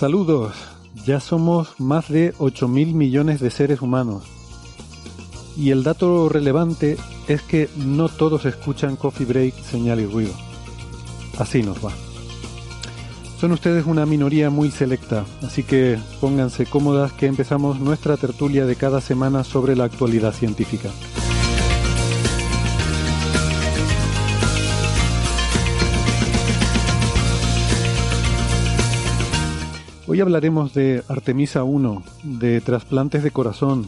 Saludos, ya somos más de 8.000 millones de seres humanos. Y el dato relevante es que no todos escuchan Coffee Break, señal y ruido. Así nos va. Son ustedes una minoría muy selecta, así que pónganse cómodas que empezamos nuestra tertulia de cada semana sobre la actualidad científica. Hoy hablaremos de Artemisa 1, de trasplantes de corazón,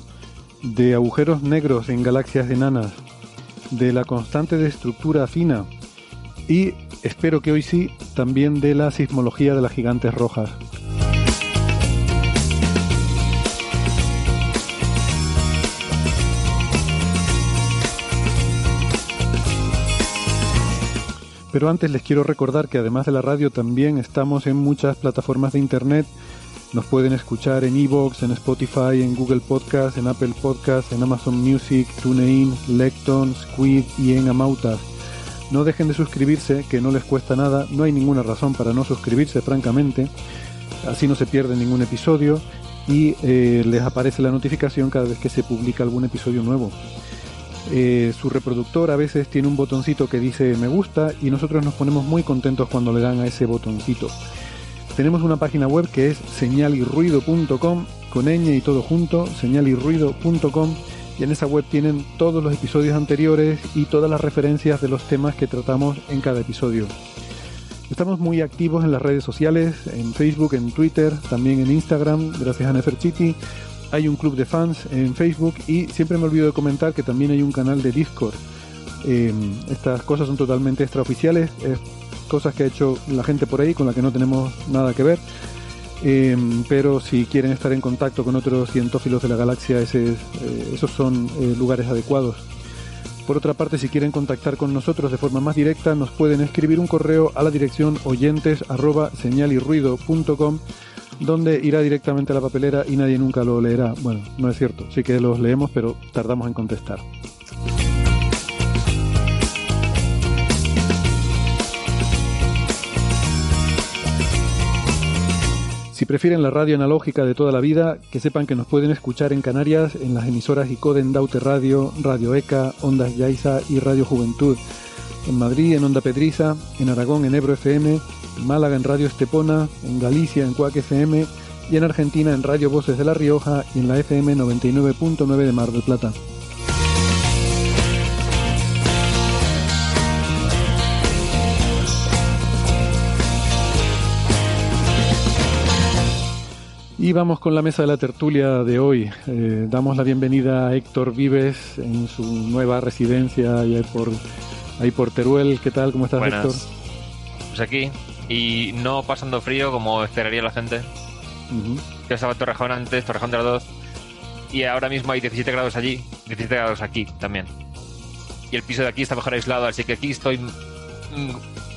de agujeros negros en galaxias enanas, de la constante de estructura fina y, espero que hoy sí, también de la sismología de las gigantes rojas. Pero antes les quiero recordar que además de la radio también estamos en muchas plataformas de internet. Nos pueden escuchar en Evox, en Spotify, en Google Podcast, en Apple Podcast, en Amazon Music, TuneIn, Lecton, Squid y en Amautas. No dejen de suscribirse, que no les cuesta nada, no hay ninguna razón para no suscribirse, francamente. Así no se pierde ningún episodio y eh, les aparece la notificación cada vez que se publica algún episodio nuevo. Eh, su reproductor a veces tiene un botoncito que dice me gusta y nosotros nos ponemos muy contentos cuando le dan a ese botoncito. Tenemos una página web que es señalirruido.com con ñ y todo junto, señalirruido.com y en esa web tienen todos los episodios anteriores y todas las referencias de los temas que tratamos en cada episodio. Estamos muy activos en las redes sociales, en Facebook, en Twitter, también en Instagram, gracias a Neferchiti hay un club de fans en Facebook y siempre me olvido de comentar que también hay un canal de Discord. Eh, estas cosas son totalmente extraoficiales, es cosas que ha hecho la gente por ahí con la que no tenemos nada que ver. Eh, pero si quieren estar en contacto con otros cientófilos de la galaxia, eh, esos son lugares adecuados. Por otra parte, si quieren contactar con nosotros de forma más directa, nos pueden escribir un correo a la dirección oyentes donde irá directamente a la papelera y nadie nunca lo leerá. Bueno, no es cierto, sí que los leemos, pero tardamos en contestar. Si prefieren la radio analógica de toda la vida, que sepan que nos pueden escuchar en Canarias en las emisoras ICODEN Daute Radio, Radio ECA, Ondas Yaiza y Radio Juventud. En Madrid en Onda Pedriza, en Aragón en Ebro FM, en Málaga en Radio Estepona, en Galicia en Cuac FM y en Argentina en Radio Voces de La Rioja y en la FM 99.9 de Mar del Plata. Y vamos con la mesa de la tertulia de hoy. Eh, damos la bienvenida a Héctor Vives en su nueva residencia ahí por, ahí por Teruel. ¿Qué tal? ¿Cómo estás, Héctor? Pues aquí, y no pasando frío como esperaría la gente. Yo estaba en Torrejón antes, Torrejón de las 2, y ahora mismo hay 17 grados allí, 17 grados aquí también. Y el piso de aquí está mejor aislado, así que aquí estoy. Mm,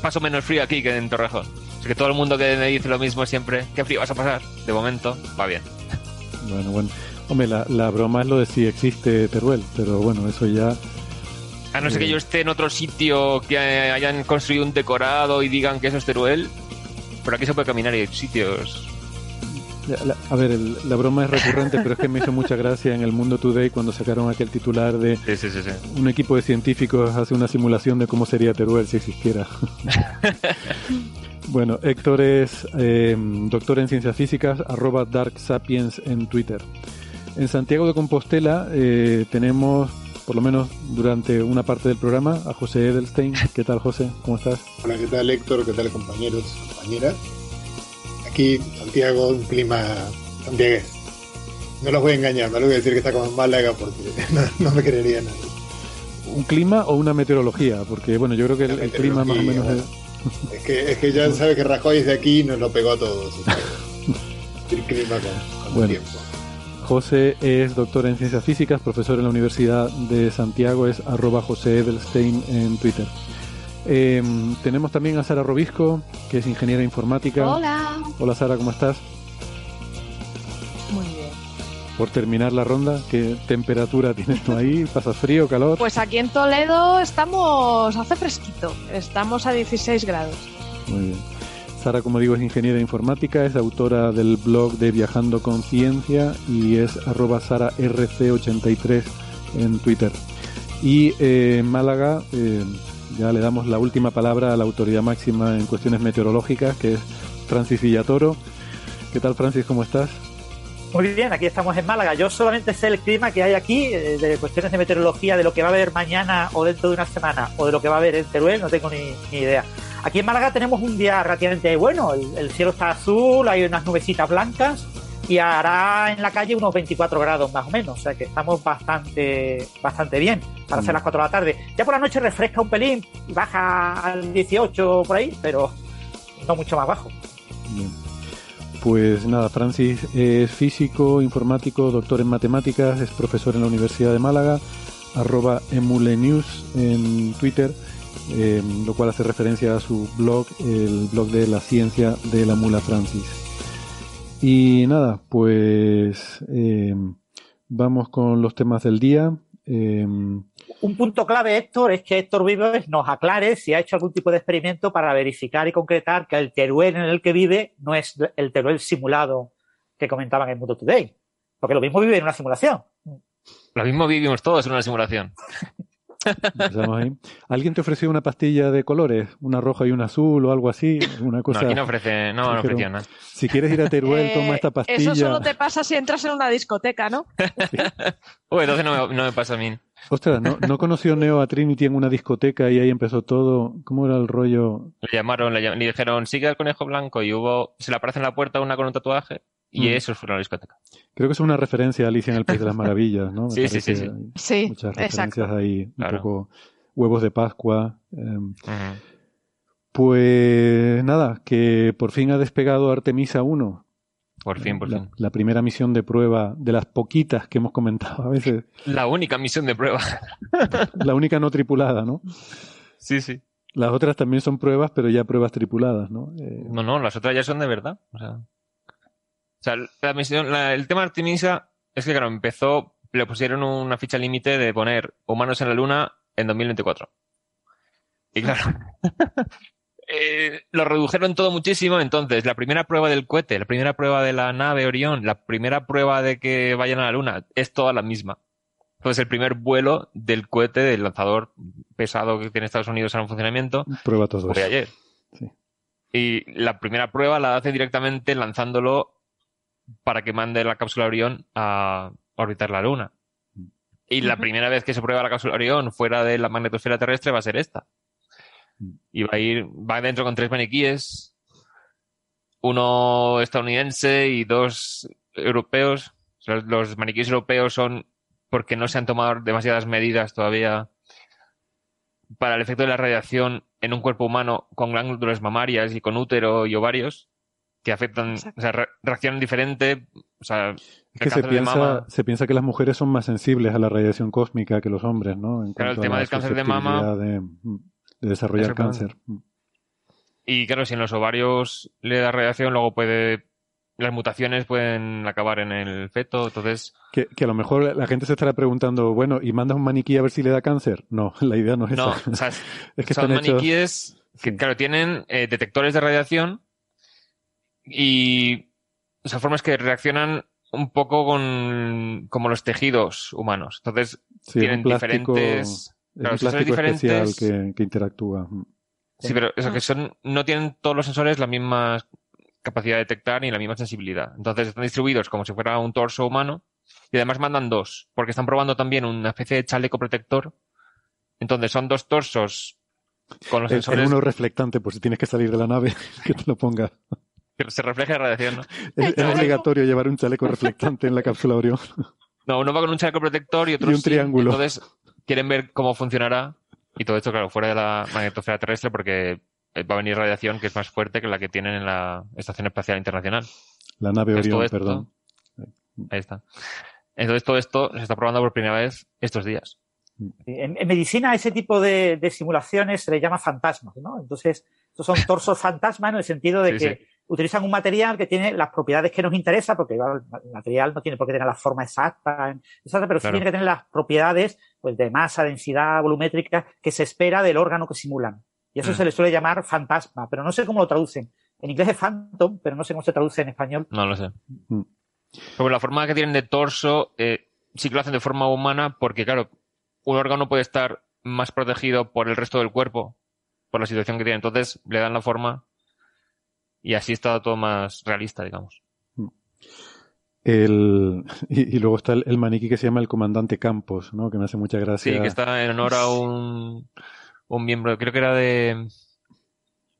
paso menos frío aquí que en Torrejón. Así que todo el mundo que me dice lo mismo siempre, ¿qué frío vas a pasar? De momento, va bien. Bueno, bueno. Hombre, la, la broma es lo de si existe Teruel, pero bueno, eso ya A no ser que yo esté en otro sitio que hayan construido un decorado y digan que eso es Teruel. Pero aquí se puede caminar y hay sitios. a ver, la broma es recurrente, pero es que me hizo mucha gracia en el Mundo Today cuando sacaron aquel titular de un equipo de científicos hace una simulación de cómo sería Teruel si existiera. bueno, Héctor es eh, doctor en ciencias físicas, arroba Dark Sapiens en Twitter. En Santiago de Compostela eh, tenemos por lo menos durante una parte del programa, a José Edelstein. ¿Qué tal, José? ¿Cómo estás? Hola, ¿qué tal, Héctor? ¿Qué tal, compañeros, compañeras? Aquí, Santiago, un clima santiagués. No los voy a engañar, no les voy a decir que está como en Málaga porque no, me creería nadie. ¿Un clima o una meteorología? Porque, bueno, yo creo que el, clima más o menos es... Es que, es que ya sabe que Rajoy es de aquí y nos lo pegó a todos. el clima con, el tiempo. José es doctor en ciencias físicas, profesor en la Universidad de Santiago, es arroba José Edelstein en Twitter. Em, tenemos también a Sara Robisco, que es ingeniera informática. Hola. Hola Sara, ¿cómo estás? Muy bien. Por terminar la ronda, ¿qué temperatura tienes tú ahí? ¿Pasas frío, calor? Pues aquí en Toledo estamos, hace fresquito, estamos a 16 grados. Muy bien. Sara, como digo, es ingeniera informática, es autora del blog de Viajando con Ciencia y es arroba sararc83 en Twitter. Y eh, en Málaga eh, ya le damos la última palabra a la autoridad máxima en cuestiones meteorológicas, que es Francis Villatoro. ¿Qué tal, Francis? ¿Cómo estás? Muy bien, aquí estamos en Málaga. Yo solamente sé el clima que hay aquí, eh, de cuestiones de meteorología, de lo que va a haber mañana o dentro de una semana, o de lo que va a haber en Teruel, no tengo ni idea. Aquí en Málaga tenemos un día relativamente bueno, el, cielo está azul, hay unas nubecitas blancas y hará en la calle unos 24 grados más o menos, o sea que estamos bastante, bastante bien para hacer mm. las 4 de la tarde. Ya por la noche refresca un pelín, baja al 18 por ahí, pero no mucho más bajo. Pues nada, Francis es físico, informático, doctor en matemáticas, es profesor en la Universidad de Málaga, arroba emulenews en Twitter Em, lo cual hace referencia a su blog, el blog de la ciencia de la mula Francis. Y nada, pues em, vamos con los temas del día. Em, Un punto clave, Héctor, es que Héctor Vives nos aclare si ha hecho algún tipo de experimento para verificar y concretar que el Teruel en el que vive no es el Teruel simulado que comentaban en Mundo Today. Porque lo mismo vive en una simulación. Lo mismo vivimos todos en una simulación. ¿Alguien te ofreció una pastilla de colores? ¿Una roja y una azul o algo así? Una cosa... No, aquí no ofrece, no, no ofrecía nada. Si quieres ir a Teruel, toma esta pastilla. Eso solo te pasa si entras en una discoteca, ¿no? Uy, entonces no me, pasa a mí. Ostras, ¿no, ¿no conoció Neo a Trinity en una discoteca y ahí empezó todo? ¿Cómo era el rollo? Le llamaron, le, dijeron, sigue al conejo blanco y hubo, se le aparece en la puerta una con un tatuaje y mm. eso fue la discoteca. Creo que es una referencia a Alicia en el País de las Maravillas, ¿no? sí, sí, sí, sí. Muchas referencias ahí, un poco huevos de Pascua. Em, pues nada, que por fin ha despegado Artemisa 1. Por fin, por la, fin. La primera misión de prueba de las poquitas que hemos comentado a veces. La única misión de prueba. la única no tripulada, ¿no? Sí, sí. Las otras también son pruebas, pero ya pruebas tripuladas, ¿no? Eh, no, no, las otras ya son de verdad. O sea, la misión, el tema de Artemisa es que, claro, empezó, le pusieron una ficha límite de poner humanos en la Luna en 2024. Y claro, eh, lo redujeron todo muchísimo. Entonces, la primera prueba del cohete, la primera prueba de la nave Orión, la primera prueba de que vayan a la Luna, es toda la misma. Entonces, el primer vuelo del cohete, del lanzador pesado que tiene Estados Unidos en funcionamiento, prueba todo fue ayer. Y la primera prueba la hace directamente lanzándolo para que mande la cápsula Orión a orbitar la Luna. Y la primera vez que se prueba la cápsula Orión fuera de la magnetosfera terrestre va a ser esta. Y va a ir, va dentro con tres maniquíes, uno estadounidense y dos europeos. Los maniquíes europeos son porque no se han tomado demasiadas medidas todavía para el efecto de la radiación en un cuerpo humano con glándulas mamarias y con útero y ovarios que afectan, o sea, reaccionan diferente. O sea, es que se piensa, se piensa que las mujeres son más sensibles a la radiación cósmica que los hombres, ¿no? En claro, el tema del cáncer de mama. De, mm, desarrollar cáncer. Y claro, si en los ovarios le da radiación, luego puede las mutaciones pueden acabar en el feto, entonces... Que, a lo mejor la gente se estará preguntando, bueno, ¿y mandas un maniquí a ver si le da cáncer? No, la idea no es no, esa. O sea, es que son maniquíes que, claro, tienen eh, detectores de radiación y... O sea, formas que reaccionan un poco con como los tejidos humanos. Entonces, tienen diferentes... Claro, un diferentes... que, que interactúa. Sí, pero eso que son, no tienen todos los sensores la misma capacidad de detectar ni la misma sensibilidad. Entonces están distribuidos como si fuera un torso humano y además mandan dos, porque están probando también una especie de chaleco protector. Entonces son dos torsos con los sensores. uno reflectante, por si tienes que salir de la nave, que te lo ponga. Que se refleje la radiación, ¿no? Es, obligatorio llevar un chaleco reflectante en la cápsula Orión. No, uno va con un chaleco protector y otro y un triángulo. Entonces quieren ver cómo funcionará y todo esto, claro, fuera de la magnetosfera terrestre porque va a venir radiación que es más fuerte que la que tienen en la Estación Espacial Internacional. La nave Orión, perdón. Ahí está. Entonces todo esto se está probando por primera vez estos días. En, medicina ese tipo de, simulaciones se le llama fantasmas, ¿no? Entonces, estos son torsos fantasmas en el sentido de que utilizan un material que tiene las propiedades que nos interesa, porque el material no tiene por qué tener la forma exacta, pero sí tiene que tener las propiedades pues, de masa, densidad volumétrica que se espera del órgano que simulan. Y eso mm. se le suele llamar fantasma, pero no sé cómo lo traducen. En inglés es phantom, pero no sé cómo se traduce en español. No lo sé. Mm. Pero la forma que tienen de torso eh, sí que lo hacen de forma humana porque, claro, un órgano puede estar más protegido por el resto del cuerpo, por la situación que tiene. Entonces le dan la forma y así está todo más realista, digamos. El, y, luego está el, maniquí que se llama el comandante Campos, ¿no? Que me hace mucha gracia. Sí, que está en honor a un, un miembro, creo que era de,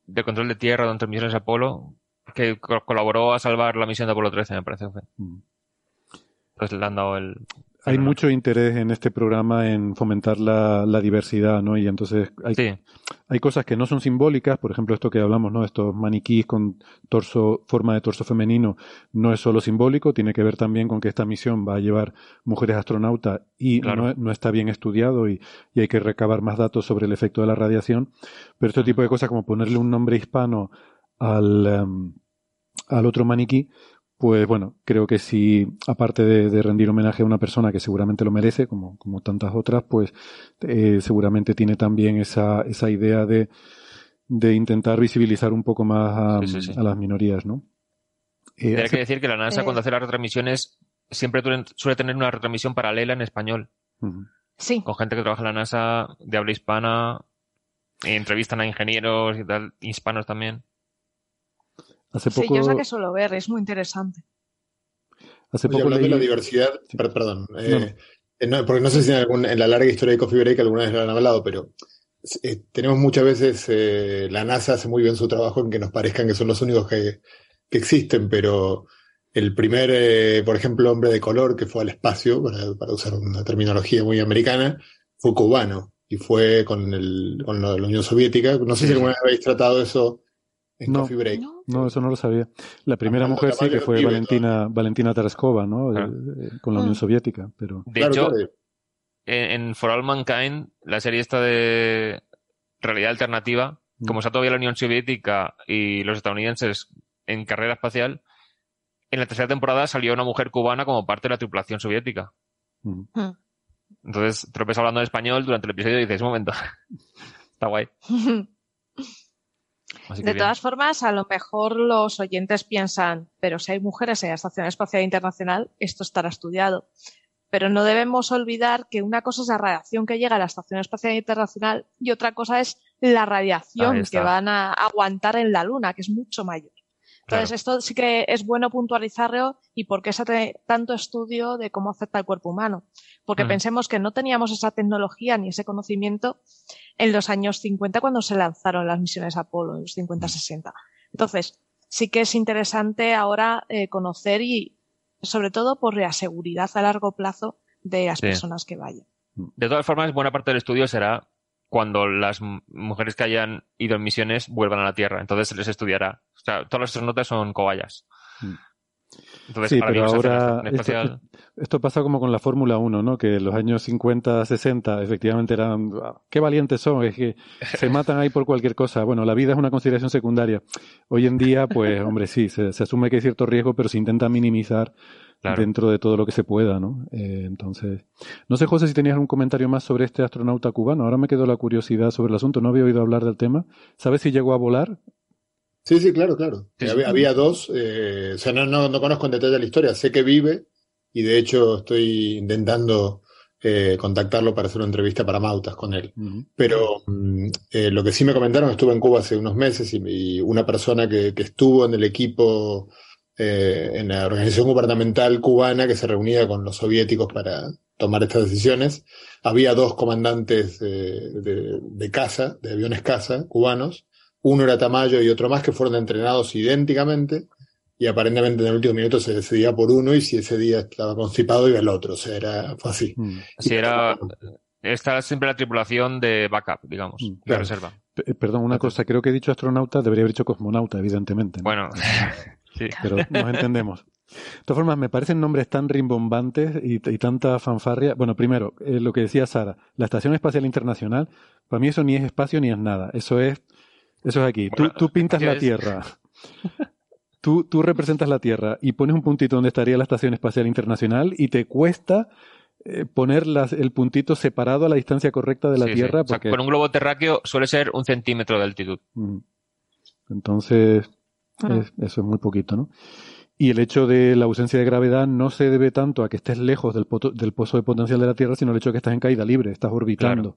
de control de tierra durante misiones Apolo, que colaboró a salvar la misión de Apolo 13, me parece. Mm. Entonces le han dado el, hay mucho interés en este programa en fomentar la, diversidad, ¿no? Y entonces hay, hay cosas que no son simbólicas, por ejemplo, esto que hablamos, ¿no? Estos maniquís con torso, forma de torso femenino, no es solo simbólico, tiene que ver también con que esta misión va a llevar mujeres astronautas y no, está bien estudiado y, hay que recabar más datos sobre el efecto de la radiación. Pero este tipo de cosas, como ponerle un nombre hispano al, em, al otro maniquí, pues bueno, creo que si, aparte de, rendir homenaje a una persona que seguramente lo merece, como, como tantas otras, pues eh, seguramente tiene también esa, esa idea de, de intentar visibilizar un poco más a, las minorías, ¿no? Eh, Hay que decir que la NASA cuando hace las retransmisiones siempre suele tener una retransmisión paralela en español. Sí. Con gente que trabaja en la NASA de habla hispana, entrevistan a ingenieros y tal, hispanos también. Hace poco... Sí, yo sé que suelo ver, es muy interesante. Hace poco hablando de la diversidad, perdón, eh, eh, porque no sé si en, la larga historia de Coffee Break alguna vez lo han hablado, pero eh, tenemos muchas veces, la NASA hace muy bien su trabajo en que nos parezcan que son los únicos que, existen, pero el primer, por ejemplo, hombre de color que fue al espacio, para, usar una terminología muy americana, fue cubano y fue con, el, con la Unión Soviética. No sé si alguna vez habéis tratado eso no, No, eso no lo sabía. La primera mujer sí que fue Valentina, Valentina Tarascova, ¿no? Eh, eh, con la Unión ah. Soviética, pero... De hecho, En, For All Mankind, la serie esta de realidad alternativa, mm. como está todavía la Unión Soviética y los estadounidenses en carrera espacial, en la tercera temporada salió una mujer cubana como parte de la tripulación soviética. Mm. Entonces, tropes hablando en español durante el episodio y dices, un momento, está guay. de todas formas, a lo mejor los oyentes piensan, pero si hay mujeres en la Estación Espacial Internacional, esto estará estudiado. Pero no debemos olvidar que una cosa es la radiación que llega a la Estación Espacial Internacional y otra cosa es la radiación que van a aguantar en la Luna, que es mucho mayor. Entonces, esto sí que es bueno puntualizarlo y por qué se hace tanto estudio de cómo afecta el cuerpo humano. Porque mm. pensemos que no teníamos esa tecnología ni ese conocimiento en los años 50 cuando se lanzaron las misiones Apolo, en los 50-60. Entonces, sí que es interesante ahora eh, conocer y, sobre todo, por la seguridad a largo plazo de las personas que vayan. De todas formas, buena parte del estudio será cuando las mujeres que hayan ido en misiones vuelvan a la Tierra. Entonces se les estudiará. O sea, todas las notas son cobayas. Mm. Entonces, sí, pero ahora esto, pasa como con la Fórmula 1, ¿no? Que en los años 50, 60, efectivamente eran, ah, qué valientes son, es que se matan ahí por cualquier cosa. Bueno, la vida es una consideración secundaria. Hoy en día, pues, hombre, sí, se, asume que hay cierto riesgo, pero se intenta minimizar dentro de todo lo que se pueda, ¿no? Eh, entonces, no sé, José, si tenías algún comentario más sobre este astronauta cubano. Ahora me quedó la curiosidad sobre el asunto. No había oído hablar del tema. ¿Sabes si llegó a volar? Sí, sí, claro, claro. había, dos, eh, o sea, no, no, no, conozco en detalle la historia, sé que vive y de hecho estoy intentando eh, contactarlo para hacer una entrevista para Mautas con él. Pero mm, eh, lo que sí me comentaron, estuve en Cuba hace unos meses y, una persona que, que, estuvo en el equipo, en la organización gubernamental cubana que se reunía con los soviéticos para tomar estas decisiones, había dos comandantes de, de casa, de aviones casa, cubanos, uno era Tamayo y otro más que fueron entrenados idénticamente y aparentemente en el último minuto se decidía por uno y si ese día estaba constipado iba el otro, o sea, era, fue así. Mm. Así era, esta siempre la tripulación de backup, digamos, mm, de reserva. perdón, una cosa, creo que he dicho astronauta, debería haber dicho cosmonauta, evidentemente. Bueno, sí. Pero nos entendemos. De todas formas, me parecen nombres tan rimbombantes y, tanta fanfarria. Bueno, primero, eh, lo que decía Sara, la Estación Espacial Internacional, para mí eso ni es espacio ni es nada. Eso es eso es aquí. tú, pintas la Tierra. Tú, tú representas la Tierra y pones un puntito donde estaría la Estación Espacial Internacional y te cuesta eh, poner el puntito separado a la distancia correcta de la Tierra. Porque... con un globo terráqueo suele ser un centímetro de altitud. Entonces, eso es muy poquito, ¿no? Y el hecho de la ausencia de gravedad no se debe tanto a que estés lejos del, del pozo de potencial de la Tierra, sino al hecho de que estás en caída libre, estás orbitando.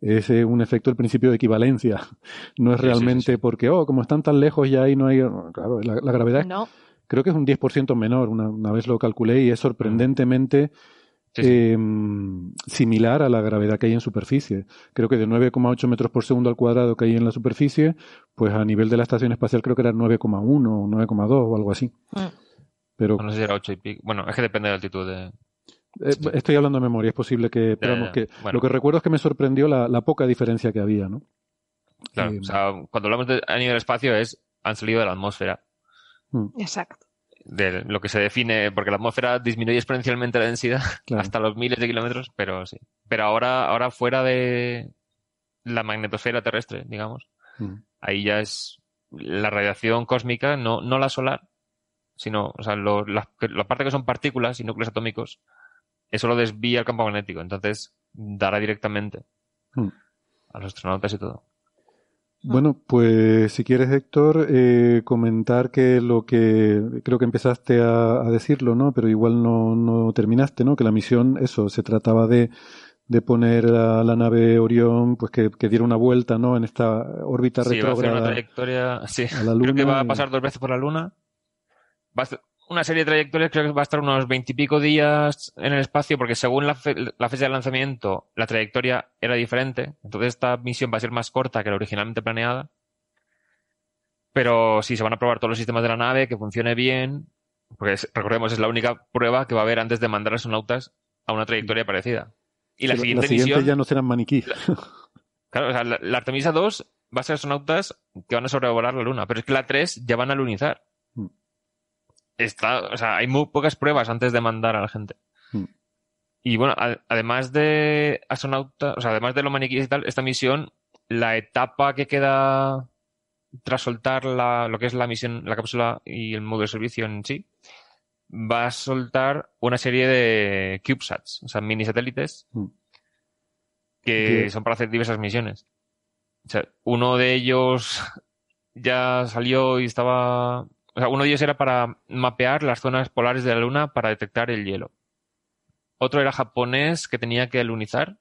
Es un efecto del principio de equivalencia. No es realmente porque, oh, como están tan lejos ya ahí no hay... Claro, la, gravedad creo que es un 10% menor. Una, una, vez lo calculé y es sorprendentemente em, similar a la gravedad que hay en superficie. Creo que de 9,8 metros por segundo al cuadrado que hay en la superficie, pues a nivel de la estación espacial creo que era 9,1 o 9,2 o algo así. Mm. Pero, no sé si era 8 y pico. Bueno, es que depende de la altitud de... Eh, estoy hablando de memoria, es posible que, que lo que recuerdo es que me sorprendió la, poca diferencia que había, ¿no? Claro, eh, o sea, cuando hablamos de a nivel espacio es han salido de la atmósfera. Mm. Exacto. De lo que se define, porque la atmósfera disminuye exponencialmente la densidad hasta los miles de kilómetros, pero sí. Pero ahora, ahora fuera de la magnetosfera terrestre, digamos, mm. ahí ya es la radiación cósmica, no, no la solar, sino, o sea, la, la parte que son partículas y núcleos atómicos, eso lo desvía el campo magnético, entonces dará directamente hmm. a los astronautas y todo. Bueno, pues si quieres, Héctor, eh, comentar que lo que creo que empezaste a, decirlo, ¿no? Pero igual no, no, terminaste, ¿no? Que la misión, eso, se trataba de, de poner a la nave Orión, pues que, diera una vuelta, ¿no? En esta órbita sí, retrógrada. Va a una trayectoria, sí. Creo que va a pasar dos veces por la Luna. Va a, una serie de trayectorias, creo que va a estar unos veintipico días en el espacio, porque según la, fecha de lanzamiento, la trayectoria era diferente. Entonces esta misión va a ser más corta que la originalmente planeada. Pero sí, se van a probar todos los sistemas de la nave, que funcione bien, porque recordemos, es la única prueba que va a haber antes de mandar a astronautas a una trayectoria parecida. Y la siguiente, misión. ya no serán maniquí. Claro, o sea, la, la, Artemisa 2 va a ser astronautas que van a sobrevolar la Luna, pero es que la 3 ya van a lunizar está, o sea, hay muy pocas pruebas antes de mandar a la gente. Hmm. Y bueno, además de astronauta, o sea, además de los maniquíes y tal, esta misión, la etapa que queda tras soltar la, lo que es la misión, la cápsula y el modo de servicio en sí, va a soltar una serie de CubeSats, o sea, mini satélites, hmm. que son para hacer diversas misiones. O sea, uno de ellos ya salió y estaba o sea, uno de ellos era para mapear las zonas polares de la Luna para detectar el hielo. Otro era japonés que tenía que lunizar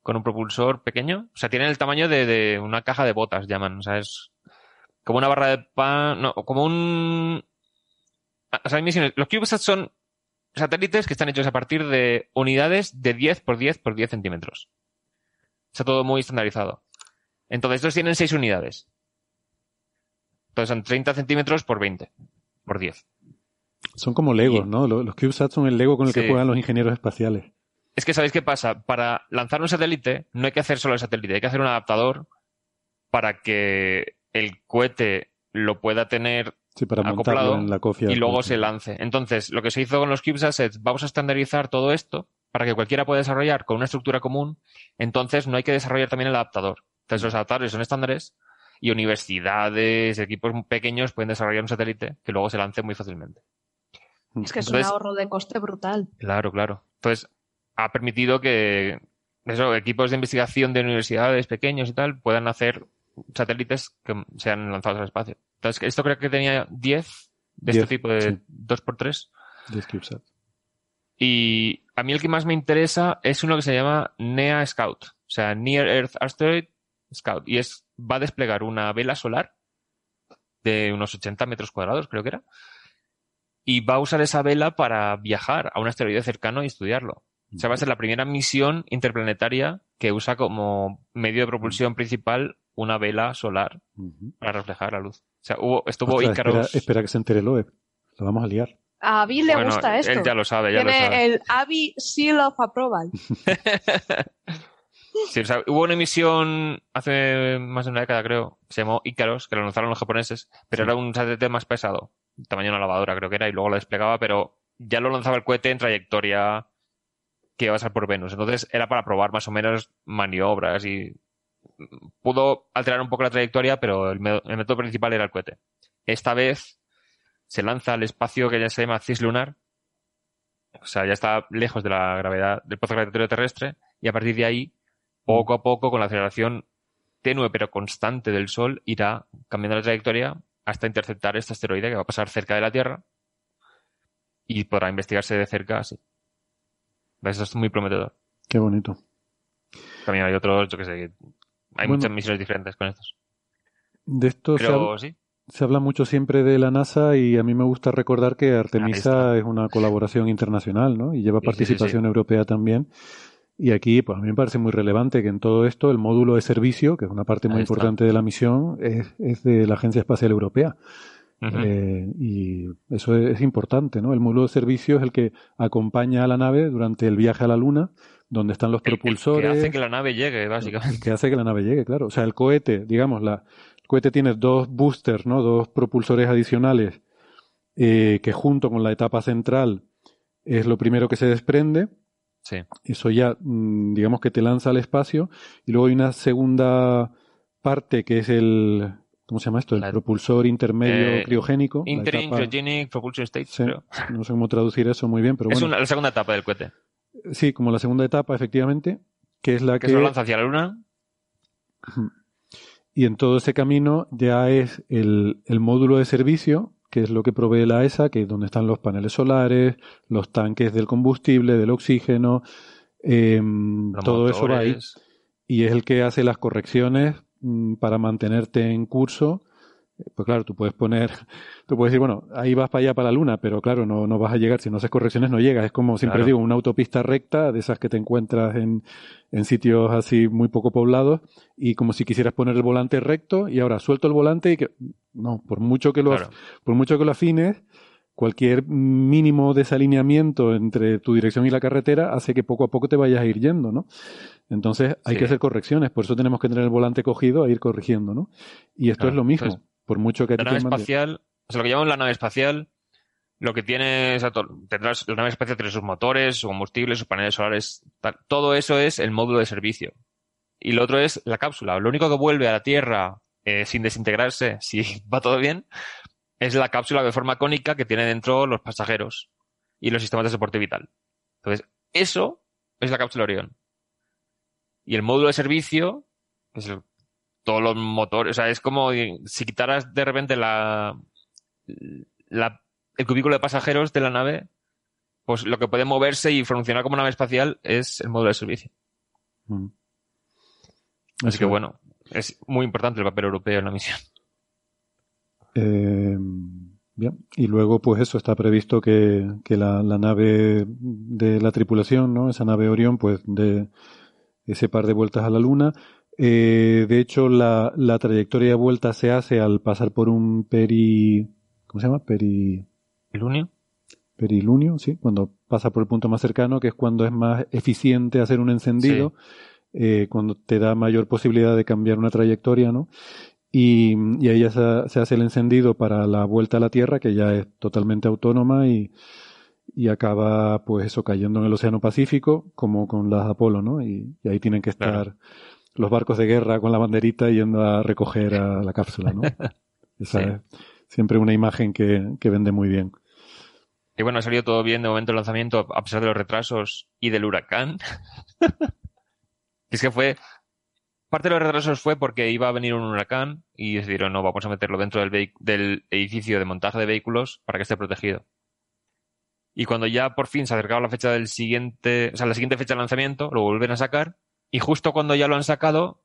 con un propulsor pequeño. O sea, tiene el tamaño de, una caja de botas, llaman. O sea, es como una barra de pan, no, como un... O sea, misiones. Los CubeSats son satélites que están hechos a partir de unidades de 10 por 10 por 10 centímetros. Está todo muy estandarizado. Entonces, estos tienen 6 unidades. Entonces son 30 centímetros por 20, por 10. Son como Legos, ¿no? Los, CubeSats son el Lego con el que juegan los ingenieros espaciales. Es que ¿sabéis qué pasa? Para lanzar un satélite no hay que hacer solo el satélite, hay que hacer un adaptador para que el cohete lo pueda tener para acoplado en la y luego se lance. Entonces, lo que se hizo con los CubeSats es vamos a estandarizar todo esto para que cualquiera pueda desarrollar con una estructura común. Entonces, no hay que desarrollar también el adaptador. Entonces, los adaptadores son estándares y universidades, equipos pequeños pueden desarrollar un satélite que luego se lance muy fácilmente. Es que es un ahorro de coste brutal. Claro, claro. Entonces, ha permitido que eso, equipos de investigación de universidades pequeños y tal puedan hacer satélites que sean lanzados al espacio. Entonces, esto creo que tenía 10 de este tipo de 2x3. 10 CubeSats. Y a mí el que más me interesa es uno que se llama NEA Scout, o sea, Near Earth Asteroid Scout. Y es, va a desplegar una vela solar de unos 80 metros cuadrados, creo que era. Y va a usar esa vela para viajar a un asteroide cercano y estudiarlo. O sea, va a ser la primera misión interplanetaria que usa como medio de propulsión principal una vela solar para reflejar la luz. O sea, hubo, estuvo Icaros... Espera, que se entere Loeb. Lo vamos a liar. A Avi le gusta esto. Él ya lo sabe, ya Tiene lo sabe. el Avi Seal of Approval. sí, o sea, hubo una emisión hace más de una década, creo, se llamó Icaros, que lo lanzaron los japoneses, pero era un satélite más pesado, tamaño de una lavadora creo que era, y luego lo desplegaba, pero ya lo lanzaba el cohete en trayectoria que iba a ser por Venus. Entonces era para probar más o menos maniobras y pudo alterar un poco la trayectoria, pero el, método principal era el cohete. Esta vez se lanza al espacio que ya se llama cislunar, o sea, ya está lejos de la gravedad del pozo gravitatorio terrestre, y a partir de ahí, poco a poco, con la aceleración tenue pero constante del Sol, irá cambiando la trayectoria hasta interceptar este asteroide que va a pasar cerca de la Tierra y podrá investigarse de cerca así. Eso es muy prometedor. Qué bonito. También hay otros, yo que sé, hay muchas misiones diferentes con estos. De esto se, se habla mucho siempre de la NASA y a mí me gusta recordar que Artemisa es una colaboración internacional, ¿no? Y lleva participación europea también. Y aquí, pues a mí me parece muy relevante que en todo esto el módulo de servicio, que es una parte muy importante de la misión, es, es, de la Agencia Espacial Europea. Eh, y eso es, importante, ¿no? El módulo de servicio es el que acompaña a la nave durante el viaje a la Luna, donde están los propulsores. que hace que la nave llegue, básicamente. Que hace que la nave llegue, claro. O sea, el cohete, digamos, la, cohete tiene dos boosters, ¿no? Dos propulsores adicionales eh, que junto con la etapa central es lo primero que se desprende. Sí. Eso ya, mm, digamos que te lanza al espacio. Y luego hay una segunda parte que es el, ¿cómo se llama esto? El propulsor intermedio eh, criogénico. Inter Propulsion State, No sé cómo traducir eso muy bien, pero es bueno. Es la segunda etapa del cohete. Sí, como la segunda etapa, efectivamente, que es la que... Que se lanza hacia la Luna. Y en todo ese camino ya es el, módulo de servicio, que es lo que provee la ESA, que es donde están los paneles solares, los tanques del combustible, del oxígeno, em, todo eso va ahí. Y es el que hace las correcciones mm, para mantenerte en curso pues claro, tú puedes poner, tú puedes decir, bueno, ahí vas para allá, para la luna, pero claro, no, no vas a llegar, si no haces correcciones no llegas. Es como siempre digo, una autopista recta, de esas que te encuentras en, en sitios así muy poco poblados, y como si quisieras poner el volante recto, y ahora suelto el volante y que, no, por mucho que lo, por mucho que lo afines, cualquier mínimo desalineamiento entre tu dirección y la carretera hace que poco a poco te vayas a ir yendo, ¿no? Entonces hay que hacer correcciones, por eso tenemos que tener el volante cogido e ir corrigiendo, ¿no? Y esto es lo mismo. Por mucho que la nave espacial, o sea, lo que llamamos la nave espacial, lo que tiene, o sea, tendrás, la nave espacial tiene sus motores, su combustible, sus paneles solares, todo eso es el módulo de servicio. Y lo otro es la cápsula. Lo único que vuelve a la Tierra eh, sin desintegrarse, si va todo bien, es la cápsula de forma cónica que tiene dentro los pasajeros y los sistemas de soporte vital. Entonces, eso es la cápsula Orión. Y el módulo de servicio, que es el todos los motores. O sea, es como si quitaras de repente la, la, el cubículo de pasajeros de la nave, pues lo que puede moverse y funcionar como nave espacial es el módulo de servicio. Mm. Así que bueno, es muy importante el papel europeo en la misión. Eh, bien, y luego pues eso, está previsto que, que la, la, nave de la tripulación, ¿no? Esa nave Orión, pues de ese par de vueltas a la Luna eh, de hecho, la, la, trayectoria de vuelta se hace al pasar por un peri... ¿Cómo se llama? Peri... ¿Perilunio? Perilunio, sí, cuando pasa por el punto más cercano, que es cuando es más eficiente hacer un encendido, eh, cuando te da mayor posibilidad de cambiar una trayectoria, ¿no? y, ahí ya se, hace el encendido para la vuelta a la Tierra, que ya es totalmente autónoma y, y acaba, pues eso, cayendo en el Océano Pacífico, como con las Apolo, ¿no? Y, ahí tienen que estar los barcos de guerra con la banderita yendo a recoger a la cápsula, ¿no? Esa es siempre una imagen que, que vende muy bien. Y bueno, ha salido todo bien de momento el lanzamiento, a pesar de los retrasos y del huracán. es que fue, Parte de los retrasos fue porque iba a venir un huracán y decidieron, no, vamos a meterlo dentro del, del edificio de montaje de vehículos para que esté protegido. Y cuando ya por fin se acercaba la fecha del siguiente, o sea, la siguiente fecha de lanzamiento, lo vuelven a sacar. Y justo cuando ya lo han sacado,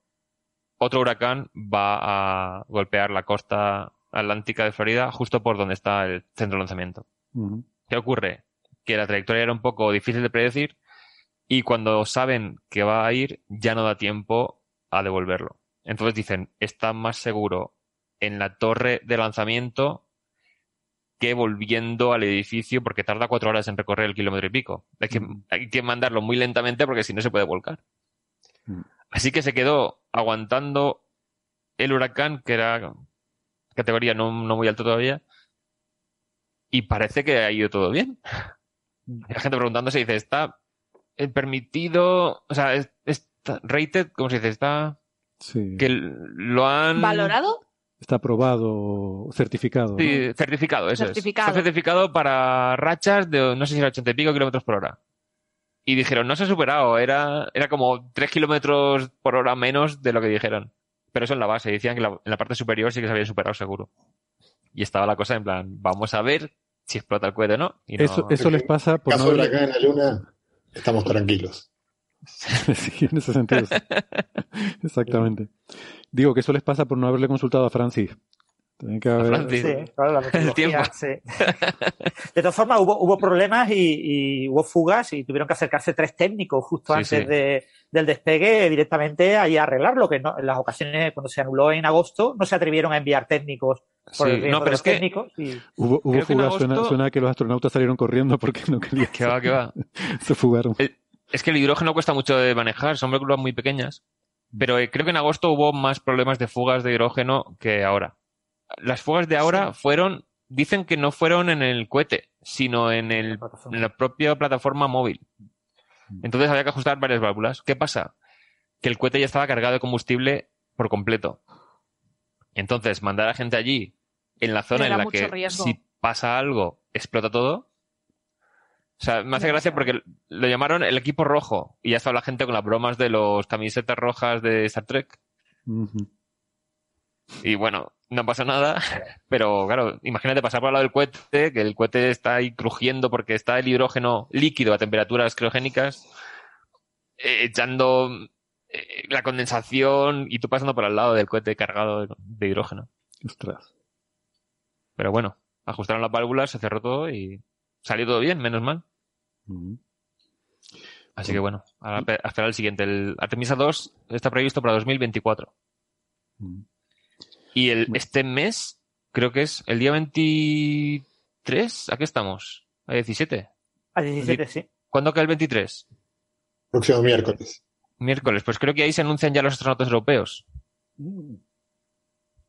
otro huracán va a golpear la costa atlántica de Florida, justo por donde está el centro de lanzamiento. ¿Qué ocurre? Que la trayectoria era un poco difícil de predecir y cuando saben que va a ir, ya no da tiempo a devolverlo. Entonces dicen, está más seguro en la torre de lanzamiento que volviendo al edificio porque tarda cuatro horas en recorrer el kilómetro y pico. Hay que, hay que mandarlo muy lentamente porque si no se puede volcar. Así que se quedó aguantando el huracán, que era categoría no, muy alto todavía, y parece que ha ido todo bien. La gente preguntándose dice, ¿está permitido? O sea, es, rated, ¿cómo se dice? Está. Que lo han. ¿Valorado? Está aprobado, certificado. Sí, certificado, eso certificado. Es. Está certificado para rachas de, no sé si era 80 y pico kilómetros por hora. Y dijeron, no se ha superado, era, era como 3 kilómetros por hora menos de lo que dijeron. Pero eso en la base, decían que en la parte superior sí que se había superado seguro. Y estaba la cosa en plan, vamos a ver si explota el cohete o no. eso, eso les pasa por caso de acá en la luna, estamos tranquilos. sí, en ese sentido. Exactamente. Digo que eso les pasa por no haberle consultado a Francis. Tienen que haber... Sí, claro, la metodología, sí. De todas formas, hubo, hubo problemas y, hubo fugas y tuvieron que acercarse tres técnicos justo antes De, del despegue directamente ahí a arreglarlo, que no, en las ocasiones cuando se anuló en agosto no se atrevieron a enviar técnicos por el no, pero es técnicos. Y... Hubo, hubo fugas, suena, suena, que los astronautas salieron corriendo porque no querían. Que va, que va. se fugaron. Es que el hidrógeno cuesta mucho de manejar, son moléculas muy pequeñas. Pero eh, creo que en agosto hubo más problemas de fugas de hidrógeno que ahora. Las fugas de ahora fueron, dicen que no fueron en el cohete, sino en, el, en la propia plataforma móvil. Entonces había que ajustar varias válvulas. ¿Qué pasa? Que el cohete ya estaba cargado de combustible por completo. Entonces, mandar a gente allí, en la zona en la que si pasa algo, explota todo, o sea, me hace gracia porque lo llamaron el equipo rojo y ya estaba la gente con las bromas de los camisetas rojas de Star Trek. Y bueno, no pasa nada, pero claro, imagínate pasar por al lado del cohete, que el cohete está ahí crujiendo porque está el hidrógeno líquido a temperaturas criogénicas, eh, echando eh, la condensación y tú pasando por al lado del cohete cargado de, hidrógeno. Ostras. Pero bueno, ajustaron las válvulas, se cerró todo y salió todo bien, menos mal. Así que bueno, a, esperar el siguiente. El Artemisa 2 está previsto para 2024. Y el, este mes, creo que es el día 23, ¿a qué estamos? ¿A 17? A 17, sí. ¿Cuándo cae el 23? Próximo miércoles. Miércoles, pues creo que ahí se anuncian ya los astronautas europeos. Mm.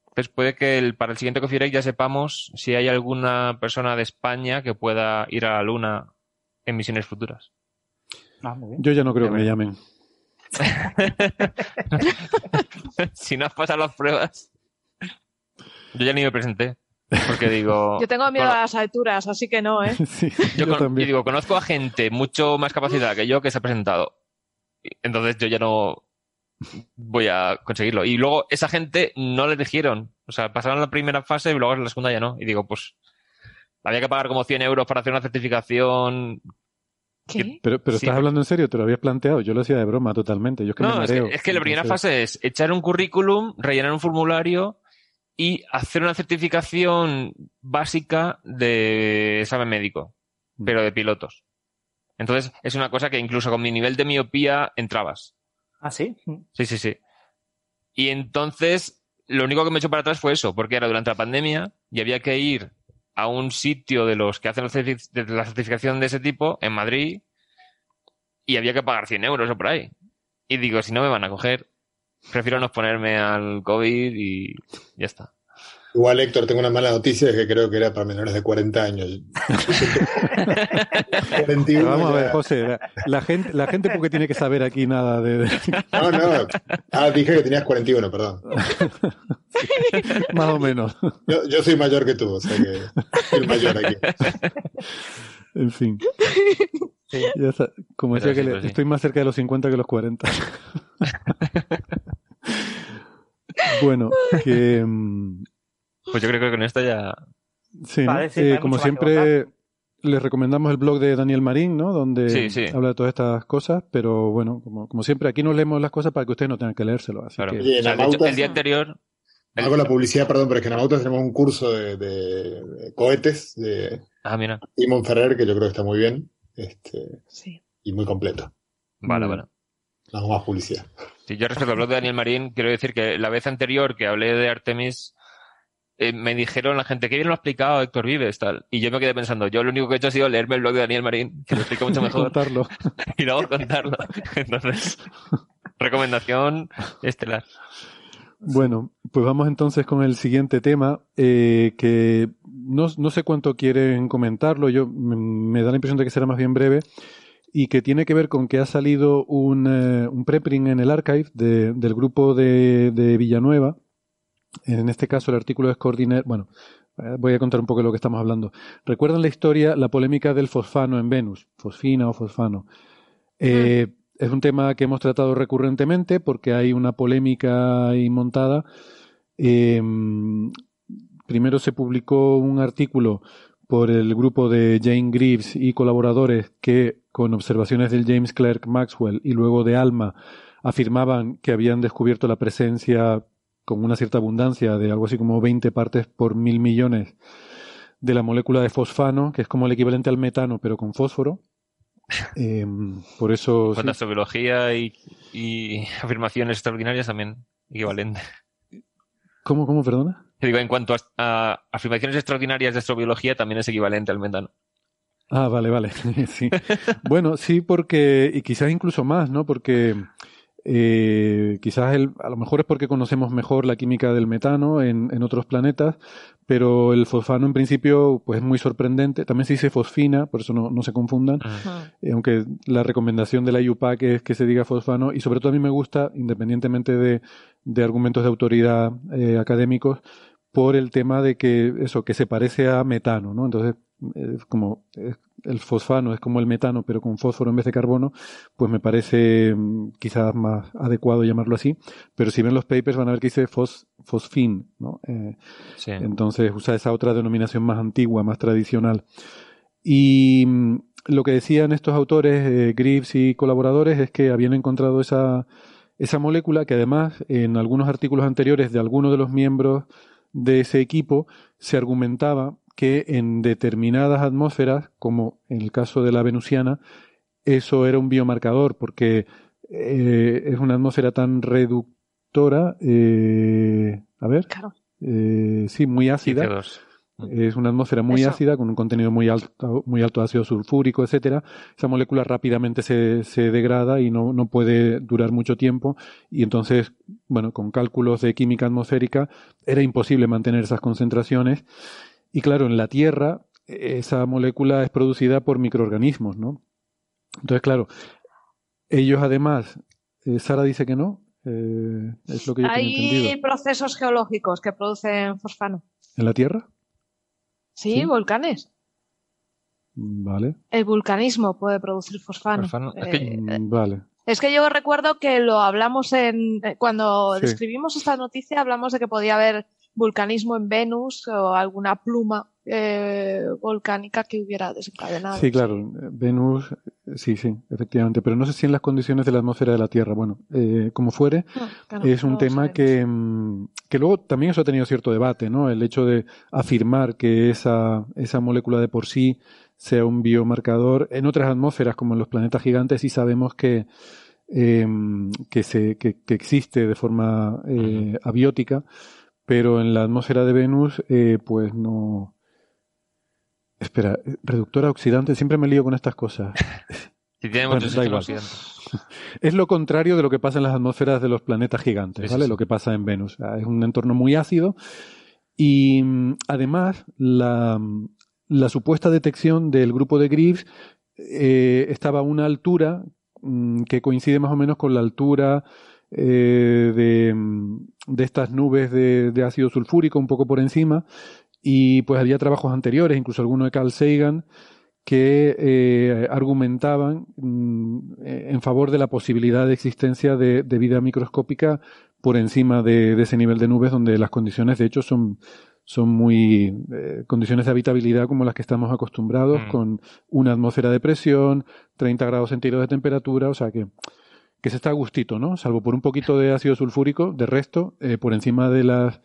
Entonces puede que el, para el siguiente Coffee ya sepamos si hay alguna persona de España que pueda ir a la Luna en misiones futuras. Ah, Yo ya no creo que me llamen. si no has pasado las pruebas. Yo ya ni me presenté. Porque digo. Yo tengo miedo a las alturas, así que no, ¿eh? yo, yo digo, conozco a gente mucho más capacitada que yo que se ha presentado. Entonces yo ya no voy a conseguirlo. Y luego esa gente no le dijeron. O sea, pasaron la primera fase y luego en la segunda ya no. Y digo, pues había que pagar como 100 euros para hacer una certificación. ¿Qué? Pero, pero estás hablando en serio, te lo habías planteado. Yo lo hacía de broma totalmente. Yo es que no, Es que, la primera fase es echar un currículum, rellenar un formulario y hacer una certificación básica de examen médico, mm. pero de pilotos. Entonces, es una cosa que incluso con mi nivel de miopía entrabas. ¿Ah, sí? Sí, sí, sí. Y entonces, lo único que me echó para atrás fue eso, porque era durante la pandemia y había que ir a un sitio de los que hacen la certificación de ese tipo en Madrid y había que pagar 100 euros o por ahí. Y digo, si no me van a coger. Prefiero no exponerme al COVID y ya está. Igual, Héctor, tengo una mala noticia, es que creo que era para menores de 40 años. Vamos a ver, José, la gente, la gente porque tiene que saber aquí nada de... no, no. Ah, dije que tenías 41, perdón. Más o menos. Yo, soy mayor que tú, o sea que soy mayor aquí. En fin. como decía que estoy más cerca de los 50 que los 40. bueno, que... Mm, pues yo creo que con esto ya. Sí, eh, como siempre, les recomendamos el blog de Daniel Marín, ¿no? Donde habla de todas estas cosas, pero bueno, como, como, siempre, aquí nos leemos las cosas para que ustedes no tengan que leérselo. Así que... el día anterior. Hago la publicidad, perdón, pero es que en Amautas tenemos un curso de, cohetes de ah, mira. Simon Ferrer, que yo creo que está muy bien este, y muy completo. Vale, vale. Hago más publicidad. Sí, yo respecto al blog de Daniel Marín, quiero decir que la vez anterior que hablé de Artemis, eh, me dijeron la gente, que bien lo ha explicado Héctor Vives, tal. Y yo me quedé pensando, yo lo único que he hecho ha sido leerme el blog de Daniel Marín, que lo explica mucho mejor. contarlo. y luego contarlo. Entonces, recomendación estelar. Bueno, pues vamos entonces con el siguiente tema, eh, que no, no, sé cuánto quieren comentarlo, yo me, da la impresión de que será más bien breve, y que tiene que ver con que ha salido un, eh, un preprint en el archive del grupo de, de Villanueva, en este caso, el artículo es coordinar. Bueno, eh, voy a contar un poco de lo que estamos hablando. ¿Recuerdan la historia, la polémica del fosfano en Venus? Fosfina o fosfano. Eh, es un tema que hemos tratado recurrentemente porque hay una polémica ahí montada. Primero se publicó un artículo por el grupo de Jane Greaves y colaboradores que, con observaciones del James Clerk Maxwell y luego de ALMA, afirmaban que habían descubierto la presencia con una cierta abundancia de algo así como 20 partes por mil millones de la molécula de fosfano, que es como el equivalente al metano, pero con fósforo. Em, por eso. Con sí. biología y, afirmaciones extraordinarias también equivalente. ¿Cómo, cómo, perdona? Digo, en cuanto a, afirmaciones extraordinarias de astrobiología, también es equivalente al metano. Ah, vale, vale. sí. bueno, sí, porque, y quizás incluso más, ¿no? Porque eh, quizás el, a lo mejor es porque conocemos mejor la química del metano en, en, otros planetas, pero el fosfano en principio pues es muy sorprendente. También se dice fosfina, por eso no, no se confundan, eh, aunque la recomendación de la IUPAC es que se diga fosfano y sobre todo a mí me gusta, independientemente de, de argumentos de autoridad eh, académicos, por el tema de que eso, que se parece a metano, ¿no? Entonces, es como el fosfano es como el metano, pero con fósforo en vez de carbono, pues me parece mm, quizás más adecuado llamarlo así. Pero si ven los papers van a ver que dice fos, fosfin, ¿no? Eh, entonces usa esa otra denominación más antigua, más tradicional. Y mm, lo que decían estos autores, eh, Greaves y colaboradores, es que habían encontrado esa, esa molécula que además en algunos artículos anteriores de algunos de los miembros de ese equipo se argumentaba que en determinadas atmósferas, como en el caso de la venusiana, eso era un biomarcador, porque eh, es una atmósfera tan reductora, eh, a ver, eh, sí, muy ácida. Es una atmósfera muy ácida con un contenido muy alto, muy alto de ácido sulfúrico, etcétera. Esa molécula rápidamente se, se degrada y no, no puede durar mucho tiempo. Y entonces, bueno, con cálculos de química atmosférica era imposible mantener esas concentraciones. Y claro, en la Tierra esa molécula es producida por microorganismos, ¿no? Entonces, claro, ellos además, eh, Sara dice que no, eh, es lo que yo Hay procesos geológicos que producen fosfano. ¿En la Tierra? Sí, volcanes. Vale. El vulcanismo puede producir fosfano. Es que, eh, vale. Es que yo recuerdo que lo hablamos en cuando describimos esta noticia hablamos de que podía haber vulcanismo en Venus o alguna pluma eh, volcánica que hubiera desencadenado. Sí, claro, Venus, sí, sí, efectivamente, pero no sé si en las condiciones de la atmósfera de la Tierra. Bueno, eh, como fuere, es un tema que, mm, que luego también eso ha tenido cierto debate, ¿no? El hecho de afirmar que esa, esa molécula de por sí sea un biomarcador. En otras atmósferas, como en los planetas gigantes, sí sabemos que, eh, que, se, que, que, existe de forma eh, abiótica pero en la atmósfera de Venus, eh, pues no. Espera, reductora oxidante, siempre me lío con estas cosas. Si tiene muchos oxidantes. es lo contrario de lo que pasa en las atmósferas de los planetas gigantes, ¿vale? Lo que pasa en Venus. Es un entorno muy ácido y mm, además la, la supuesta detección del grupo de Greaves eh, estaba a una altura mm, que coincide más o menos con la altura eh, de, mm, de, estas nubes de, de, ácido sulfúrico un poco por encima y pues había trabajos anteriores, incluso alguno de Carl Sagan, que eh, argumentaban mm, en favor de la posibilidad de existencia de, de vida microscópica por encima de, de, ese nivel de nubes donde las condiciones de hecho son, son muy eh, condiciones de habitabilidad como las que estamos acostumbrados, mm. con una atmósfera de presión, 30 grados centígrados de temperatura, o sea que, que se está a gustito, ¿no? Salvo por un poquito de ácido sulfúrico, de resto, eh, por encima de las,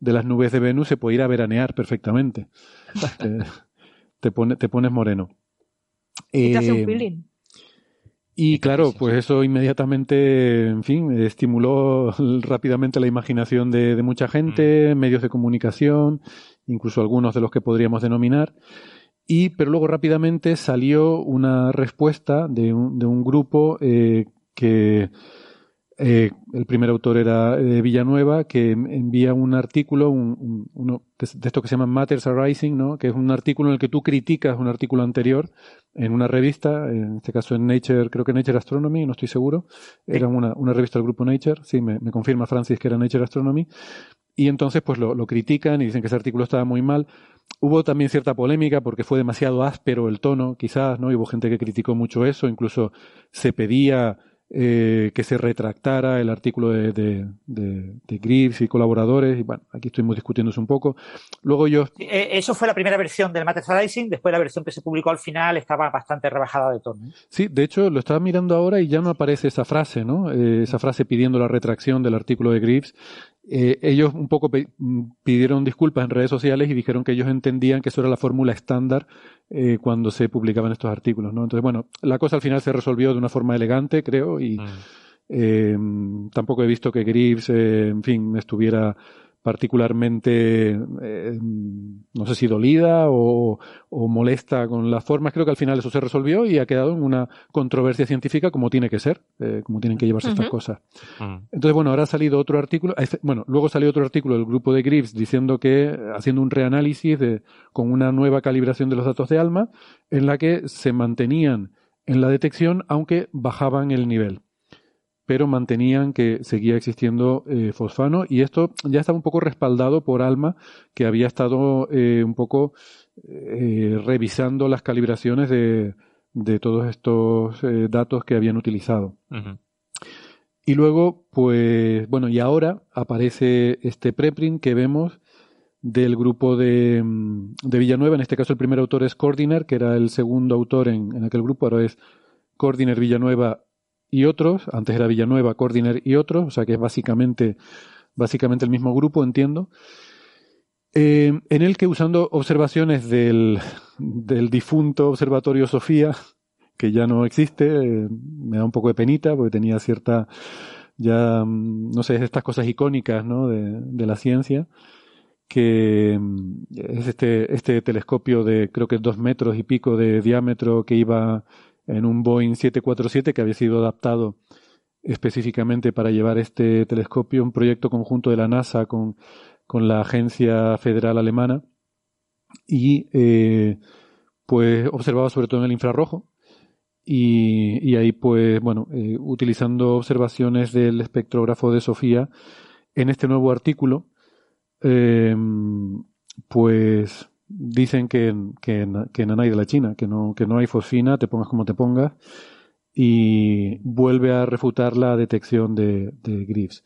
de las nubes de Venus se puede ir a veranear perfectamente. te, pone, te pones moreno. Y te hace un peeling. Y claro, pues eso inmediatamente, en fin, estimuló rápidamente la imaginación de, de mucha gente, mm. medios de comunicación, incluso algunos de los que podríamos denominar. Y, pero luego rápidamente salió una respuesta de un, de un grupo eh, que eh, el primer autor era eh, Villanueva, que envía un artículo, un, uno de esto que se llama Matters Arising, ¿no? que es un artículo en el que tú criticas un artículo anterior en una revista, en este caso en Nature, creo que Nature Astronomy, no estoy seguro, era una, una revista del grupo Nature, sí, me, me, confirma Francis que era Nature Astronomy, y entonces pues lo, lo critican y dicen que ese artículo estaba muy mal. Hubo también cierta polémica porque fue demasiado áspero el tono, quizás, ¿no? Y hubo gente que criticó mucho eso, incluso se pedía eh, que se retractara el artículo de, de, de, de Grips y colaboradores, y bueno, aquí estuvimos discutiéndose un poco. Luego yo... Eh, eso fue la primera versión del Rising, después la versión que se publicó al final estaba bastante rebajada de tono. Sí, de hecho lo estaba mirando ahora y ya no aparece esa frase, ¿no? Eh, esa frase pidiendo la retracción del artículo de Grips. Eh, ellos un poco pidieron disculpas en redes sociales y dijeron que ellos entendían que eso era la fórmula estándar eh, cuando se publicaban estos artículos, ¿no? Entonces, bueno, la cosa al final se resolvió de una forma elegante, creo, y mm. eh, tampoco he visto que Greaves, eh, en fin, estuviera particularmente, eh, no sé si dolida o, o, molesta con las formas. Creo que al final eso se resolvió y ha quedado en una controversia científica como tiene que ser, eh, como tienen que llevarse uh -huh. estas cosas. Uh -huh. Entonces, bueno, ahora ha salido otro artículo, bueno, luego salió otro artículo del grupo de Greaves diciendo que, haciendo un reanálisis de, con una nueva calibración de los datos de ALMA, en la que se mantenían en la detección aunque bajaban el nivel pero mantenían que seguía existiendo eh, fosfano y esto ya estaba un poco respaldado por Alma, que había estado eh, un poco eh, revisando las calibraciones de, de todos estos datos que habían utilizado. Uh -huh. Y luego, pues, bueno, y ahora aparece este preprint que vemos del grupo de, de Villanueva, en este caso el primer autor es Cordiner, que era el segundo autor en, en aquel grupo, ahora es Cordiner Villanueva y otros, antes era Villanueva, Cordiner y otros, o sea que es básicamente, básicamente el mismo grupo, entiendo, eh, en el que usando observaciones del, del difunto Observatorio Sofía, que ya no existe, eh, me da un poco de penita porque tenía cierta, ya, mm, no sé, estas cosas icónicas, ¿no? De, de la ciencia, que mm, es este, este telescopio de creo que dos metros y pico de diámetro que iba en un Boeing 747 que había sido adaptado específicamente para llevar este telescopio, un proyecto conjunto de la NASA con, con la Agencia Federal Alemana. Y eh, pues observaba sobre todo en el infrarrojo y, y ahí pues bueno eh, utilizando observaciones del espectrógrafo de Sofía en este nuevo artículo eh, pues dicen que, que, que hay de la China, que no, que no hay fosfina, te pongas como te pongas, y vuelve a refutar la detección de, de Greaves.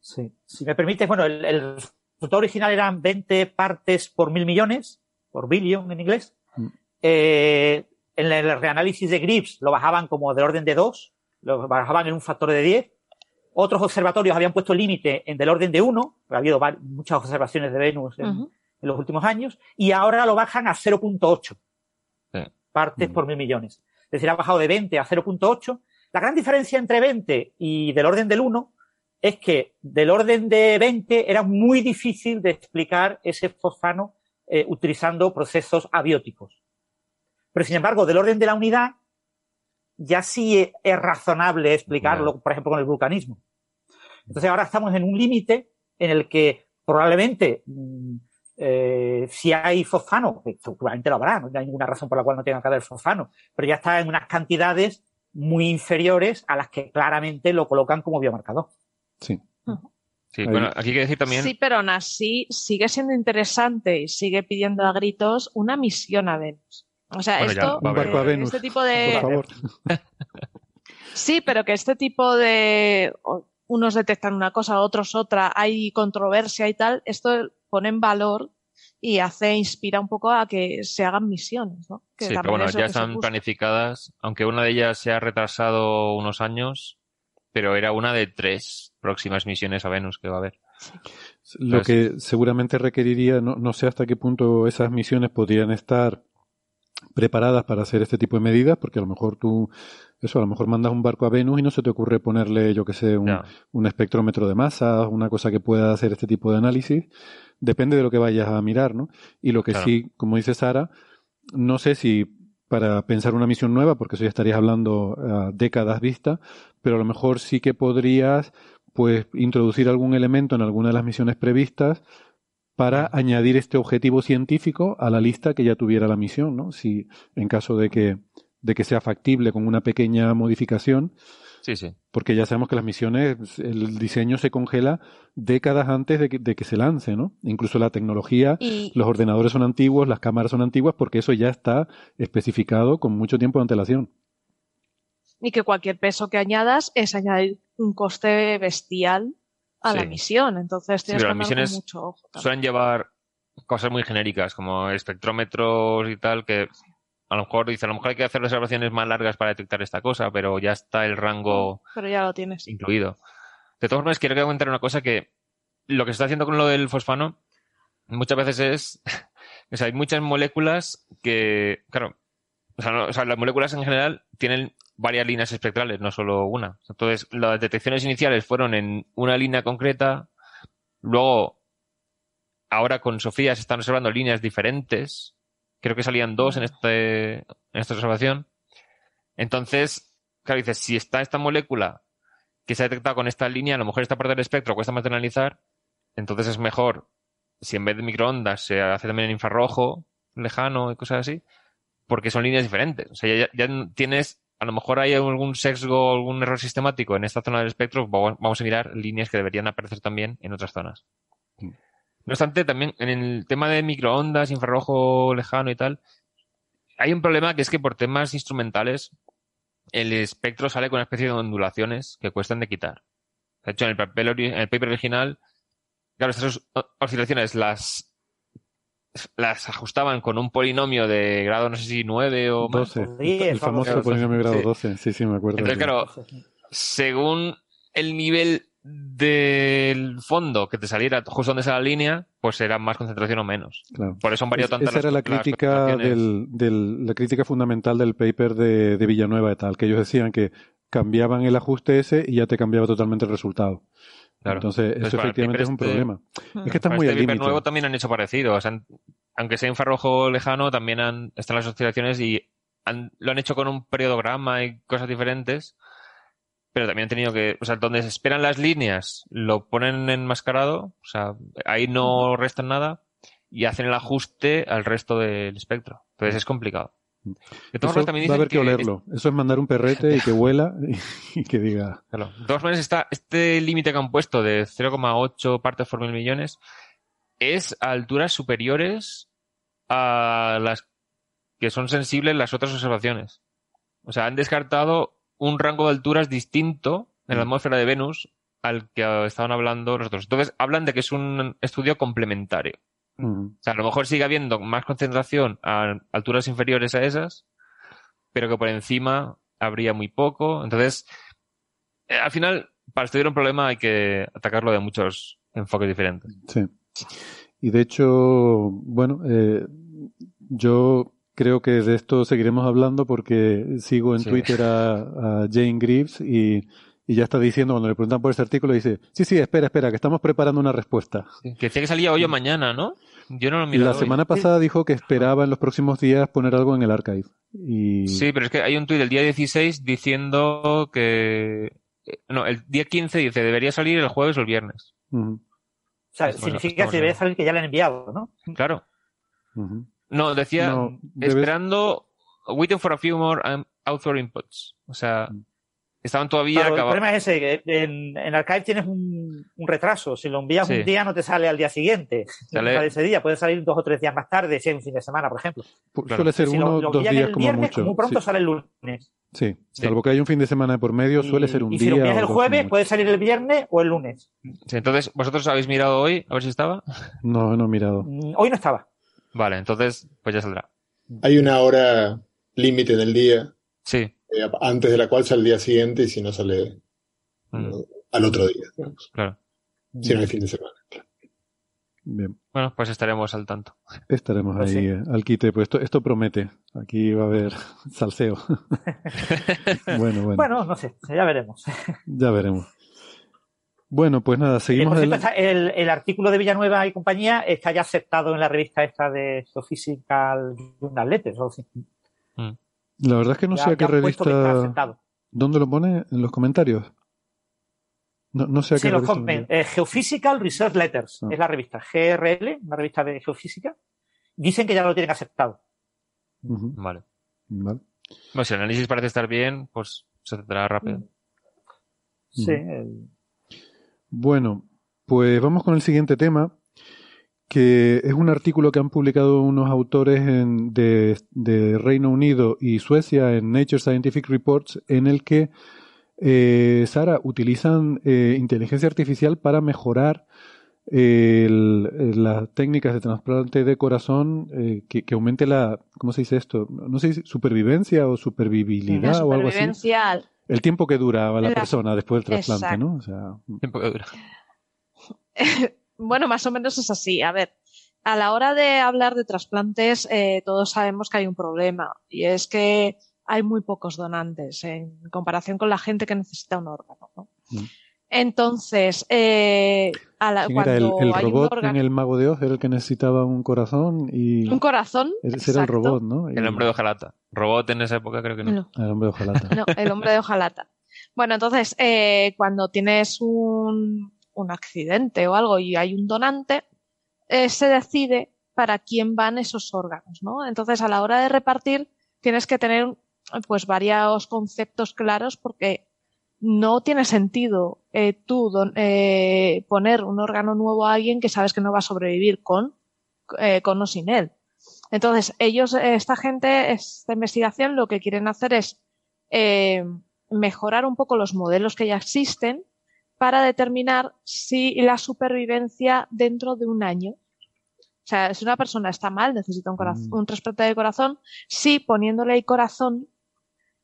Sí. Si me permites, bueno, el, el, resultado original eran 20 partes por mil millones, por billion en inglés. Mm. Eh, en el reanálisis de Greaves lo bajaban como de orden de 2, lo bajaban en un factor de 10. Otros observatorios habían puesto el límite en del orden de 1, ha habido muchas observaciones de Venus en, uh -huh en los últimos años y ahora lo bajan a 0.8 sí. partes mm. por mil millones. Es decir, ha bajado de 20 a 0.8. La gran diferencia entre 20 y del orden del 1 es que del orden de 20 era muy difícil de explicar ese fosfano eh, utilizando procesos abióticos. Pero sin embargo, del orden de la unidad ya sí es razonable explicarlo, por ejemplo, con el vulcanismo. Entonces ahora estamos en un límite en el que probablemente mm, eh, si hay fosfano, seguramente lo habrá, no hay ninguna razón por la cual no tenga que haber fosfano, pero ya está en unas cantidades muy inferiores a las que claramente lo colocan como biomarcador. Sí. Sí, bueno, aquí hay que decir también. Sí, pero aún así sigue siendo interesante y sigue pidiendo a gritos una misión a Venus. O sea, esto, un barco a Venus, este tipo de. Por favor. Sí, pero que este tipo de. Unos detectan una cosa, otros otra, hay controversia y tal. Esto pone en valor y hace, inspira un poco a que se hagan misiones, ¿no? sí, pero bueno, ya están planificadas, aunque una de ellas se ha retrasado unos años, pero era una de tres próximas misiones a Venus que va a haber. Lo que seguramente requeriría, no, no sé hasta qué punto esas misiones podrían estar preparadas para hacer este tipo de medidas, porque a lo mejor tú, eso, a lo mejor mandas un barco a Venus y no se te ocurre ponerle, yo que sé, un, un espectrómetro de masa, una cosa que pueda hacer este tipo de análisis. Depende de lo que vayas a mirar, ¿no? Y lo que sí, como dice Sara, no sé si para pensar una misión nueva, porque eso ya estarías hablando a décadas vista, pero a lo mejor sí que podrías pues introducir algún elemento en alguna de las misiones previstas para añadir este objetivo científico a la lista que ya tuviera la misión, ¿no? Si en caso de que, de que sea factible con una pequeña modificación. Sí, sí. Porque ya sabemos que las misiones, el diseño se congela décadas antes de que, de que se lance, ¿no? Incluso la tecnología, los ordenadores son antiguos, las cámaras son antiguas, porque eso ya está especificado con mucho tiempo de antelación. Y que cualquier peso que añadas es añadir un coste bestial a la misión. Entonces tienes que las misiones mucho ojo. Suelen llevar cosas muy genéricas, como espectrómetros y tal, que a lo mejor dice, a lo mejor hay que hacer observaciones más largas para detectar esta cosa, pero ya está el rango pero ya lo tienes. incluido. De todas formas, quiero comentar una cosa que lo que se está haciendo con lo del fosfano muchas veces es, o sea, hay muchas moléculas que, claro, o sea, o sea, las moléculas en general tienen varias líneas espectrales, no solo una. Entonces, las detecciones iniciales fueron en una línea concreta, luego, ahora con Sofía se están observando líneas diferentes, creo que salían dos en, este, en esta observación. Entonces, claro, dices, si está esta molécula que se ha detectado con esta línea, a lo mejor esta parte del espectro cuesta más de analizar, entonces es mejor, si en vez de microondas se hace también en infrarrojo, lejano y cosas así, porque son líneas diferentes. O sea, ya tienes a lo mejor hay algún sesgo, algún error sistemático en esta zona del espectro, vamos a mirar líneas que deberían aparecer también en otras zonas. Mm. No obstante, también en el tema de microondas, infrarrojo lejano y tal, hay un problema que es que por temas instrumentales el espectro sale con una especie de ondulaciones que cuestan de quitar. De hecho, en el, papel, en el paper original, claro, estas oscilaciones las las ajustaban con un polinomio de grado, no sé si 9 o 12. el, famoso polinomio de grado 12, sí, sí, me acuerdo. Entonces, claro, según el nivel del fondo que te saliera justo donde está la línea, pues era más concentración o menos. Por eso han variado tanto Esa era la crítica, del, del, la crítica fundamental del paper de, de Villanueva y tal, que ellos decían que cambiaban el ajuste ese y ya te cambiaba totalmente el resultado. Entonces, eso efectivamente es un problema. Es que está muy este al nuevo también han hecho parecido. O sea, aunque sea infrarrojo lejano, también han, están las oscilaciones y lo han hecho con un periodograma y cosas diferentes. Pero también han tenido que, o sea, donde se esperan las líneas, lo ponen enmascarado, o sea, ahí no restan nada y hacen el ajuste al resto del espectro. Entonces es complicado. Eso también va a haber que, olerlo. Eso es mandar un perrete y que huela y, que diga. De todas maneras, está, este límite que han puesto de 0,8 partes por mil millones es a alturas superiores a las que son sensibles las otras observaciones. O sea, han descartado un rango de alturas distinto en la mm. atmósfera de Venus al que estaban hablando los otros. Entonces, hablan de que es un estudio complementario. O sea, a lo mejor sigue habiendo más concentración a alturas inferiores a esas, pero que por encima habría muy poco. Entonces, eh, al final, para estudiar un problema hay que atacarlo de muchos enfoques diferentes. Sí. Y de hecho, bueno, eh, yo creo que de esto seguiremos hablando porque sigo en Twitter a, Jane Greaves y y ya está diciendo, cuando le preguntan por ese artículo, dice, sí, sí, espera, espera, que estamos preparando una respuesta. que decía que salía hoy o mañana, ¿no? Yo no lo La semana pasada dijo que esperaba en los próximos días poner algo en el archive. Y... Sí, pero es que hay un tuit del día 16 diciendo que... No, el día 15 dice, debería salir el jueves o el viernes. O sea, significa que debería salir que ya le han enviado, ¿no? Claro. No, decía, esperando, waiting for a few more um, author inputs. O sea. Estaban todavía El problema es ese, que en, en Archive tienes un, retraso. Si lo envías un día, no te sale al día siguiente. Sale... ese día, puede salir dos o tres días más tarde, si es un fin de semana, por ejemplo. Suele ser uno o dos días como mucho. Muy pronto sale el lunes. Sí, salvo que hay un fin de semana por medio, suele ser un día. Y si lo envías el jueves, puede salir el viernes o el lunes. Sí, entonces, ¿vosotros habéis mirado hoy? A ver si estaba. No, no he mirado. Mm, hoy no estaba. Vale, entonces, pues ya saldrá. Hay una hora límite del día. Sí. Eh, antes de la cual sale el día siguiente y si no sale mm. al otro día. Claro. Si no hay fin de semana. Bien. Bueno, pues estaremos al tanto. Estaremos pues ahí eh, al quite. Pues esto, esto promete. Aquí va a haber salseo. bueno, bueno. Bueno, no sé, ya veremos. ya veremos. Bueno, pues nada, seguimos. el... el... artículo de Villanueva y compañía está ya aceptado en la revista esta de Geophysical Journal Letters. Mm. La verdad es que no sé a qué revista. ¿Dónde lo pone? ¿En los comentarios? No, no sé a qué revista. Eh, Geophysical Research Letters ah. es la revista. GRL, una revista de geofísica. Dicen que ya lo tienen aceptado. Vale. Vale. Bueno, si el análisis parece estar bien, pues se tendrá rápido. Sí. Bueno, pues vamos con el siguiente tema, que es un artículo que han publicado unos autores de, Reino Unido y Suecia en Nature Scientific Reports, en el que, eh, Sara, utilizan eh, inteligencia artificial para mejorar las técnicas de trasplante de corazón eh, que, aumente la, ¿cómo se dice esto? No sé si supervivencia o supervivibilidad o algo así. El tiempo que dura la, persona después del trasplante, ¿no? O sea, tiempo que dura. bueno, más o menos es así. A ver, a la hora de hablar de trasplantes, eh, todos sabemos que hay un problema y es que hay muy pocos donantes en comparación con la gente que necesita un órgano. ¿no? Mm. Entonces, eh, a la, cuando el, el robot en el Mago de Oz era el que necesitaba un corazón y... Un corazón. Ese era el robot, ¿no? El hombre de hojalata. Robot en esa época creo que no. El hombre de hojalata. No, el hombre de hojalata. Bueno, entonces, eh, cuando tienes un, un, accidente o algo y hay un donante, eh, se decide para quién van esos órganos, ¿no? Entonces, a la hora de repartir, tienes que tener pues varios conceptos claros porque no tiene sentido eh, tú eh, poner un órgano nuevo a alguien que sabes que no va a sobrevivir con, eh, con o sin él. Entonces, ellos, esta gente, esta investigación, lo que quieren hacer es mejorar un poco los modelos que ya existen para determinar si la supervivencia dentro de un año. O sea, si una persona está mal, necesita un, corazón, mm. un trasplante de corazón, si poniéndole el corazón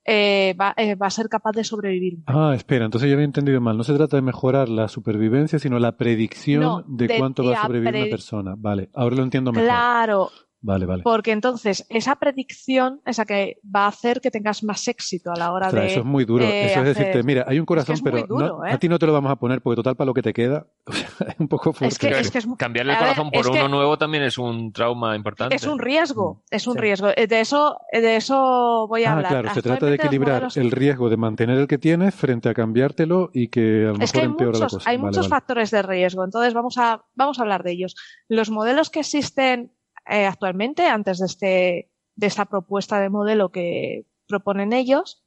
eh, va, eh, va, a ser capaz de sobrevivir. Ah, espera, entonces yo había entendido mal. No se trata de mejorar la supervivencia, sino la predicción de, cuánto va a sobrevivir una persona. Vale, ahora lo entiendo mejor. Claro, Vale, vale. Porque entonces esa predicción es la que va a hacer que tengas más éxito a la hora de. Eso es muy duro. Eh, eso es decirte, mira, hay un corazón, pero ¿eh? a ti no te lo vamos a poner porque total para lo que te queda es un poco fuerte. Es que, Cambiarle el corazón por uno nuevo también es un trauma importante. Es un riesgo, mm. es un riesgo. Eh, de eso, de eso voy a ah, hablar. Claro, se trata de equilibrar el riesgo de mantener el que tienes frente a cambiártelo y que a lo mejor empeora la cosa. Hay muchos factores de riesgo, entonces vamos a, vamos a hablar de ellos. Los modelos que existen eh, actualmente, antes de, este, de esta propuesta de modelo que proponen ellos,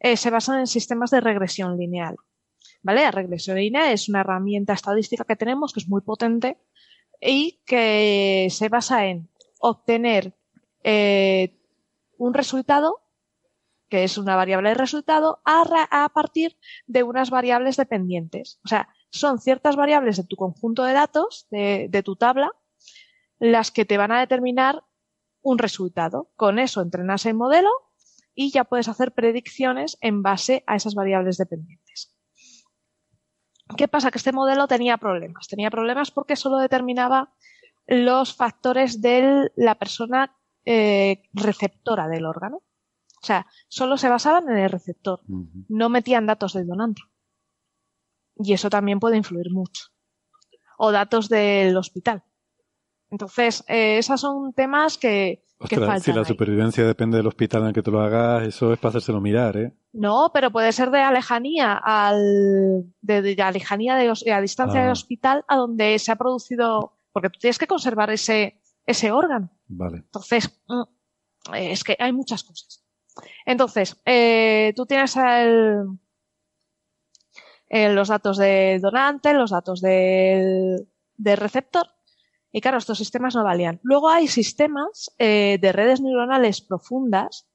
eh, se basan en sistemas de regresión lineal. ¿Vale? La regresión lineal es una herramienta estadística que tenemos que es muy potente y que se basa en obtener eh, un resultado, que es una variable de resultado, a, partir de unas variables dependientes. O sea, son ciertas variables de tu conjunto de datos, de tu tabla, las que te van a determinar un resultado. Con eso entrenas el modelo y ya puedes hacer predicciones en base a esas variables dependientes. ¿Qué pasa? Que este modelo tenía problemas. Tenía problemas porque solo determinaba los factores de la persona eh, receptora del órgano. O sea, solo se basaban en el receptor, no metían datos del donante. Y eso también puede influir mucho. O datos del hospital Entonces, eh, esos son temas que, si la supervivencia depende del hospital en el que te lo hagas, eso es para hacérselo mirar, ¿eh? No, pero puede ser de la lejanía al, de, la lejanía de, a distancia del ah. hospital a donde se ha producido, porque tú tienes que conservar ese, ese órgano. Vale. Entonces, mm, es que hay muchas cosas. Entonces, eh, tú tienes el, los datos del donante, los datos del, del receptor y claro, estos sistemas no valían. Luego hay sistemas eh, de redes neuronales profundas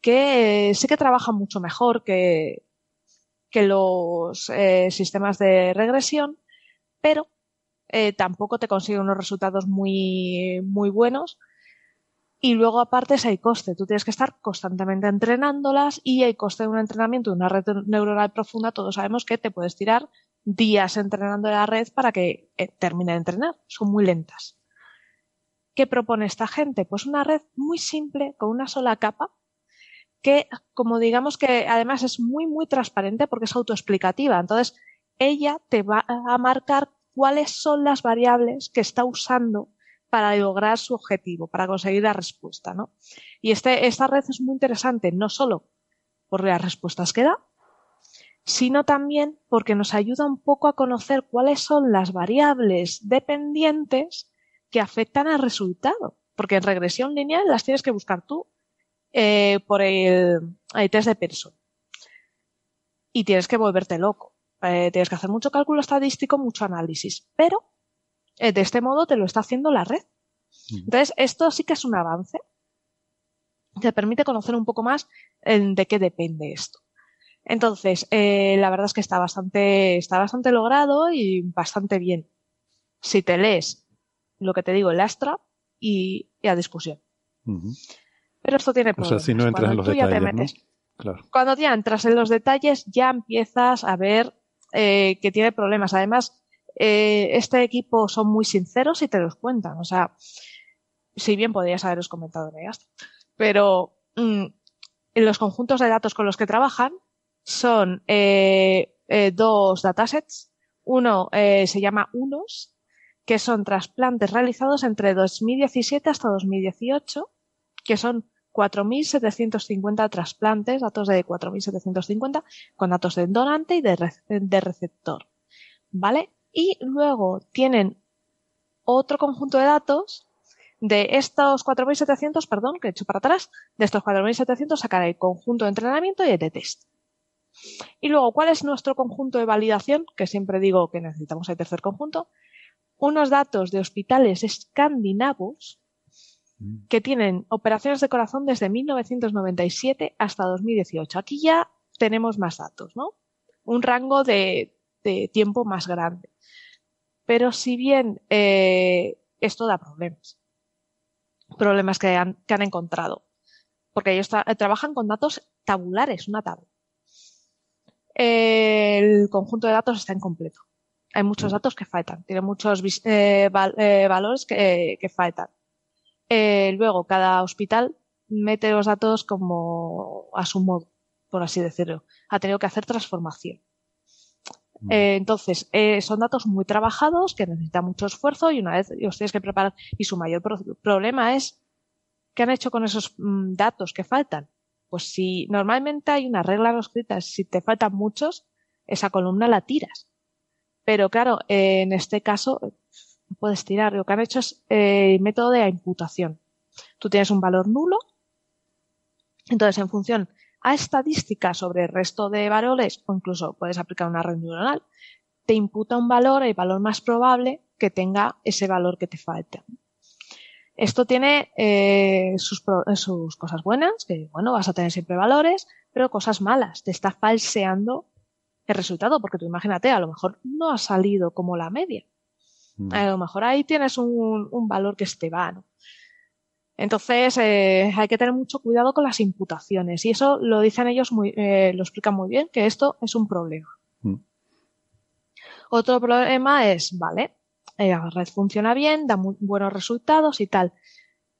que eh, sí que trabajan mucho mejor que, que los eh, sistemas de regresión, pero tampoco te consiguen unos resultados muy, muy buenos. Y luego, aparte, hay coste. Tú tienes que estar constantemente entrenándolas y hay coste de un entrenamiento de una red neuronal profunda. Todos sabemos que te puedes tirar días entrenando la red para que eh, termine de entrenar. Son muy lentas. ¿Qué propone esta gente? Pues una red muy simple, con una sola capa, que, como digamos que además es muy, muy transparente porque es autoexplicativa. Entonces, ella te va a marcar cuáles son las variables que está usando para lograr su objetivo, para conseguir la respuesta, ¿no? Y este, esta red es muy interesante, no solo por las respuestas que da, sino también porque nos ayuda un poco a conocer cuáles son las variables dependientes que afectan al resultado. Porque en regresión lineal las tienes que buscar tú eh, por el, test de Pearson. Y tienes que volverte loco. Eh, tienes que hacer mucho cálculo estadístico, mucho análisis. Pero eh, de este modo te lo está haciendo la red. Entonces, esto sí que es un avance. Te permite conocer un poco más de qué depende esto. Entonces, eh, la verdad es que está bastante, está bastante logrado y bastante bien. Si te lees lo que te digo, el Astra y, a discusión. Pero esto tiene problemas. O sea, si no entras en los detalles, Claro. Cuando ya entras en los detalles, ya empiezas a ver eh, que tiene problemas. Además, eh, este equipo son muy sinceros y te los cuentan. O sea, si bien podrías haberos comentado en. Pero mm, en los conjuntos de datos con los que trabajan, son eh, eh, dos datasets. Uno eh, se llama UNOS, que son trasplantes realizados entre 2017 hasta 2018, que son 4.750 trasplantes, datos de 4.750, con datos de donante y de, de receptor. ¿Vale? Y luego tienen otro conjunto de datos de estos 4.700, perdón, que he hecho para atrás, de estos 4.700 sacaré el conjunto de entrenamiento y el de test. Y luego, ¿cuál es nuestro conjunto de validación? Que siempre digo que necesitamos el tercer conjunto. Unos datos de hospitales escandinavos mm. que tienen operaciones de corazón desde 1997 hasta 2018. Aquí ya tenemos más datos, ¿no? Un rango de, tiempo más grande. Pero si bien eh, esto da problemas, problemas que han, que han encontrado, porque ellos trabajan con datos tabulares, una tabla el conjunto de datos está incompleto. Hay muchos mm. datos que faltan, tiene muchos eh, eh, valores que, faltan. Eh, luego, cada hospital mete los datos como a su modo, por así decirlo. Ha tenido que hacer transformación. Mm. entonces, son datos muy trabajados que necesitan mucho esfuerzo y una vez los tienes que preparar. Y su mayor problema es qué han hecho con esos mm, datos que faltan pues si normalmente hay una regla no escrita, si te faltan muchos, esa columna la tiras. Pero claro, en este caso no puedes tirar. Lo que han hecho es el eh, método de imputación. Tú tienes un valor nulo, entonces en función a estadística sobre el resto de valores, o incluso puedes aplicar una red neuronal, te imputa un valor, el valor más probable que tenga ese valor que te falta. Esto tiene eh, sus, sus cosas buenas, que bueno, vas a tener siempre valores, pero cosas malas, te está falseando el resultado, porque tú imagínate, a lo mejor no ha salido como la media. Mm. A lo mejor ahí tienes un, un valor que esté vano. Entonces, eh, hay que tener mucho cuidado con las imputaciones. Y eso lo dicen ellos muy, eh, lo explican muy bien, que esto es un problema. Mm. Otro problema es, vale, eh, la red funciona bien, da muy buenos resultados y tal.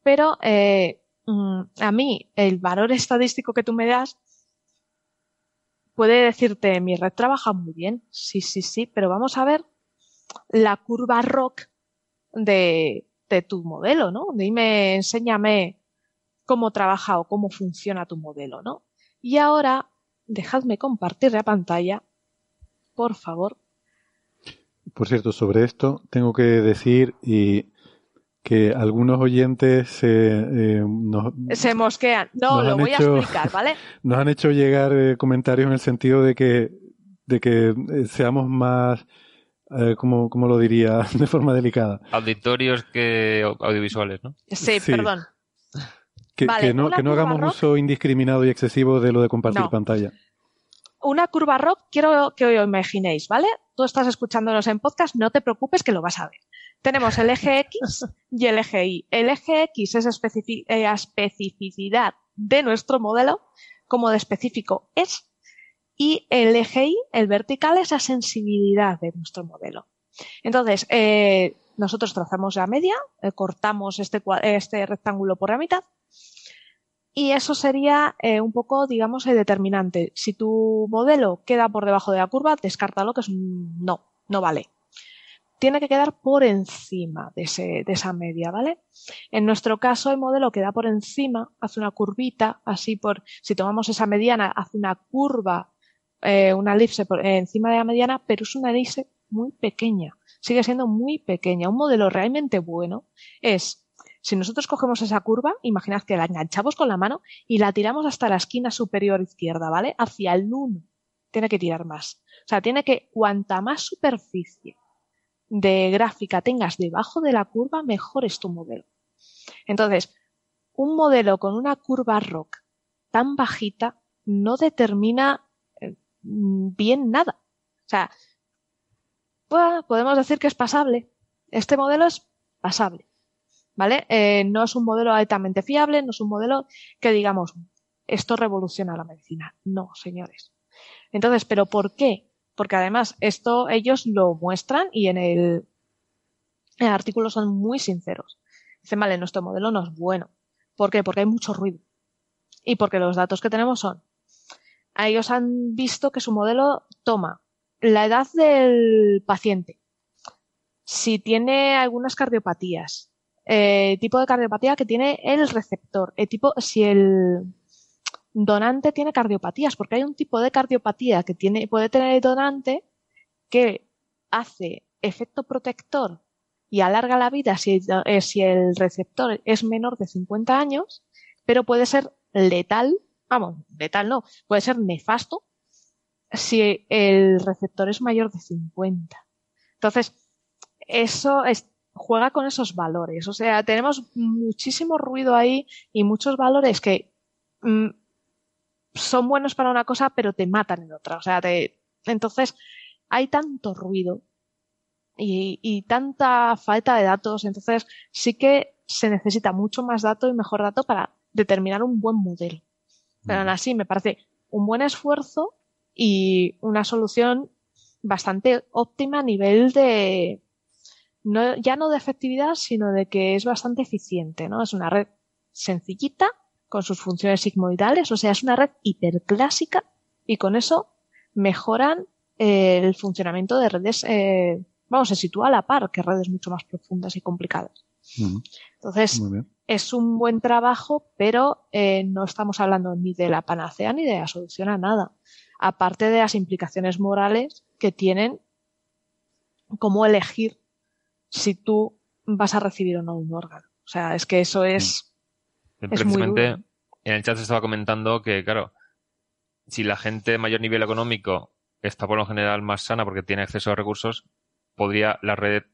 Pero eh, mm, a mí el valor estadístico que tú me das puede decirte mi red trabaja muy bien, sí, sí, sí, pero vamos a ver la curva ROC de, de tu modelo, ¿no? Dime, enséñame cómo trabaja o cómo funciona tu modelo, ¿no? Y ahora, dejadme compartir la pantalla, por favor. Por cierto, sobre esto tengo que decir y que algunos oyentes eh, se mosquean. No, lo voy a explicar, ¿vale? Nos han hecho llegar eh, comentarios en el sentido de que, de que eh, seamos más, como, como lo diría de forma delicada. Auditorios que audiovisuales, ¿no? Sí, perdón. Que, no, que no hagamos uso indiscriminado y excesivo de lo de compartir pantalla. Una curva rock, quiero que os imaginéis, ¿vale? Tú estás escuchándonos en podcast, no te preocupes que lo vas a ver tenemos el eje X y el eje Y. El eje X es la eh, especificidad de nuestro modelo, como de específico es, y el eje Y, el vertical, es la sensibilidad de nuestro modelo. Entonces, eh, nosotros trazamos la media, eh, cortamos este, este, rectángulo por la mitad, y eso sería un poco, digamos, el determinante. Si tu modelo queda por debajo de la curva, descártalo, que es un no, no vale tiene que quedar por encima de, esa media, ¿vale? En nuestro caso, el modelo queda por encima, hace una curvita, así por, si tomamos esa mediana, hace una curva, eh, una elipse por encima de la mediana, pero es una elipse muy pequeña, sigue siendo muy pequeña. Un modelo realmente bueno es, si nosotros cogemos esa curva, imaginad que la enganchamos con la mano y la tiramos hasta la esquina superior izquierda, ¿vale? Hacia el 1. Tiene que tirar más. O sea, tiene que, cuanta más superficie de gráfica tengas debajo de la curva, mejor es tu modelo. Entonces, un modelo con una curva ROC tan bajita no determina eh, bien nada. O sea, podemos decir que es pasable. Este modelo es pasable. ¿Vale? Eh, no es un modelo altamente fiable, no es un modelo que digamos, esto revoluciona la medicina. No, señores. Entonces, ¿pero por qué? porque además esto ellos lo muestran y en el, artículo son muy sinceros. Dicen, vale, nuestro modelo no es bueno. ¿Por qué? Porque hay mucho ruido. Y porque los datos que tenemos son, ellos han visto que su modelo toma la edad del paciente, si tiene algunas cardiopatías, el tipo de cardiopatía que tiene el receptor, el tipo, si el, donante tiene cardiopatías, porque hay un tipo de cardiopatía que tiene, puede tener el donante que hace efecto protector y alarga la vida si, eh, si el receptor es menor de 50 años, pero puede ser letal, vamos, letal no, puede ser nefasto si el receptor es mayor de 50. Entonces, eso es, juega con esos valores. O sea, tenemos muchísimo ruido ahí y muchos valores que mm, son buenos para una cosa, pero te matan en otra. O sea, te... entonces hay tanto ruido y, tanta falta de datos, entonces sí que se necesita mucho más dato y mejor dato para determinar un buen modelo. Pero aún así me parece un buen esfuerzo y una solución bastante óptima a nivel de no, ya no de efectividad, sino de que es bastante eficiente, ¿no? Es una red sencillita con sus funciones sigmoidales, o sea, es una red hiperclásica y con eso mejoran eh, el funcionamiento de redes, eh, vamos, se sitúa a la par que redes mucho más profundas y complicadas. Entonces, es un buen trabajo, pero eh, no estamos hablando ni de la panacea ni de la solución a nada, aparte de las implicaciones morales que tienen cómo elegir si tú vas a recibir o no un órgano. O sea, es que eso es Precisamente en el chat se estaba comentando que, claro, si la gente de mayor nivel económico está por lo general más sana porque tiene acceso a recursos, podría la red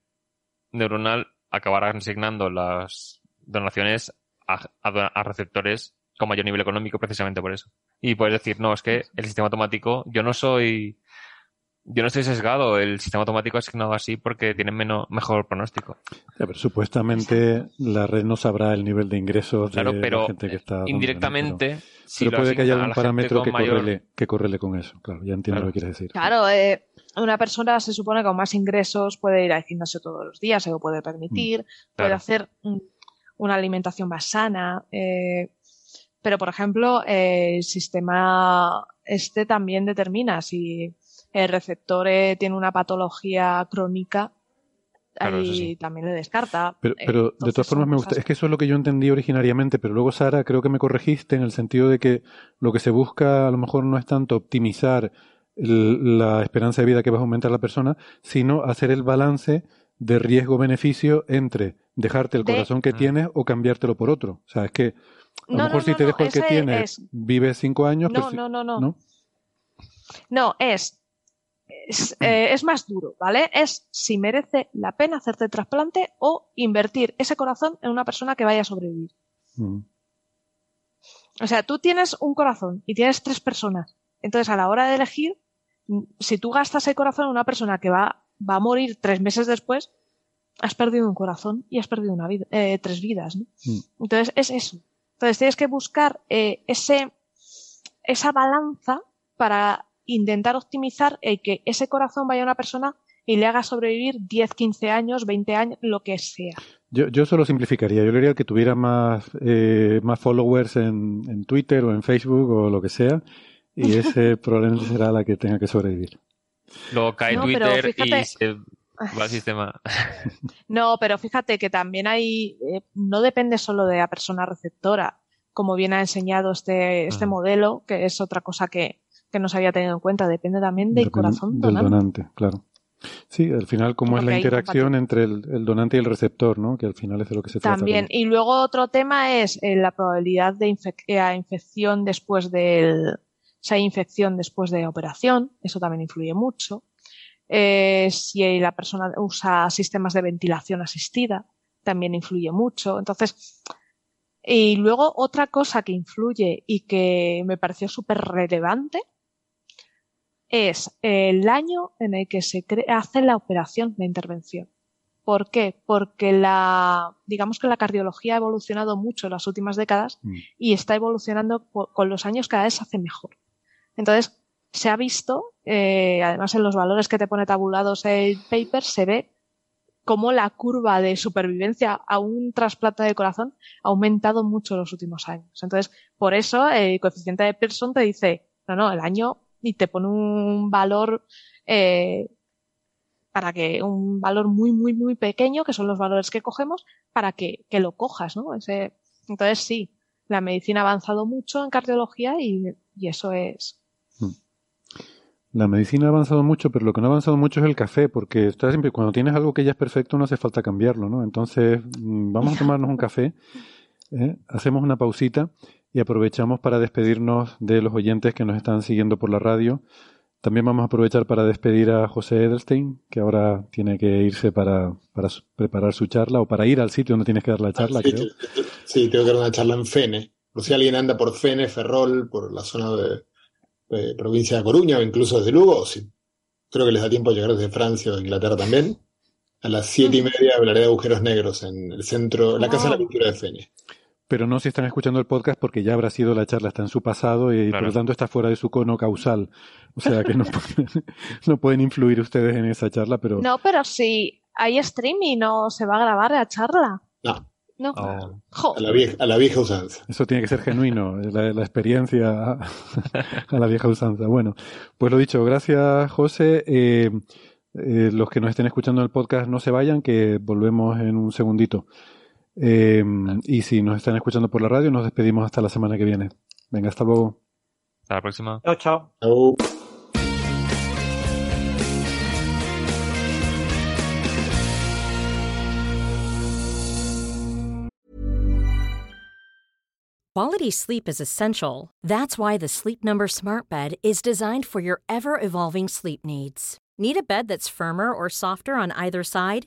neuronal acabar asignando las donaciones a, receptores con mayor nivel económico precisamente por eso. Y puedes decir, no, es que el sistema automático, yo no soy yo no estoy sesgado, el sistema automático ha asignado así porque tiene menos, mejor pronóstico. pero supuestamente la red no sabrá el nivel de ingresos de la gente que está. Indirectamente, pero, puede que haya un parámetro que, correle, que correle con eso. Claro, ya entiendo lo que quieres decir. Claro, eh, una persona se supone que con más ingresos puede ir al gimnasio todos los días, se lo puede permitir, mm, puede hacer una alimentación más sana. Eh, pero, por ejemplo, eh, el sistema este también determina si el receptor tiene una patología crónica, también le descarta. Pero, eh, de todas formas me gusta, es que eso es lo que yo entendí originariamente, pero luego Sara creo que me corregiste en el sentido de que lo que se busca a lo mejor no es tanto optimizar la esperanza de vida que va a aumentar la persona, sino hacer el balance de riesgo-beneficio entre dejarte el corazón que tienes o cambiártelo por otro. O sea, es que a lo mejor si te dejo el que tienes, vives cinco años. No, no, no, no. No, es, eh, es, más duro, ¿vale? Es si merece la pena hacerte el trasplante o invertir ese corazón en una persona que vaya a sobrevivir. Mm. O sea, tú tienes un corazón y tienes tres personas. Entonces, a la hora de elegir, si tú gastas el corazón en una persona que va, va a morir tres meses después, has perdido un corazón y has perdido una vida, eh, tres vidas. ¿no? Mm. Entonces, es eso. Entonces, tienes que buscar eh, ese, esa balanza para intentar optimizar el que ese corazón vaya a una persona y le haga sobrevivir 10, 15 años, 20 años, lo que sea. Yo, yo solo simplificaría. Yo le diría que tuviera más, eh, más followers en, en Twitter o en Facebook o lo que sea y ese probablemente será la que tenga que sobrevivir. Luego cae Twitter y se va al sistema. No, pero fíjate que también hay, eh, no depende solo de la persona receptora, como bien ha enseñado este, este ah. modelo, que es otra cosa que, que no se había tenido en cuenta, depende también del corazón del donante. claro. Sí, al final, cómo es la interacción entre el, donante y el receptor, ¿no? Que al final es de lo que se trata. También. Y luego otro tema es eh, la probabilidad de eh, infección después del, si hay infección después de operación, eso también influye mucho. Eh, si la persona usa sistemas de ventilación asistida, también influye mucho. Entonces, y luego otra cosa que influye y que me pareció súper relevante es el año en el que se hace la operación de intervención. ¿Por qué? Porque la, digamos que la cardiología ha evolucionado mucho en las últimas décadas mm. y está evolucionando con los años cada vez se hace mejor. Entonces, se ha visto, eh, además en los valores que te pone tabulados el paper, se ve cómo la curva de supervivencia a un trasplante de corazón ha aumentado mucho en los últimos años. Entonces, por eso el coeficiente de Pearson te dice, no, no, el año y te pone un valor eh, para que un valor muy, muy, muy pequeño, que son los valores que cogemos, para que, que lo cojas, ¿no? Ese, entonces sí, la medicina ha avanzado mucho en cardiología y, y eso es, la medicina ha avanzado mucho, pero lo que no ha avanzado mucho es el café, porque está siempre, cuando tienes algo que ya es perfecto no hace falta cambiarlo, ¿no? Entonces, mm, vamos a tomarnos un café, ¿eh? hacemos una pausita y aprovechamos para despedirnos de los oyentes que nos están siguiendo por la radio. También vamos a aprovechar para despedir a José Edelstein, que ahora tiene que irse para, para preparar su charla o para ir al sitio donde tienes que dar la charla, sí, creo. Sí, tengo que dar una charla en Fene. Por si alguien anda por Fene, Ferrol, por la zona de, provincia de Coruña o incluso desde Lugo, si, creo que les da tiempo a llegar desde Francia o Inglaterra también. A las siete y media hablaré de agujeros negros en el centro, la Casa de la Cultura de Fene. Pero no si están escuchando el podcast porque ya habrá sido la charla, está en su pasado y por lo tanto está fuera de su cono causal. O sea que no, no pueden influir ustedes en esa charla, pero... No, pero si hay streaming no se va a grabar la charla. No. No. A, la vieja, a, la vieja, usanza. Eso tiene que ser genuino, la, la experiencia a, la vieja usanza. Bueno, pues lo dicho, gracias José. Eh, eh, los que nos estén escuchando en el podcast no se vayan, que volvemos en un segundito. Eh, y si nos están escuchando por la radio, nos despedimos hasta la semana que viene. Venga, hasta luego. Hasta la próxima. Chao, chao. chao. Quality sleep is essential. That's why the Sleep Number Smart Bed is designed for your ever evolving sleep needs. Need a bed that's firmer or softer on either side?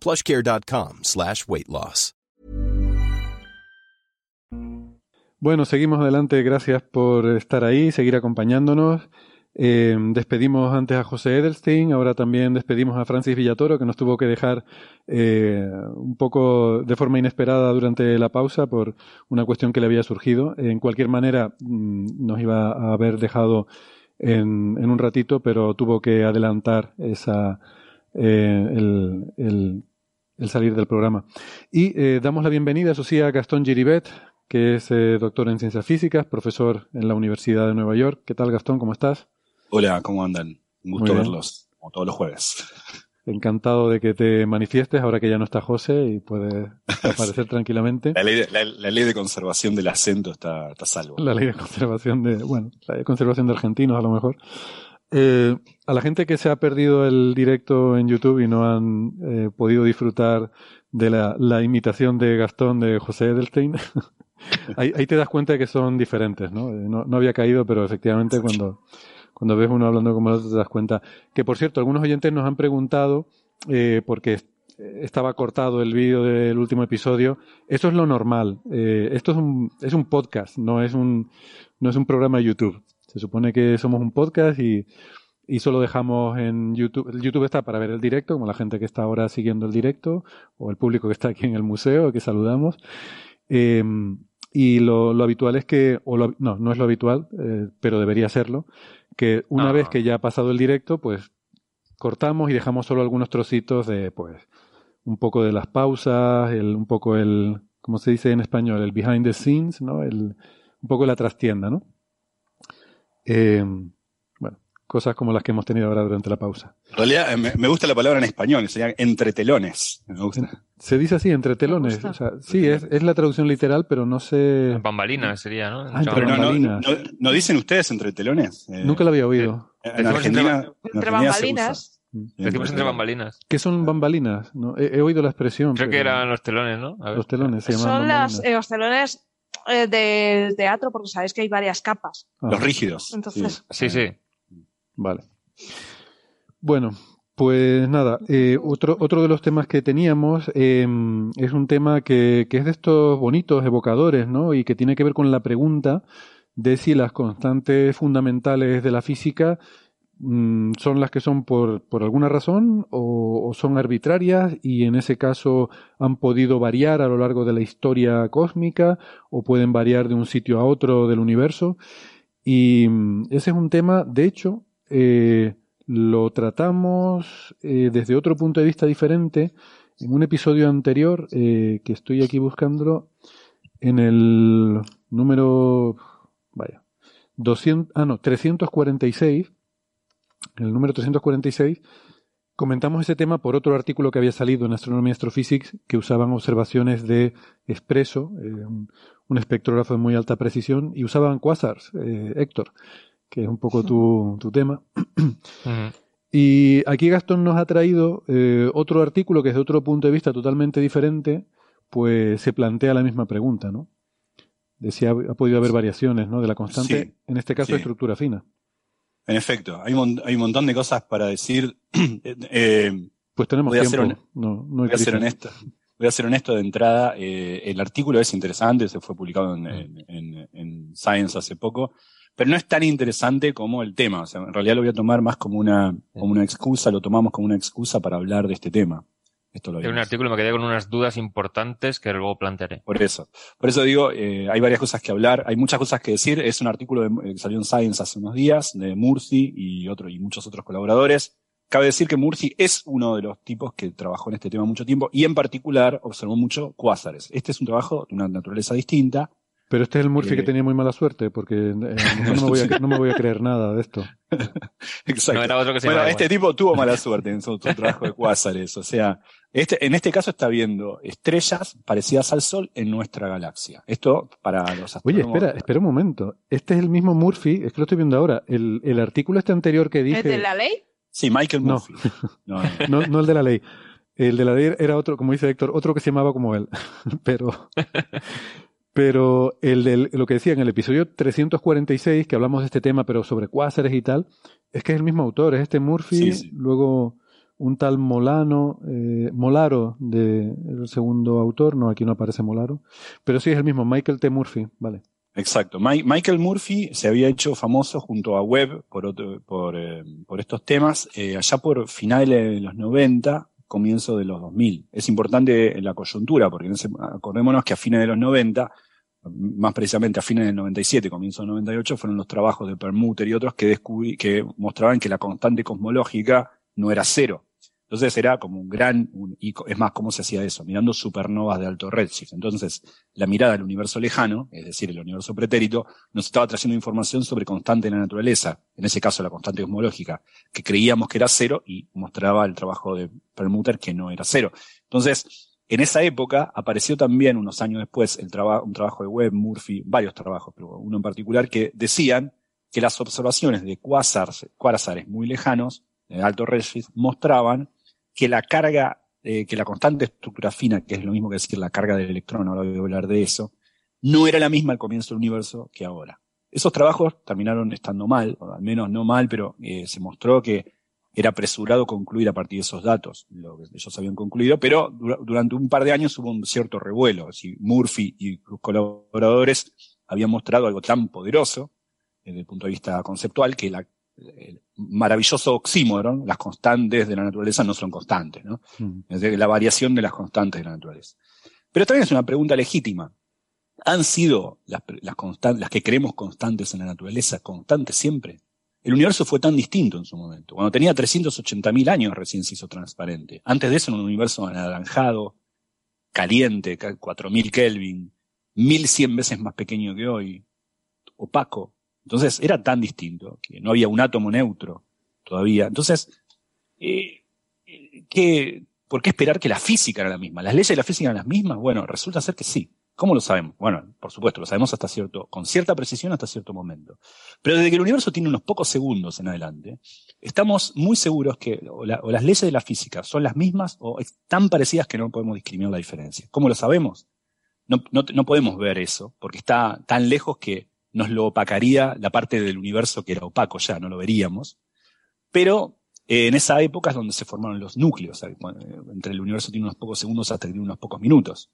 plushcare.com slash weight loss. Bueno, seguimos adelante. Gracias por estar ahí, seguir acompañándonos. Eh, despedimos antes a José Edelstein, ahora también despedimos a Francis Villatoro, que nos tuvo que dejar eh, un poco de forma inesperada durante la pausa por una cuestión que le había surgido. En cualquier manera, mm, nos iba a haber dejado en, un ratito, pero tuvo que adelantar esa, eh, el, el, el, salir del programa. Y damos la bienvenida, eso sí, a Gastón Giribet, que es doctor en ciencias físicas, profesor en la Universidad de Nueva York. ¿Qué tal, Gastón? ¿Cómo estás? Hola, ¿cómo andan? Un gusto verlos, como todos los jueves. Encantado de que te manifiestes ahora que ya no está José y puedes aparecer tranquilamente. La ley, de, conservación del acento está, está salvo. La ley de conservación de, bueno, la ley de conservación de argentinos a lo mejor. Eh, a la gente que se ha perdido el directo en YouTube y no han eh, podido disfrutar de la, imitación de Gastón de José Edelstein, ahí, te das cuenta de que son diferentes, ¿no? Eh, no, no había caído, pero efectivamente cuando cuando ves uno hablando como el otro te das cuenta. Que por cierto, algunos oyentes nos han preguntado, eh, porque estaba cortado el vídeo del último episodio, eso es lo normal. Eh, esto es un, es un podcast, no es un, no es un programa de YouTube. Se supone que somos un podcast y, y solo dejamos en YouTube. YouTube está para ver el directo, como la gente que está ahora siguiendo el directo, o el público que está aquí en el museo, que saludamos. Eh, y lo, lo, habitual es que, o no, no es lo habitual, eh, pero debería serlo, que una vez que ya ha pasado el directo, pues cortamos y dejamos solo algunos trocitos de, pues, un poco de las pausas, el, un poco el, como se dice en español, el behind the scenes, ¿no? El, un poco la trastienda, ¿no? Eh, cosas como las que hemos tenido ahora durante la pausa. En realidad eh, me, gusta la palabra en español, sería entre telones. Me gusta. Se dice así, entre telones. O sea, sí, es, es, la traducción literal, pero no sé. Bambalinas sería, ¿no? Ah, entre bambalinas. No, dicen ustedes entre telones? Eh, Nunca lo había oído. Eh, en, Argentina, entre, bambalinas. Decimos entre bambalinas. ¿Qué son bambalinas? No, he, oído la expresión. Creo que eran los telones, ¿no? Los telones se llaman Son las, los telones del teatro, porque sabéis que hay varias capas. Ah. Los rígidos. Entonces, sí. sí. Vale. Bueno, pues nada, eh, otro, otro de los temas que teníamos em, es un tema que, que, es de estos bonitos evocadores, ¿no? Y que tiene que ver con la pregunta de si las constantes fundamentales de la física son las que son por, por alguna razón o, o, son arbitrarias y en ese caso han podido variar a lo largo de la historia cósmica o pueden variar de un sitio a otro del universo. Y mm, ese es un tema, de hecho, eh, lo tratamos eh, desde otro punto de vista diferente en un episodio anterior eh, que estoy aquí buscándolo en el número vaya 200 ah no 346 en el número 346 comentamos ese tema por otro artículo que había salido en Astronomy Astrophysics que usaban observaciones de expreso un, un, espectrógrafo de muy alta precisión y usaban quasars Héctor que es un poco tu, tu tema. Y aquí Gastón nos ha traído eh, otro artículo que desde otro punto de vista totalmente diferente, pues se plantea la misma pregunta, ¿no? Decía, ha podido haber variaciones, ¿no? De la constante, en este caso, estructura fina. En efecto, hay, hay un montón de cosas para decir. Eh, pues tenemos voy tiempo. A ser no, no voy a ser honesto. Voy a ser honesto de entrada. Eh, el artículo es interesante, se fue publicado en, en, en Science hace poco pero no es tan interesante como el tema. O sea, en realidad lo voy a tomar más como una, como una excusa, lo tomamos como una excusa para hablar de este tema. Esto lo un artículo me quedé con unas dudas importantes que luego plantearé. Por eso. Por eso digo, eh, hay varias cosas que hablar, hay muchas cosas que decir. Es un artículo de, que salió en Science hace unos días, de Murphy y, otro, y muchos otros colaboradores. Cabe decir que Murphy es uno de los tipos que trabajó en este tema mucho tiempo y en particular observó mucho cuásares. Este es un trabajo de una naturaleza distinta, pero este es el Murphy que tenía muy mala suerte, porque eh, no, me voy a, no, me voy a, creer nada de esto. Exacto. bueno, este tipo tuvo mala suerte en su, trabajo de cuásares. O sea, este, en este caso está viendo estrellas parecidas al Sol en nuestra galaxia. Esto para los astrónomos. Oye, espera, espera un momento. Este es el mismo Murphy, es que lo estoy viendo ahora. El, el artículo este anterior que dije. ¿El de la ley? Sí, Michael Murphy. no, no, no el de la ley. El de la D era otro, como dice Héctor, otro que se llamaba como él. pero, pero el de lo que decía en el episodio 346, que hablamos de este tema, pero sobre cuásares y tal, es que es el mismo autor, es este Murphy, luego un tal Molano, eh, Molaro, de el segundo autor, no, aquí no aparece Molaro, pero sí es el mismo, Michael T. Murphy, vale. Exacto. Michael Murphy se había hecho famoso junto a Webb por, por, eh, por estos temas eh, allá por finales de los 90, comienzo de los 2000. Es importante la coyuntura, porque acordémonos que a fines de los 90, más precisamente a fines del 97, comienzo del 98, fueron los trabajos de Permuter y otros que, descubrí, que mostraban que la constante cosmológica no era cero, entonces era como un gran, es más, ¿cómo se hacía eso? Mirando supernovas de alto redshift. Entonces, la mirada del universo lejano, es decir, el universo pretérito, nos estaba trayendo información sobre constante en la naturaleza, en ese caso la constante cosmológica, que creíamos que era cero y mostraba el trabajo de Permuter que no era cero. Entonces, en esa época apareció también, unos años después, un trabajo de Webb, Murphy, varios trabajos, pero uno en particular, que decían que las observaciones de cuásares muy lejanos, de alto redshift, mostraban que la carga, eh, que la constante estructura fina, que es lo mismo que decir la carga del electrón, ahora voy a hablar de eso, no era la misma al comienzo del universo que ahora. Esos trabajos terminaron estando mal, o al menos no mal, pero eh, se mostró que era apresurado concluir a partir de esos datos, lo que ellos habían concluido, pero durante un par de años hubo un cierto revuelo. Si Murphy y sus colaboradores habían mostrado algo tan poderoso, desde el punto de vista conceptual, que la el maravilloso oxímoron, las constantes de la naturaleza no son constantes, ¿no? Mm. Es decir, la variación de las constantes de la naturaleza. Pero también es una pregunta legítima. ¿Han sido las, las, las que creemos constantes en la naturaleza constantes siempre? El universo fue tan distinto en su momento. Cuando tenía 380.000 años recién se hizo transparente. Antes de eso, en un universo anaranjado, caliente, 4.000 Kelvin, 1.100 veces más pequeño que hoy, opaco, entonces era tan distinto que no había un átomo neutro todavía. Entonces, eh, ¿qué, ¿por qué esperar que la física era la misma? ¿Las leyes de la física eran las mismas? Bueno, resulta ser que sí. ¿Cómo lo sabemos? Bueno, por supuesto, lo sabemos hasta cierto, con cierta precisión hasta cierto momento. Pero desde que el universo tiene unos pocos segundos en adelante, estamos muy seguros que o, las leyes de la física son las mismas o tan parecidas que no podemos discriminar la diferencia. ¿Cómo lo sabemos? No, podemos ver eso, porque está tan lejos que nos lo opacaría la parte del universo que era opaco ya, no lo veríamos. Pero eh, en esa época es donde se formaron los núcleos. Entre el universo tiene unos pocos segundos hasta que tiene unos pocos minutos.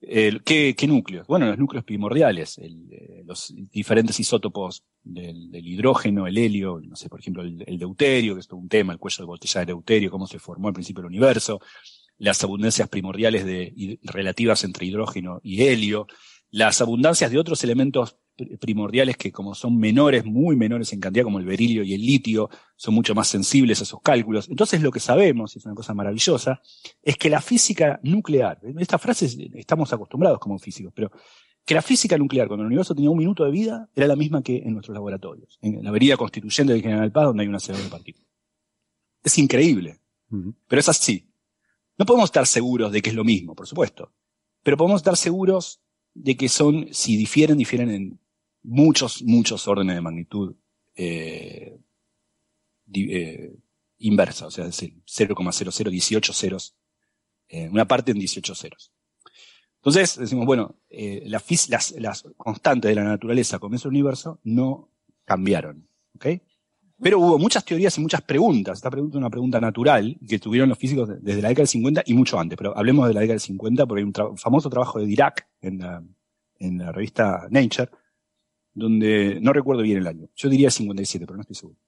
¿Qué, núcleos? Bueno, los núcleos primordiales, eh, los diferentes isótopos del, hidrógeno, el helio, no sé, por ejemplo, el, deuterio, que es todo un tema, el cuello de botella de deuterio, cómo se formó al principio del universo, las abundancias primordiales de, relativas entre hidrógeno y helio, las abundancias de otros elementos primordiales que como son menores, muy menores en cantidad, como el berilio y el litio, son mucho más sensibles a esos cálculos. Entonces lo que sabemos, y es una cosa maravillosa, es que la física nuclear, esta frase estamos acostumbrados como físicos, pero que la física nuclear, cuando el universo tenía un minuto de vida, era la misma que en nuestros laboratorios, en la avenida constituyente de General Paz, donde hay una serie de partículas. Es increíble, pero es así. No podemos estar seguros de que es lo mismo, por supuesto, pero podemos estar seguros de que son, si difieren, difieren en muchos, muchos órdenes de magnitud eh, eh, inversa, o sea, es decir, 0,0018 ceros, eh, una parte en 18 ceros. Entonces decimos, bueno, eh, las, constantes de la naturaleza comienzo del universo no cambiaron, ¿ok? Pero hubo muchas teorías y muchas preguntas. Esta pregunta es una pregunta natural que tuvieron los físicos desde la década del 50 y mucho antes, pero hablemos de la década del 50 porque hay un famoso trabajo de Dirac en la, en la revista Nature, donde no recuerdo bien el año, yo diría 57, pero no estoy seguro,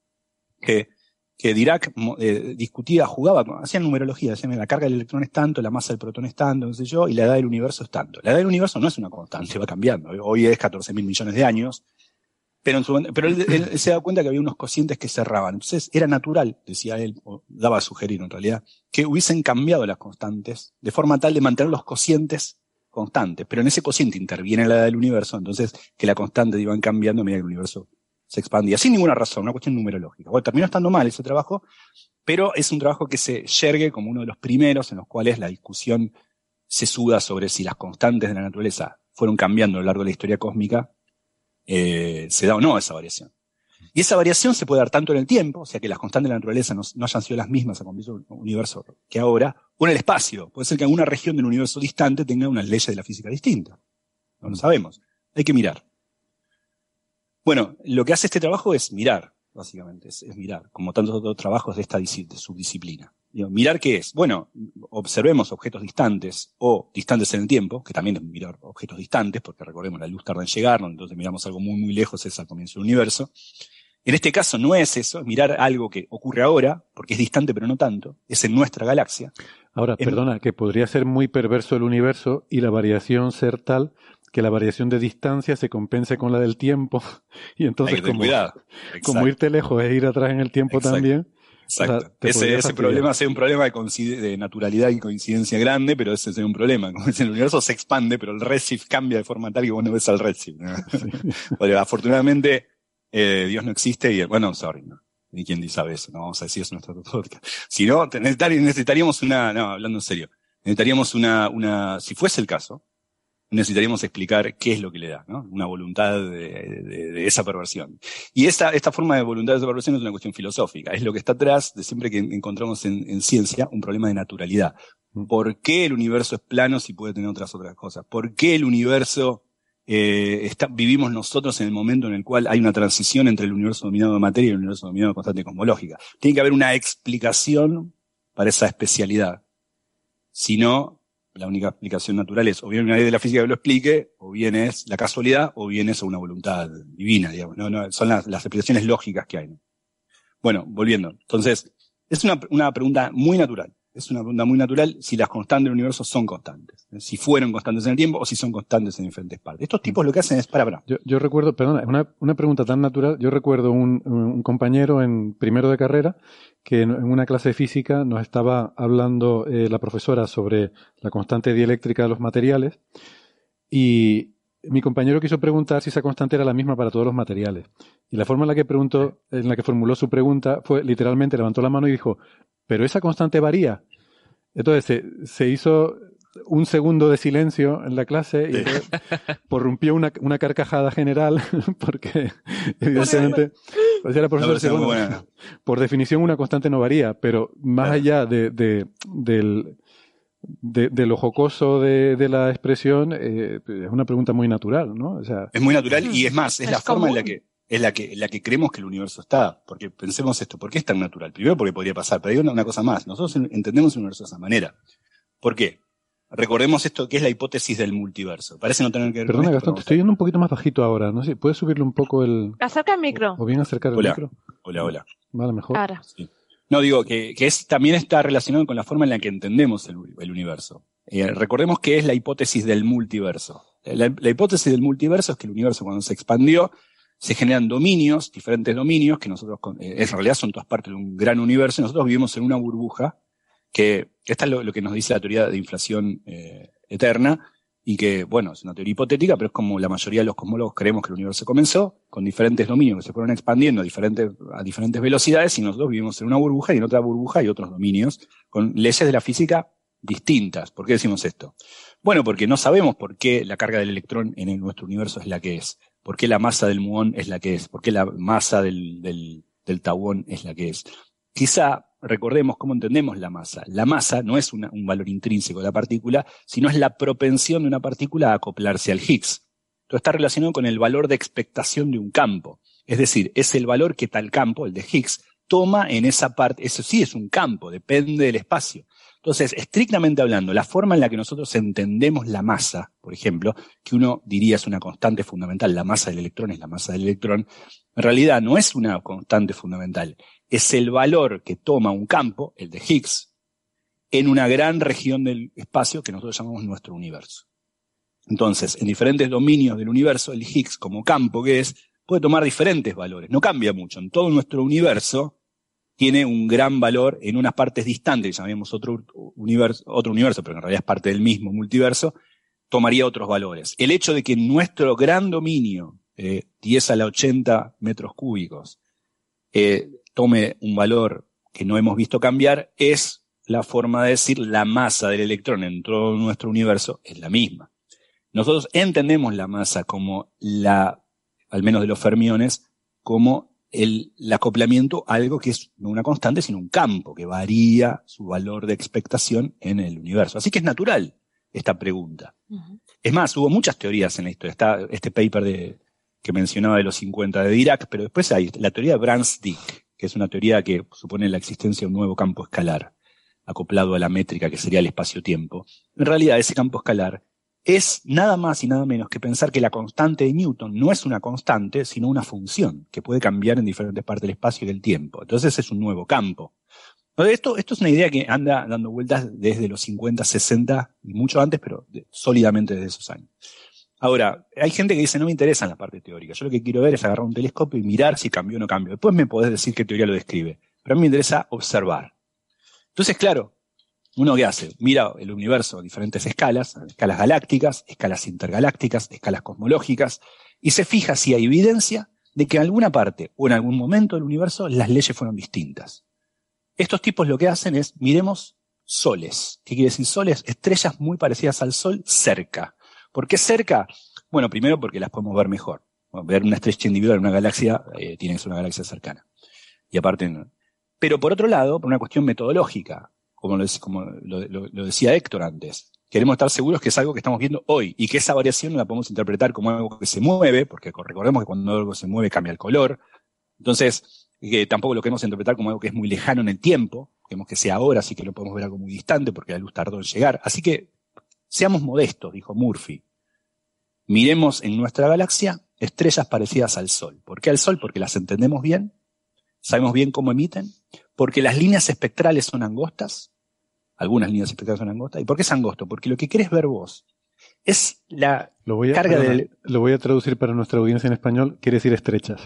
que, que Dirac eh, discutía, jugaba, hacían numerología, decían la carga del electrón es tanto, la masa del protón es tanto, no sé yo, y la edad del universo es tanto. La edad del universo no es una constante, va cambiando. Hoy es 14 mil millones de años, pero, en su, pero él, se da cuenta que había unos cocientes que cerraban. Entonces era natural, decía él, o daba a sugerir en realidad, que hubiesen cambiado las constantes de forma tal de mantener los cocientes constante, pero en ese cociente interviene la edad del universo, entonces que la constante iban cambiando a medida que el universo se expandía, sin ninguna razón, una cuestión numerológica. Bueno, terminó estando mal ese trabajo, pero es un trabajo que se yergue como uno de los primeros en los cuales la discusión se suda sobre si las constantes de la naturaleza fueron cambiando a lo largo de la historia cósmica, eh, se da o no esa variación. Y esa variación se puede dar tanto en el tiempo, o sea que las constantes de la naturaleza no, hayan sido las mismas a comienzo del universo que ahora, O en el espacio. Puede ser que alguna región del universo distante tenga unas leyes de la física distintas. No lo sabemos. Hay que mirar. Bueno, lo que hace este trabajo es mirar, básicamente, es, mirar, como tantos otros trabajos de esta subdisciplina. ¿Mirar qué es? Bueno, observemos objetos distantes o distantes en el tiempo, que también es mirar objetos distantes, porque recordemos, la luz tarda en llegar, entonces miramos algo muy, muy lejos, es al comienzo del universo. En este caso no es eso, es mirar algo que ocurre ahora, porque es distante pero no tanto, es en nuestra galaxia. Ahora, perdona, que podría ser muy perverso el universo y la variación ser tal que la variación de distancia se compense con la del tiempo. Y entonces, como, como irte lejos es ir atrás en el tiempo también. Exacto. ese, ese problema es un problema de, de, naturalidad y coincidencia grande, pero ese es un problema. Como el universo se expande, pero el redshift cambia de forma tal que vos no ves al redshift. afortunadamente, eh, Dios no existe y, bueno, sorry, ¿no? Ni quien sabe eso, no vamos a decir eso en nuestro podcast. Si no, necesitaríamos una, no, hablando en serio, necesitaríamos una, una, si fuese el caso, necesitaríamos explicar qué es lo que le da, ¿no? Una voluntad de, de, esa perversión. Y esta, esta forma de voluntad de esa perversión es una cuestión filosófica, es lo que está atrás de siempre que encontramos en, en ciencia un problema de naturalidad. Mm. ¿Por qué el universo es plano si puede tener otras otras cosas? ¿Por qué el universo eh, está, vivimos nosotros en el momento en el cual hay una transición entre el universo dominado de materia y el universo dominado de constante cosmológica? Tiene que haber una explicación para esa especialidad. Si no, la única explicación natural es o bien una ley de la física que lo explique, o bien es la casualidad, o bien es una voluntad divina, digamos. No, no, son las, explicaciones lógicas que hay. Bueno, volviendo. Entonces, es una, una pregunta muy natural. Es una pregunta muy natural si las constantes del universo son constantes. Si fueron constantes en el tiempo o si son constantes en diferentes partes. Estos tipos lo que hacen es para, yo recuerdo, perdona, una, una pregunta tan natural. Yo recuerdo un, un compañero en primero de carrera que en una clase de física nos estaba hablando eh, la profesora sobre la constante dieléctrica de los materiales y mi compañero quiso preguntar si esa constante era la misma para todos los materiales. Y la forma en la que preguntó, en la que formuló su pregunta fue literalmente levantó la mano y dijo, pero esa constante varía. Entonces se, se hizo un segundo de silencio en la clase y porrumpió una, una carcajada general porque evidentemente era por definición una constante no varía, pero más allá de, de, del, de, lo jocoso de, de la expresión, eh, es una pregunta muy natural, ¿no? O sea, es muy natural y es más, es, la forma en la que es la que, la que creemos que el universo está. Porque pensemos esto, ¿por qué es tan natural? Primero porque podría pasar, pero hay una, una cosa más. Nosotros entendemos el universo de esa manera. ¿Por qué? Recordemos esto que es la hipótesis del multiverso. Parece no tener que ver Perdona, con Gastón, te estoy yendo un poquito más bajito ahora. No sé, ¿puedes subirle un poco el. Acerca el micro. O, bien acercar el micro. Hola, hola. Vale, mejor. Ahora. No, digo que, que es, también está relacionado con la forma en la que entendemos el, universo. Eh, recordemos que es la hipótesis del multiverso. La, la, hipótesis del multiverso es que el universo cuando se expandió se generan dominios, diferentes dominios, que nosotros eh, en realidad son todas partes de un gran universo, y nosotros vivimos en una burbuja que esta es lo, que nos dice la teoría de inflación eh, eterna, y que, bueno, es una teoría hipotética, pero es como la mayoría de los cosmólogos creemos que el universo comenzó, con diferentes dominios que se fueron expandiendo a diferentes, a diferentes velocidades, y nosotros vivimos en una burbuja y en otra burbuja hay otros dominios, con leyes de la física distintas. ¿Por qué decimos esto? Bueno, porque no sabemos por qué la carga del electrón en nuestro universo es la que es, por qué la masa del muón es la que es, por qué la masa del, del, del tabón es la que es. Quizá recordemos cómo entendemos la masa. La masa no es un valor intrínseco de la partícula, sino es la propensión de una partícula a acoplarse al Higgs. Esto está relacionado con el valor de expectación de un campo. Es decir, es el valor que tal campo, el de Higgs, toma en esa parte. Eso sí es un campo, depende del espacio. Entonces, estrictamente hablando, la forma en la que nosotros entendemos la masa, por ejemplo, que uno diría es una constante fundamental, la masa del electrón es la masa del electrón, en realidad no es una constante fundamental, es el valor que toma un campo, el de Higgs, en una gran región del espacio que nosotros llamamos nuestro universo. Entonces, en diferentes dominios del universo, el Higgs como campo que es, puede tomar diferentes valores. No cambia mucho. En todo nuestro universo tiene un gran valor en unas partes distantes, llamemos otro universo, otro universo, pero en realidad es parte del mismo multiverso, tomaría otros valores. El hecho de que nuestro gran dominio, 10 a la 80 metros cúbicos, eh, tome un valor que no hemos visto cambiar, es la forma de decir la masa del electrón en todo nuestro universo es la misma. Nosotros entendemos la masa como la, al menos de los fermiones, como el, acoplamiento a algo que es no una constante, sino un campo que varía su valor de expectación en el universo. Así que es natural esta pregunta. Es más, hubo muchas teorías en la historia. Está este paper de, que mencionaba de los 50 de Dirac, pero después hay la teoría de Brans-Dicke, que es una teoría que supone la existencia de un nuevo campo escalar, acoplado a la métrica que sería el espacio-tiempo. En realidad, ese campo escalar es nada más y nada menos que pensar que la constante de Newton no es una constante, sino una función que puede cambiar en diferentes partes del espacio y del tiempo. Entonces es un nuevo campo. Esto, esto es una idea que anda dando vueltas desde los 50, 60 y mucho antes, pero sólidamente desde esos años. Ahora, hay gente que dice, no me interesa la parte teórica. Yo lo que quiero ver es agarrar un telescopio y mirar si cambió o no cambió. Después me podés decir qué teoría lo describe. Pero a mí me interesa observar. Entonces, claro, uno qué hace, mira el universo a diferentes escalas, escalas galácticas, escalas intergalácticas, escalas cosmológicas, y se fija si hay evidencia de que en alguna parte o en algún momento del universo las leyes fueron distintas. Estos tipos lo que hacen es, miremos soles. ¿Qué quiere decir soles? Estrellas muy parecidas al Sol cerca. ¿Por qué cerca? Bueno, primero porque las podemos ver mejor. Ver una estrella individual en una galaxia eh, tiene que ser una galaxia cercana. Y aparte, pero por otro lado, por una cuestión metodológica, como, lo, decía Héctor antes. Queremos estar seguros que es algo que estamos viendo hoy y que esa variación la podemos interpretar como algo que se mueve, porque recordemos que cuando algo se mueve cambia el color. Entonces, que tampoco lo queremos interpretar como algo que es muy lejano en el tiempo, queremos que sea ahora, así que no podemos ver algo muy distante porque la luz tardó en llegar. Así que seamos modestos, dijo Murphy. Miremos en nuestra galaxia estrellas parecidas al Sol. ¿Por qué al Sol? Porque las entendemos bien, sabemos bien cómo emiten, porque las líneas espectrales son angostas, algunas líneas espectrales son angostas. ¿Y por qué es angosto? Porque lo que querés ver vos es la carga del... Lo voy a traducir para nuestra audiencia en español, quiere decir estrechas.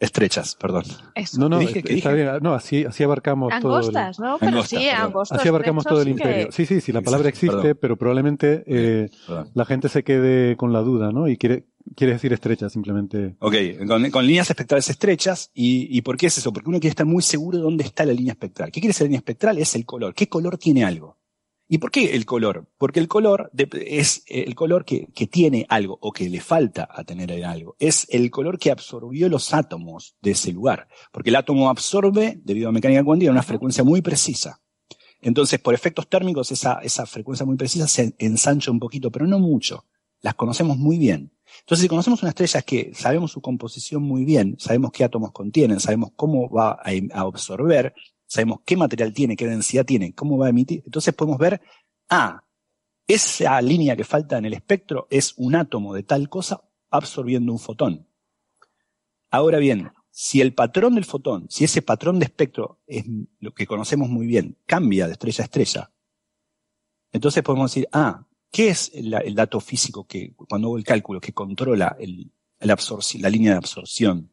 Estrechas, perdón. No, no, no así, así abarcamos angostas, todo. ¿no? Pero sí, angostas. Así abarcamos todo el imperio. Sí, sí, sí, la palabra existe, pero probablemente eh, la gente se quede con la duda, ¿no? Y quiere, quiere decir estrechas, simplemente. Ok, con, líneas espectrales estrechas. Y, ¿Y por qué es eso? Porque uno quiere estar muy seguro de dónde está la línea espectral. ¿Qué quiere decir la línea espectral? Es el color. ¿Qué color tiene algo? ¿Y por qué el color? Porque el color es el color que, tiene algo o que le falta a tener algo. Es el color que absorbió los átomos de ese lugar. Porque el átomo absorbe, debido a mecánica cuántica, una frecuencia muy precisa. Entonces, por efectos térmicos, esa, esa frecuencia muy precisa se ensancha un poquito, pero no mucho. Las conocemos muy bien. Entonces, si conocemos una estrella que sabemos su composición muy bien, sabemos qué átomos contienen, sabemos cómo va a, a absorber, sabemos qué material tiene, qué densidad tiene, cómo va a emitir, entonces podemos ver, ah, esa línea que falta en el espectro es un átomo de tal cosa absorbiendo un fotón. Ahora bien, si el patrón del fotón, si ese patrón de espectro es lo que conocemos muy bien, cambia de estrella a estrella, entonces podemos decir, ah, ¿qué es el, dato físico que, cuando hago el cálculo, que controla la línea de absorción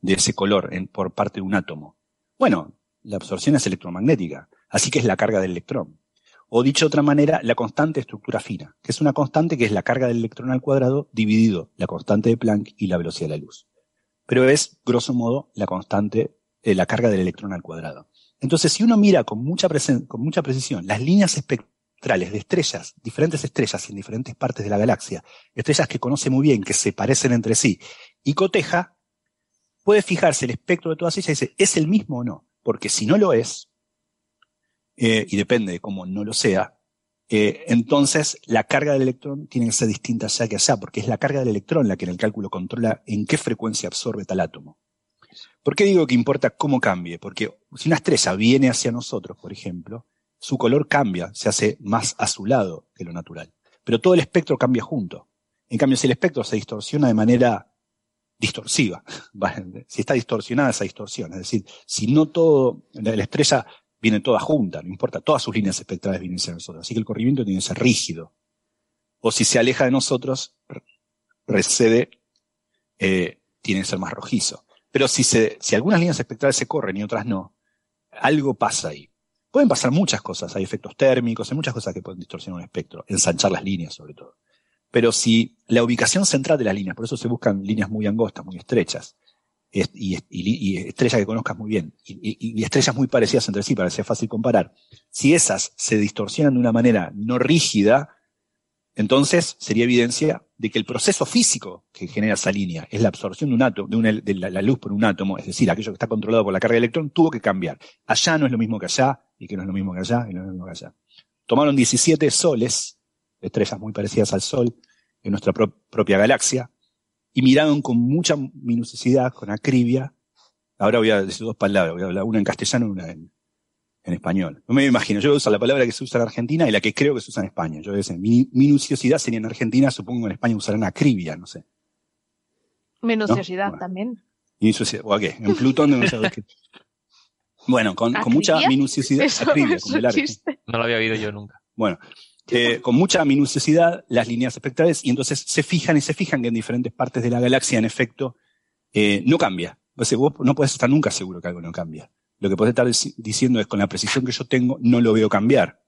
de ese color por parte de un átomo? Bueno, la absorción es electromagnética, así que es la carga del electrón. O dicho de otra manera, la constante estructura fina, que es una constante que es la carga del electrón al cuadrado dividido la constante de Planck y la velocidad de la luz. Pero es, grosso modo, la constante, eh, la carga del electrón al cuadrado. Entonces, si uno mira con mucha, con mucha precisión las líneas espectrales de estrellas, diferentes estrellas en diferentes partes de la galaxia, estrellas que conoce muy bien, que se parecen entre sí, y coteja, puede fijarse el espectro de todas ellas y dice, ¿es el mismo o no? Porque si no lo es, eh, y depende de cómo no lo sea, eh, entonces la carga del electrón tiene que ser distinta ya que allá, porque es la carga del electrón la que en el cálculo controla en qué frecuencia absorbe tal átomo. ¿Por qué digo que importa cómo cambie? Porque si una estrella viene hacia nosotros, por ejemplo, su color cambia, se hace más azulado que lo natural. Pero todo el espectro cambia junto. En cambio, si el espectro se distorsiona de manera distorsiva. si está distorsionada esa distorsión, es decir, si no todo, la, estrella viene toda junta, no importa, todas sus líneas espectrales vienen hacia nosotros, así que el corrimiento tiene que ser rígido. O si se aleja de nosotros, recede, eh, tiene que ser más rojizo. Pero si, se, si algunas líneas espectrales se corren y otras no, algo pasa ahí. Pueden pasar muchas cosas, hay efectos térmicos, hay muchas cosas que pueden distorsionar un espectro, ensanchar las líneas sobre todo. Pero si la ubicación central de las líneas, por eso se buscan líneas muy angostas, muy estrechas, y, estrellas que conozcas muy bien, y, estrellas muy parecidas entre sí para que sea fácil comparar, si esas se distorsionan de una manera no rígida, entonces sería evidencia de que el proceso físico que genera esa línea es la absorción de un átomo, de, de la, luz por un átomo, es decir, aquello que está controlado por la carga de electrón, tuvo que cambiar. Allá no es lo mismo que allá, y que no es lo mismo que allá, y no es lo mismo que allá. Tomaron 17 soles, estrellas muy parecidas al Sol, en nuestra propia galaxia, y miraron con mucha minuciosidad, con acribia. Ahora voy a decir dos palabras, voy a hablar una en castellano y una en, en español. No me imagino, yo voy a usar la palabra que se usa en Argentina y la que creo que se usa en España. Yo voy a decir, minuciosidad sería en Argentina, supongo que en España usarán acribia, no sé. Minuciosidad también. Minuciosidad, o qué, en Plutón no sabes qué. Bueno, con, con, mucha minuciosidad, acribia, con No lo había oído yo nunca. Bueno, eh, con mucha minuciosidad las líneas espectrales y entonces se fijan y se fijan que en diferentes partes de la galaxia, en efecto, eh, no cambia. O sea, vos no puedes estar nunca seguro que algo no cambia. Lo que puedes estar diciendo es con la precisión que yo tengo, no lo veo cambiar.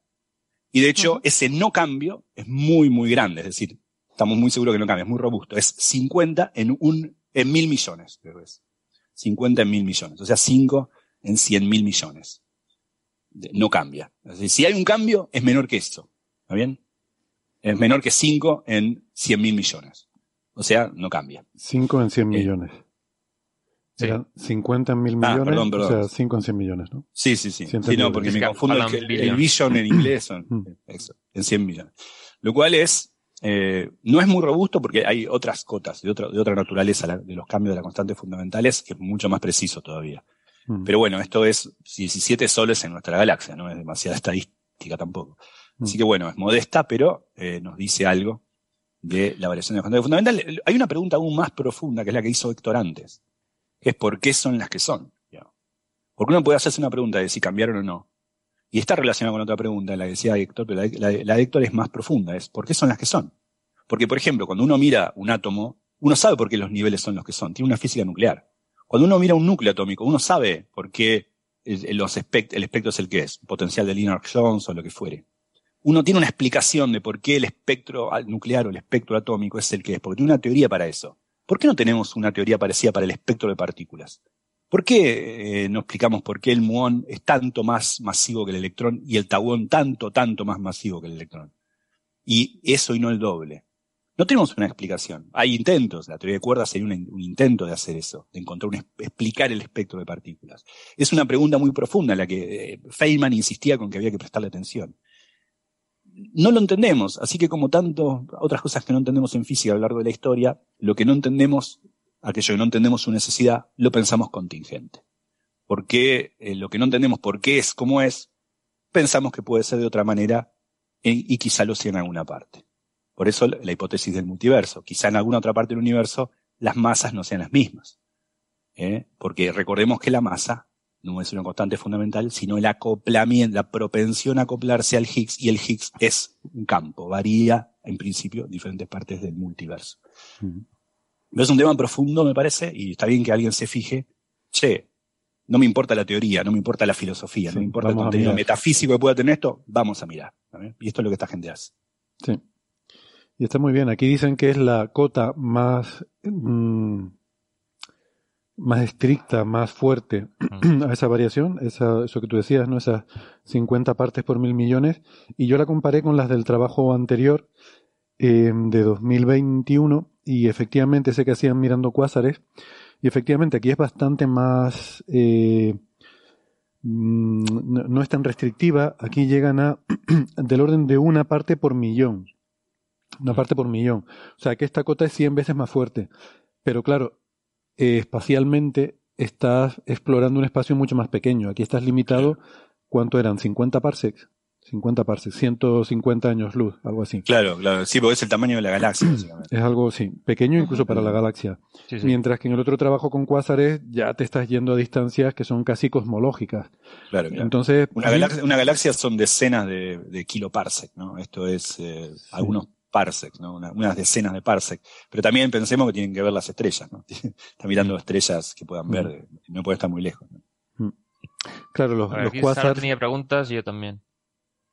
Y de hecho, ese no cambio es muy, muy grande. Es decir, estamos muy seguros que no cambia, es muy robusto. Es 50 en un, en mil millones, creo que es. 50 en mil millones. O sea, 5 en 100 mil millones. No cambia. Es decir, si hay un cambio, es menor que esto. ¿Está bien? Es menor que 5 en 100 mil millones. O sea, no cambia. 5 en 100 eh, millones. Sí. 50 en mil ah, millones, perdón, perdón. o sea, 5 en 100 millones, ¿no? Sí, sí, sí. Sí, no, porque me confundo el, el, el, vision en inglés son, mm. eso, en 100 millones. Lo cual es, eh, no es muy robusto porque hay otras cotas de otra, de otra naturaleza de los cambios de las constantes fundamentales que es mucho más preciso todavía. Mm. Pero bueno, esto es 17 soles en nuestra galaxia, no es demasiada estadística tampoco. Mm. Así que bueno, es modesta, pero eh, nos dice algo de la variación de las constantes fundamentales. Hay una pregunta aún más profunda que es la que hizo Héctor antes es por qué son las que son. Porque uno puede hacerse una pregunta de si cambiaron o no. Y está relacionada con otra pregunta, la que decía Héctor, pero la, de Héctor es más profunda, es ¿por qué son las que son? Porque, por ejemplo, cuando uno mira un átomo, uno sabe por qué los niveles son los que son, tiene una física nuclear. Cuando uno mira un núcleo atómico, uno sabe por qué el, los espectro es el que es, potencial de Lennard-Jones o lo que fuere. Uno tiene una explicación de por qué el espectro nuclear o el espectro atómico es el que es, porque tiene una teoría para eso. ¿Por qué no tenemos una teoría parecida para el espectro de partículas? ¿Por qué eh, no explicamos por qué el muón es tanto más masivo que el electrón y el tauón tanto, tanto más masivo que el electrón? Y eso y no el doble. No tenemos una explicación. Hay intentos, la teoría de cuerdas sería un, intento de hacer eso, de encontrar un, explicar el espectro de partículas. Es una pregunta muy profunda en la que eh, Feynman insistía con que había que prestarle atención no lo entendemos, así que como tanto otras cosas que no entendemos en física a lo largo de la historia, lo que no entendemos, aquello que no entendemos su necesidad, lo pensamos contingente. Porque eh, lo que no entendemos por qué es como es, pensamos que puede ser de otra manera y quizá lo sea en alguna parte. Por eso la hipótesis del multiverso. Quizá en alguna otra parte del universo las masas no sean las mismas. ¿eh? Porque recordemos que la masa no es una constante fundamental, sino el acoplamiento, la propensión a acoplarse al Higgs, y el Higgs es un campo, varía en principio en diferentes partes del multiverso. Es un tema profundo, me parece, y está bien que alguien se fije, che, no me importa la teoría, no me importa la filosofía, no me importa el contenido metafísico que pueda tener esto, vamos a mirar. Y esto es lo que esta gente hace. Sí. Y está muy bien. Aquí dicen que es la cota más mm, más estricta, más fuerte a esa variación, esa, eso que tú decías, ¿no? Esas 50 partes por mil millones. Y yo la comparé con las del trabajo anterior, eh, de 2021, y efectivamente sé que hacían mirando cuásares, y efectivamente aquí es bastante más, eh, mm, no, es tan restrictiva, aquí llegan a del orden de una parte por millón. Una parte por millón. O sea que esta cota es 100 veces más fuerte. Pero claro, eh, espacialmente estás explorando un espacio mucho más pequeño. Aquí estás limitado, ¿cuánto eran? ¿50 parsecs? 50 parsecs, 150 años luz, algo así. Claro, claro, sí, porque es el tamaño de la galaxia. Es algo, sí, pequeño incluso para la galaxia. Mientras que en el otro trabajo con cuásares ya te estás yendo a distancias que son casi cosmológicas. Claro, Entonces, una, galaxia, una galaxia son decenas de, de kiloparsec, ¿no? Esto es eh, algunos parsec, ¿no? unas decenas de parsec. Pero también pensemos que tienen que ver las estrellas, ¿no? Está mirando mm. estrellas que puedan ver, mm. no puede estar muy lejos. Mm. Claro, los, los quasars. tenía preguntas y yo también.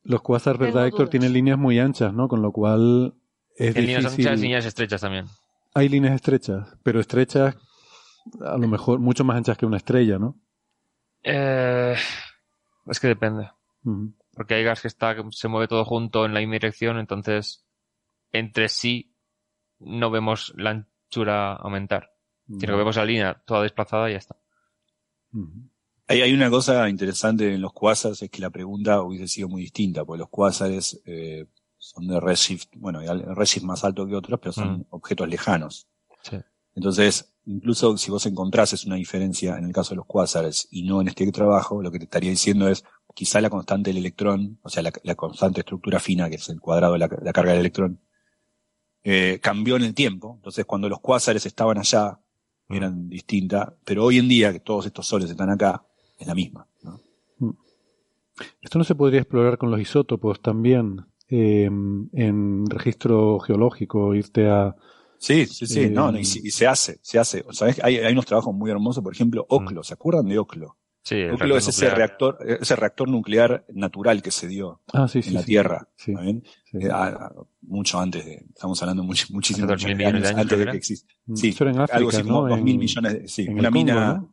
Los quasars, ¿verdad, Héctor? Tienen líneas muy anchas, ¿no? Con lo cual es difícil. líneas anchas líneas estrechas también. Hay líneas estrechas, pero estrechas a lo mejor mucho más anchas que una estrella, ¿no? Eh, es que depende. Porque hay gas que está, se mueve todo junto en la misma dirección, entonces entre sí no vemos la anchura aumentar, sino que vemos la línea toda desplazada y ya está. Hay, hay, una cosa interesante en los quasars, es que la pregunta hubiese sido muy distinta, porque los quasars eh, son de redshift, bueno, redshift más alto que otros, pero son objetos lejanos. Entonces, incluso si vos encontrases una diferencia en el caso de los quasars y no en este trabajo, lo que te estaría diciendo es quizá la constante del electrón, o sea, la, constante estructura fina, que es el cuadrado de la, carga del electrón, eh, cambió en el tiempo. Entonces, cuando los cuásares estaban allá, mm. eran distintas, pero hoy en día, que todos estos soles están acá, es la misma. Mm. Esto no se podría explorar con los isótopos también, eh, en registro geológico, irte a Sí, sí, sí, no, y, se hace, se hace. ¿Sabes? Hay, hay unos trabajos muy hermosos, por ejemplo, mm. Oclo, ¿se acuerdan de Oclo? Sí, Oclo es ese reactor, ese reactor nuclear natural que se dio ah, en la Tierra, eh, mucho antes de, estamos hablando much, muchísimo de años, antes de que exista. Mm. Sí, en África, algo así como dos mil millones, de, sí, una mina,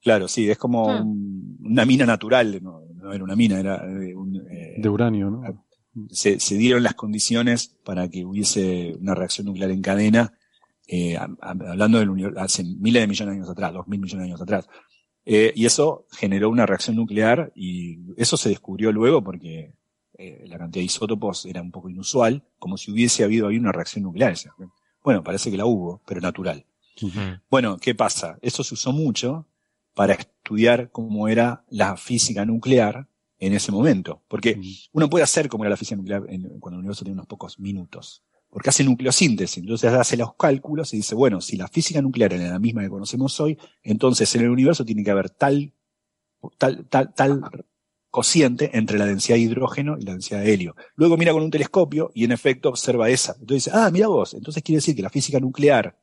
claro, sí, es como hmm. una mina natural, no, no, era una mina, era eh, un, eh, de uranio, ¿no? se, se, dieron las condiciones para que hubiese una reacción nuclear en cadena, eh, hablando del universo, hace miles de millones de años atrás, dos mil millones de años atrás. Eh, y eso generó una reacción nuclear y eso se descubrió luego porque eh, la cantidad de isótopos era un poco inusual, como si hubiese habido ahí una reacción nuclear. Bueno, parece que la hubo, pero natural. Bueno, ¿qué pasa? Eso se usó mucho para estudiar cómo era la física nuclear en ese momento. Porque uno puede hacer como era la física nuclear cuando el universo tiene unos pocos minutos. Porque hace nucleosíntesis. Entonces hace los cálculos y dice, bueno, si la física nuclear es la misma que conocemos hoy, entonces en el universo tiene que haber tal, tal, tal, tal cociente entre la densidad de hidrógeno y la densidad de helio. Luego mira con un telescopio y en efecto observa esa. Entonces dice, ah, mira vos, entonces quiere decir que la física nuclear,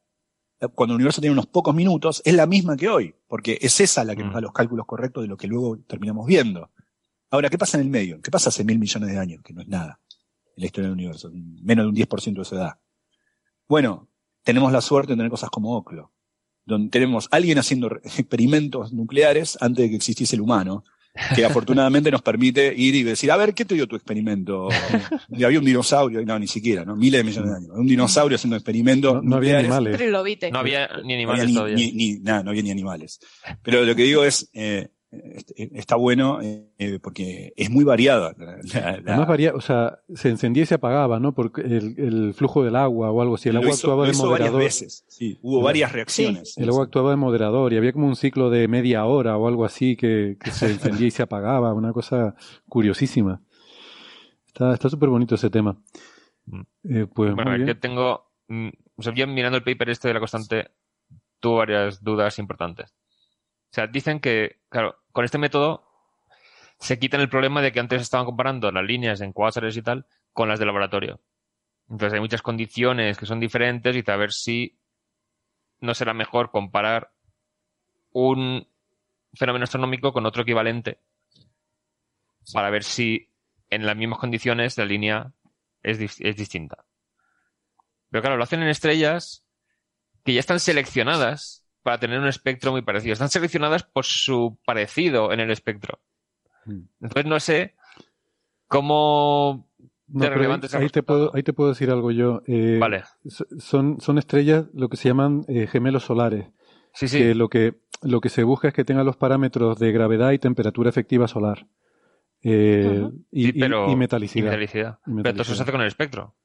cuando el universo tiene unos pocos minutos, es la misma que hoy, porque es esa la que nos da mm. los cálculos correctos de lo que luego terminamos viendo. Ahora, ¿qué pasa en el medio? ¿Qué pasa hace mil millones de años? Que no es nada en la historia del universo, menos de un 10% de su edad. Bueno, tenemos la suerte de tener cosas como Oclo, donde tenemos alguien haciendo experimentos nucleares antes de que existiese el humano, que afortunadamente nos permite ir y decir, a ver, ¿qué te dio tu experimento? Y había un dinosaurio, no, ni siquiera, ¿no? Miles de millones de años. Un dinosaurio haciendo experimentos. No, había animales. No había ni animales todavía. Ni, nada, no había ni animales. Pero lo que digo es, eh, está bueno eh, porque es muy variada. Además varía, o sea, se encendía y se apagaba, ¿no? Porque el, flujo del agua o algo así. El agua actuaba de moderador. Varias veces. Sí, hubo varias reacciones. El agua actuaba de moderador y había como un ciclo de media hora o algo así que, se encendía y se apagaba, una cosa curiosísima. Está está súper bonito ese tema. Mm. Eh, pues bueno, a ver, tengo, mm, o sea, yo mirando el paper este de la constante, tuve varias dudas importantes. O sea, dicen que, claro, con este método se quitan el problema de que antes estaban comparando las líneas en cuásares y tal con las de laboratorio. Entonces hay muchas condiciones que son diferentes y a ver si no será mejor comparar un fenómeno astronómico con otro equivalente para ver si en las mismas condiciones la línea es, es distinta. Pero claro, lo hacen en estrellas que ya están seleccionadas para tener un espectro muy parecido. Están seleccionadas por su parecido en el espectro. Hmm. Entonces no sé cómo ahí, te puedo, ahí te puedo decir algo yo. Eh, vale. Son, son estrellas lo que se llaman eh, gemelos solares. Sí, sí. Que lo, que lo que se busca es que tengan los parámetros de gravedad y temperatura efectiva solar. Eh, y, metalicidad. Pero eso se hace con el espectro.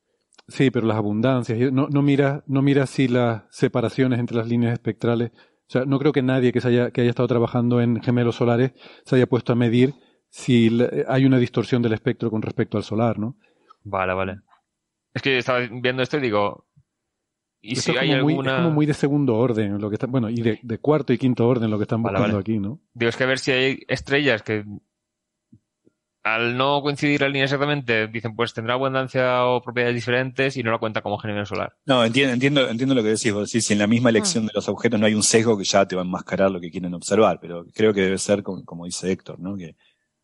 Sí, pero las abundancias, no, no mira, no mira si las separaciones entre las líneas espectrales, o sea, no creo que nadie que, se haya, que haya estado trabajando en gemelos solares se haya puesto a medir si hay una distorsión del espectro con respecto al solar, ¿no? Vale, vale. Es que estaba viendo esto y digo, ¿y si hay alguna... Es como muy de segundo orden, lo que está, bueno, y de, cuarto y quinto orden lo que están buscando aquí, ¿no? Digo, es que a ver si hay estrellas que al no coincidir la línea exactamente, dicen pues tendrá abundancia o propiedades diferentes y no la cuenta como generación solar. No, entiendo, entiendo, entiendo lo que decís. Vos si en la misma elección ah. de los objetos no hay un sesgo que ya te va a enmascarar lo que quieren observar, pero creo que debe ser como, dice Héctor, ¿no? Que,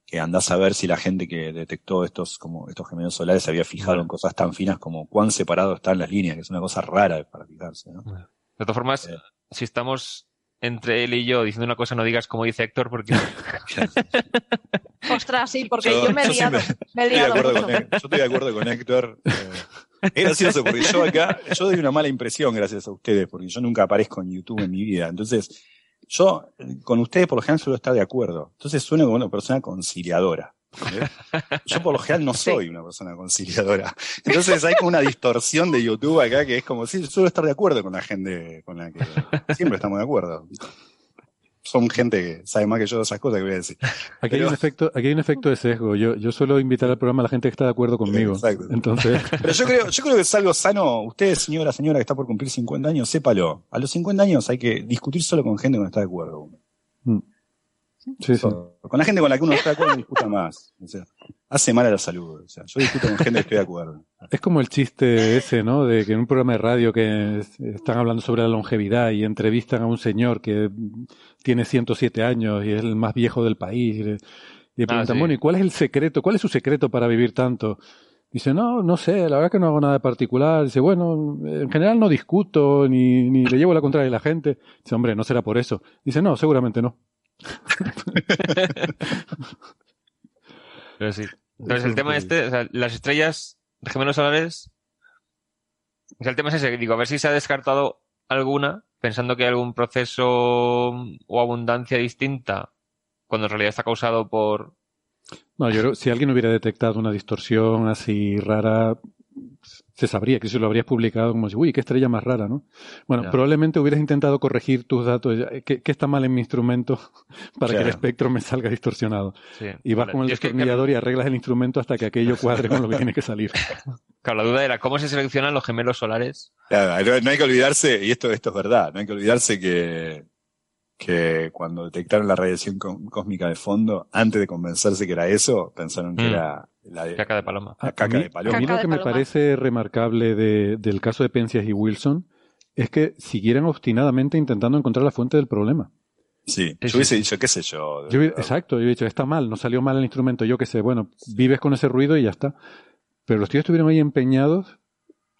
que andás a ver si la gente que detectó estos, como estos gemelos solares se había fijado en cosas tan finas como cuán separados están las líneas, que es una cosa rara para fijarse, ¿no? De todas formas, eh. si estamos entre él y yo diciendo una cosa no digas como dice Héctor porque... Ostras, sí, porque yo, me he liado. Me, he liado yo estoy de acuerdo con Héctor. Eh, es gracioso porque yo acá, yo doy una mala impresión gracias a ustedes, porque yo nunca aparezco en YouTube en mi vida. Entonces, yo con ustedes por lo general suelo estar de acuerdo. Entonces sueno como una persona conciliadora. Yo por lo general no soy una persona conciliadora. Entonces hay como una distorsión de YouTube acá que es como si suelo estar de acuerdo con la gente con la que siempre estamos de acuerdo. Son gente que sabe más que yo de esas cosas que voy a decir. Aquí, hay, un efecto, aquí hay un efecto de sesgo. Yo, yo suelo invitar al programa a la gente que está de acuerdo conmigo. Exacto. Entonces... Pero yo creo, yo creo que es algo sano. Usted, señora, señora que está por cumplir 50 años, sépalo. A los 50 años hay que discutir solo con gente que no está de acuerdo. Mm. Con la gente con la que uno está de acuerdo discuta más. O sea, hace mal a la salud. O sea, yo discuto con gente que estoy de acuerdo. Es como el chiste ese, ¿no? De que en un programa de radio que están hablando sobre la longevidad y entrevistan a un señor que tiene 107 años y es el más viejo del país. Y le, ah, preguntan, bueno, ¿y cuál es el secreto? ¿Cuál es su secreto para vivir tanto? Dice, no, no sé, la verdad que no hago nada de particular. Dice, bueno, en general no discuto ni, ni le llevo la contraria a la gente. Dice, hombre, no será por eso. Dice, no, seguramente no. Pero sí. Entonces el tema este, o sea, las estrellas gemelos solares, el tema es ese, digo, a ver si se ha descartado alguna, pensando que hay algún proceso o abundancia distinta, cuando en realidad está causado por... No, yo creo si alguien hubiera detectado una distorsión así rara, se sabría que si lo habrías publicado como si, uy, qué estrella más rara, ¿no? Bueno, probablemente hubieras intentado corregir tus datos, ¿qué, está mal en mi instrumento para que el espectro me salga distorsionado? Y vas con el destornillador y arreglas el instrumento hasta que aquello cuadre con lo que tiene que salir. Claro, la duda era cómo se seleccionan los gemelos solares. Claro, no hay que olvidarse, y esto, esto es verdad, no hay que olvidarse que, que cuando detectaron la radiación cósmica de fondo, antes de convencerse que era eso, pensaron que mm. era la de, caca de paloma. La caca de paloma. A mí lo que me parece remarcable de, del caso de Penzias y Wilson es que siguieran obstinadamente intentando encontrar la fuente del problema. Sí, yo hubiese dicho, qué sé yo. exacto, yo hubiese dicho, está mal, no salió mal el instrumento, yo qué sé, bueno, vives con ese ruido y ya está. Pero los tíos estuvieron ahí empeñados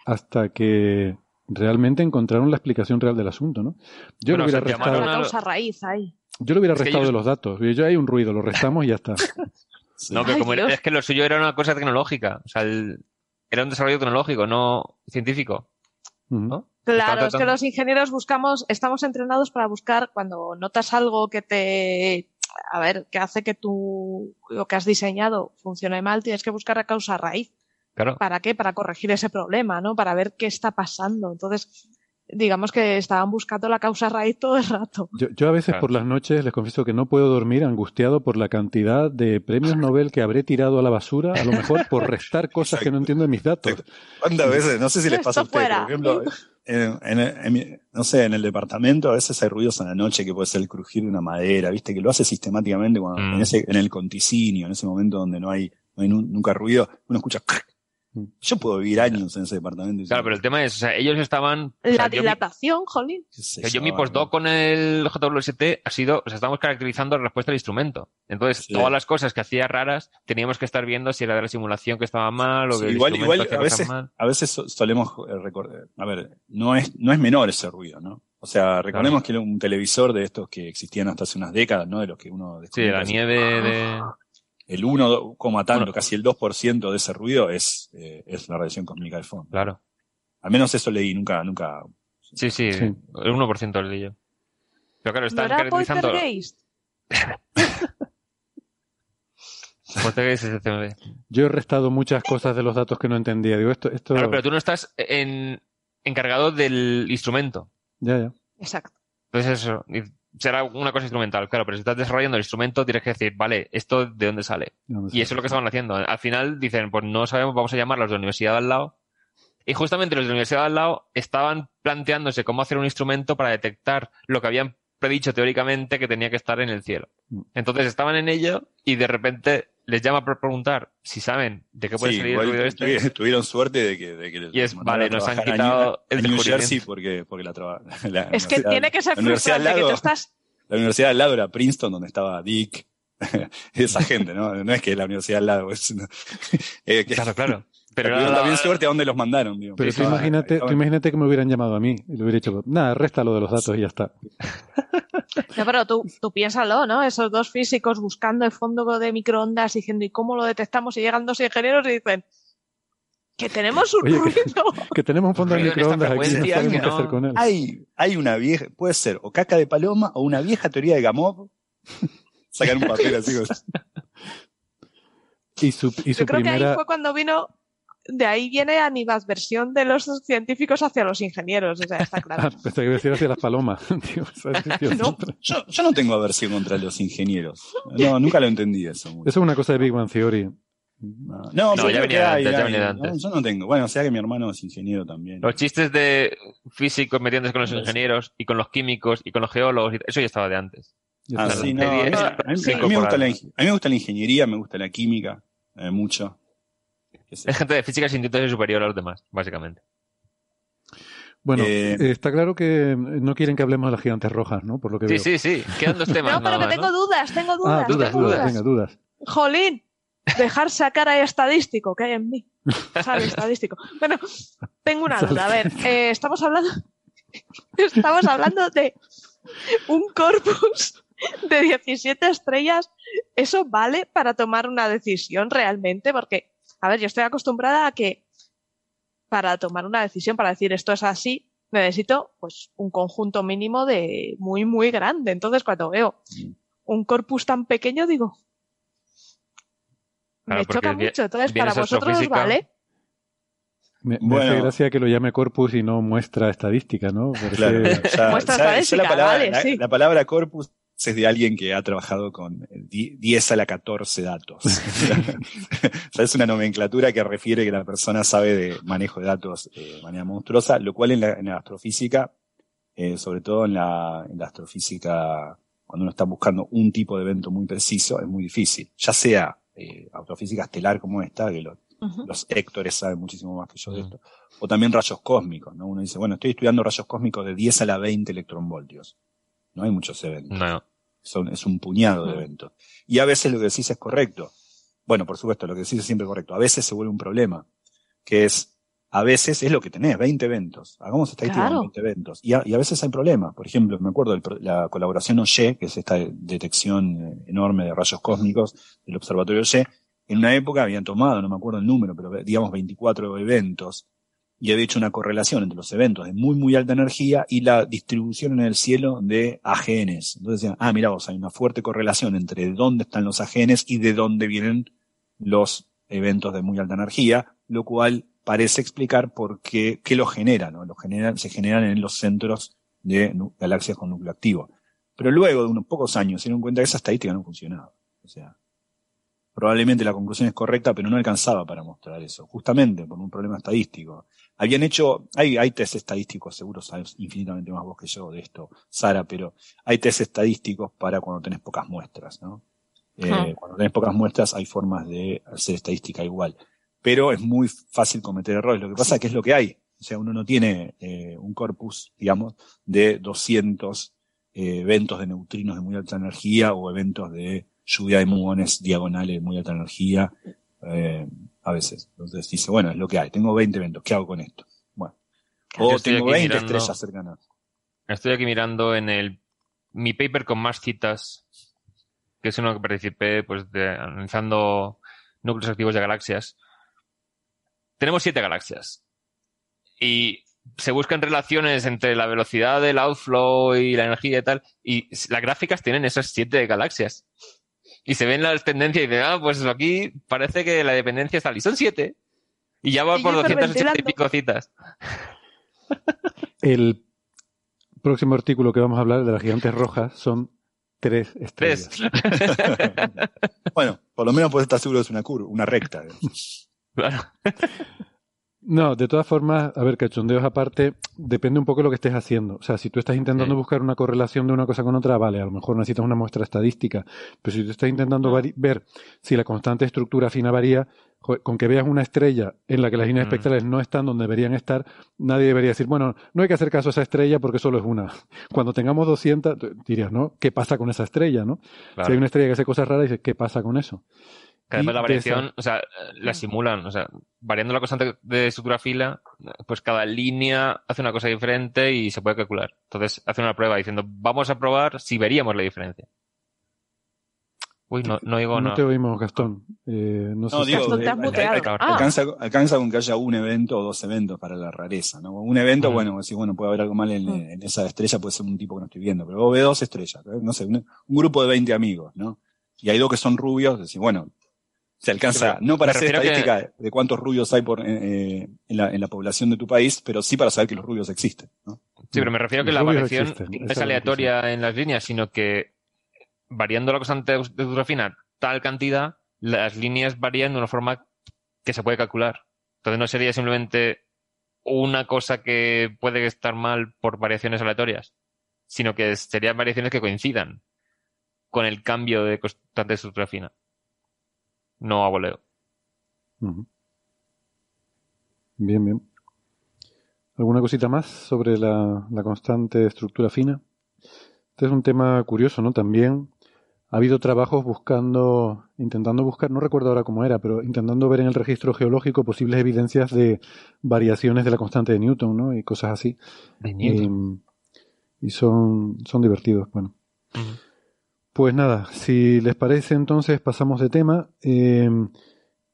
hasta que realmente encontraron la explicación real del asunto, ¿no? Yo lo hubiera restado. causa raíz ahí. Yo lo hubiera restado de los datos. Yo hay un ruido, lo restamos y ya está. No, pero como es que lo suyo era una cosa tecnológica. O sea, era un desarrollo tecnológico, no científico. Claro, es que los ingenieros buscamos, estamos entrenados para buscar cuando notas algo que te, a ver, que hace que tú, lo que has diseñado funcione mal, tienes que buscar la causa raíz. Claro. ¿Para qué? Para corregir ese problema, ¿no? Para ver qué está pasando. Entonces, digamos que estaban buscando la causa raíz todo el rato. Yo, a veces por las noches les confieso que no puedo dormir angustiado por la cantidad de premios Nobel que habré tirado a la basura, a lo mejor por restar cosas que no entiendo de mis datos. ¿Cuántas veces? No sé si les pasa a ustedes, por ejemplo, en, no sé, en el departamento a veces hay ruidos en la noche que puede ser el crujir de una madera, viste, que lo hace sistemáticamente cuando, en, mm. ese, en el conticinio, en ese momento donde no hay, no hay nunca ruido, uno escucha yo puedo vivir años en ese departamento. Claro, pero el tema es, o sea, ellos estaban... La dilatación, jolín. yo mi postdoc con el JWST ha sido, o sea, estamos caracterizando la respuesta del instrumento. Entonces, todas las cosas que hacía raras, teníamos que estar viendo si era de la simulación que estaba mal o que igual, igual a veces, a veces solemos eh, recordar, a ver, no es, no es menor ese ruido, ¿no? O sea, recordemos que era un televisor de estos que existían hasta hace unas décadas, ¿no? De los que uno Sí, la nieve de el 1, tanto, casi el 2% de ese ruido es, eh, es la radiación cósmica del fondo. Claro. Al menos eso leí, nunca, nunca. Sí, sí, el 1% leí yo. Pero claro, están caracterizando. Poltergeist es el Yo he restado muchas cosas de los datos que no entendía. Digo, esto, esto... Claro, pero tú no estás en, encargado del instrumento. Ya, ya. Exacto. Entonces eso, será una cosa instrumental, claro, pero si estás desarrollando el instrumento tienes que decir, vale, ¿esto de dónde sale? y eso es lo que estaban haciendo. Al final dicen, pues no sabemos, vamos a llamarlos de la universidad de al lado. Y justamente los de la universidad de al lado estaban planteándose cómo hacer un instrumento para detectar lo que habían predicho teóricamente que tenía que estar en el cielo. Mm. Entonces estaban en ello y de repente les llama para preguntar si saben de qué puede salir el ruido este. Tuvieron suerte de que, de que y es, vale, nos han quitado el New Jersey porque, porque la, la Es que tiene que ser frustrante que tú estás... La universidad al lado era Princeton, donde estaba Dick, esa gente, ¿no? No es que la universidad al lado, es, eh, claro, claro. Pero tuvieron también suerte a dónde los mandaron. Digo. Pero tú imagínate, tú imagínate que me hubieran llamado a mí y le hubiera dicho, nada, resta lo de los datos y ya está. No, pero tú, tú piénsalo, ¿no? Esos dos físicos buscando el fondo de microondas diciendo, ¿y cómo lo detectamos? Y llegan dos ingenieros y dicen, que tenemos un ruido. Que, tenemos un fondo de microondas aquí, no sabemos qué hacer con él. Hay, hay una vieja, puede ser o caca de paloma o una vieja teoría de Gamov. Sacan un papel así. y su, y su Yo creo primera... que ahí fue cuando vino de ahí viene animadversión de los científicos hacia los ingenieros, o sea, está claro. Ah, pensé que decir hacia las palomas. No. yo, yo, no tengo aversión contra los ingenieros. No, nunca lo entendí eso. Eso es una cosa de Big Bang Theory. No, no, no ya venía, antes, ya venía antes. yo no tengo. Bueno, o sea que mi hermano es ingeniero también. Los chistes de físicos metiéndose con los ingenieros y con los químicos y con los geólogos, eso ya estaba de antes. Ah, sí, no, a, mí, a, mí, a, mí me gusta la, a mí me gusta la ingeniería, me gusta la química, eh, mucho. Es gente de física sin título superior a los demás, básicamente. Bueno, eh, está claro que no quieren que hablemos de las gigantes rojas, ¿no? Por lo que sí, veo. sí, sí. Quedan dos temas. no, pero que tengo dudas, tengo dudas. Ah, dudas, tengo dudas, venga, dudas. Jolín, dejar sacar a estadístico que hay en mí. Sale estadístico. Bueno, tengo una duda. A ver, eh, estamos hablando. Estamos hablando de un corpus de 17 estrellas. ¿Eso vale para tomar una decisión realmente? Porque a ver, yo estoy acostumbrada a que para tomar una decisión, para decir esto es así, necesito pues un conjunto mínimo de muy, muy grande. Entonces, cuando veo un corpus tan pequeño, digo, me choca mucho. Entonces, para vosotros vale. Me, me hace gracia que lo llame corpus y no muestra estadística, ¿no? Claro, muestra estadística, la palabra, vale, la, sí. la palabra corpus es de alguien que ha trabajado con 10 a la 14 datos. o sea, es una nomenclatura que refiere que la persona sabe de manejo de datos eh, de manera monstruosa, lo cual en la, en la astrofísica, eh, sobre todo en la, en la astrofísica, cuando uno está buscando un tipo de evento muy preciso, es muy difícil. Ya sea eh, astrofísica estelar como esta, que lo, uh -huh. los Héctores saben muchísimo más que yo de esto, o también rayos cósmicos, ¿no? Uno dice, bueno, estoy estudiando rayos cósmicos de 10 a la 20 electronvoltios. No hay muchos eventos. No. Son, es un puñado de eventos. Y a veces lo que decís es correcto. Bueno, por supuesto, lo que decís es siempre correcto. A veces se vuelve un problema, que es, a veces es lo que tenés, 20 eventos. Hagamos estadística claro. 20 eventos. Y a, y a, veces hay problemas. Por ejemplo, me acuerdo de la colaboración OYE, que es esta detección enorme de rayos cósmicos del observatorio OYE. En una época habían tomado, no me acuerdo el número, pero digamos 24 eventos y había hecho una correlación entre los eventos de muy, muy alta energía y la distribución en el cielo de AGNs. Entonces decían, ah, mira vos, hay una fuerte correlación entre dónde están los AGNs y de dónde vienen los eventos de muy alta energía, lo cual parece explicar por qué, qué lo genera, ¿no? Generan, se generan en los centros de galaxias con núcleo activo. Pero luego de unos pocos años se dieron cuenta que esa estadística no funcionaba. O sea, probablemente la conclusión es correcta, pero no alcanzaba para mostrar eso, justamente por un problema estadístico. Habían hecho, hay, hay test estadísticos, seguro sabes infinitamente más vos que yo de esto, Sara, pero hay test estadísticos para cuando tenés pocas muestras, ¿no? Eh. Cuando tenés pocas muestras hay formas de hacer estadística igual. Pero es muy fácil cometer errores. Lo que pasa es que es lo que hay. O sea, uno no tiene eh, un corpus, digamos, de 200 eh, eventos de neutrinos de muy alta energía o eventos de lluvia de muones diagonales de muy alta energía. Eh, a veces. Entonces dice, bueno, es lo que hay. Tengo 20 eventos. ¿Qué hago con esto? Bueno. O tengo 20 mirando, estrellas cercanas. Estoy aquí mirando en el mi paper con más citas, que es uno que participé, pues, de, analizando núcleos activos de galaxias. Tenemos siete galaxias. Y se buscan relaciones entre la velocidad del outflow y la energía y tal. Y las gráficas tienen esas siete galaxias y se ven las tendencias y dicen, ah, pues aquí parece que la dependencia está y son siete. Y ya va por 280 y pico citas. El próximo artículo que vamos a hablar de las gigantes rojas son tres estrellas. Tres. bueno, por lo menos puedes estar seguro de es una curva, una recta. Claro. No, de todas formas, a ver, cachondeos aparte, depende un poco de lo que estés haciendo. O sea, si tú estás intentando sí. buscar una correlación de una cosa con otra, vale, a lo mejor necesitas una muestra estadística. Pero si tú estás intentando ver si la constante estructura fina varía, con que veas una estrella en la que las líneas mm. espectrales no están donde deberían estar, nadie debería decir, bueno, no hay que hacer caso a esa estrella porque solo es una. Cuando tengamos 200, dirías, ¿no? ¿Qué pasa con esa estrella, no? Claro. Si hay una estrella que hace cosas raras, dices, ¿qué pasa con eso? Cada la variación, o sea, la simulan, o sea, variando la constante de estructura fila, pues cada línea hace una cosa diferente y se puede calcular. Entonces, hace una prueba diciendo, vamos a probar si veríamos la diferencia. Uy, no, no digo No te oímos, Gastón. Eh, no, no digo, eh, alcanza, alcanza, con que haya un evento o dos eventos para la rareza, ¿no? Un evento, bueno, si bueno, puede haber algo mal en, en, esa estrella, puede ser un tipo que no estoy viendo, pero vos ves dos estrellas, no sé, un, grupo de 20 amigos, ¿no? Y hay dos que son rubios, decís, bueno, se alcanza, no para hacer estadística de cuántos rubios hay por, eh, eh, en, la, en, la, población de tu país, pero sí para saber que los rubios existen. ¿no? Sí, pero me refiero a que la variación no es aleatoria en las líneas, sino que variando la constante de ultrafina tal cantidad, las líneas varían de una forma que se puede calcular. Entonces no sería simplemente una cosa que puede estar mal por variaciones aleatorias, sino que serían variaciones que coincidan con el cambio de constante de ultrafina. No a voleo. Bien, bien. ¿Alguna cosita más sobre la, la constante de estructura fina? Este es un tema curioso, ¿no? También ha habido trabajos buscando, intentando buscar, no recuerdo ahora cómo era, pero intentando ver en el registro geológico posibles evidencias de variaciones de la constante de Newton, ¿no? Y cosas así. Y, son, son divertidos, bueno. Pues nada, si les parece entonces pasamos de tema. Em,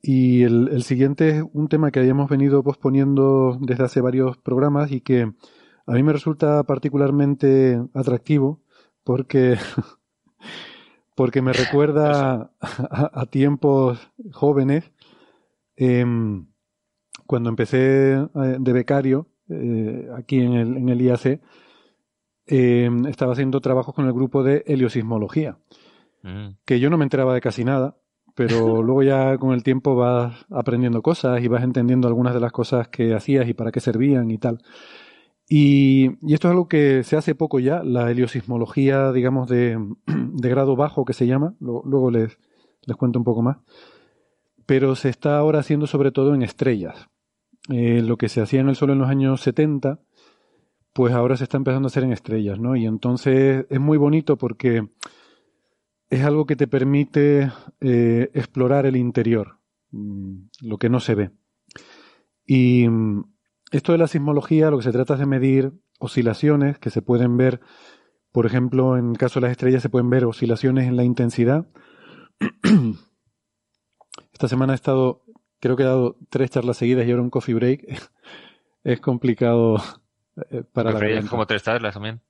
y el, el, siguiente es un tema que habíamos venido posponiendo desde hace varios programas y que a mí me resulta particularmente atractivo porque porque me recuerda a, tiempos jóvenes, em, cuando empecé eh, de becario eh, aquí en el, en el IAC, em, estaba haciendo trabajos con el grupo de heliosismología, mm. que yo no me enteraba de casi nada, pero luego ya con el tiempo vas aprendiendo cosas y vas entendiendo algunas de las cosas que hacías y para qué servían y tal. Y, esto es algo que se hace poco ya, la heliosismología, digamos, de, grado bajo que se llama, luego les, les cuento un poco más, pero se está ahora haciendo sobre todo en estrellas. Eh, lo que se hacía en el Sol en los años 70, pues ahora se está empezando a hacer en estrellas, ¿no? Y entonces es muy bonito porque es algo que te permite eh, explorar el interior, mm, lo que no se ve. Y esto de la sismología lo que se trata es de medir oscilaciones que se pueden ver, por ejemplo, en el caso de las estrellas se pueden ver oscilaciones en la intensidad. Esta semana he estado, creo que he dado tres charlas seguidas y ahora un coffee break. es complicado eh, para la es como tres charlas también.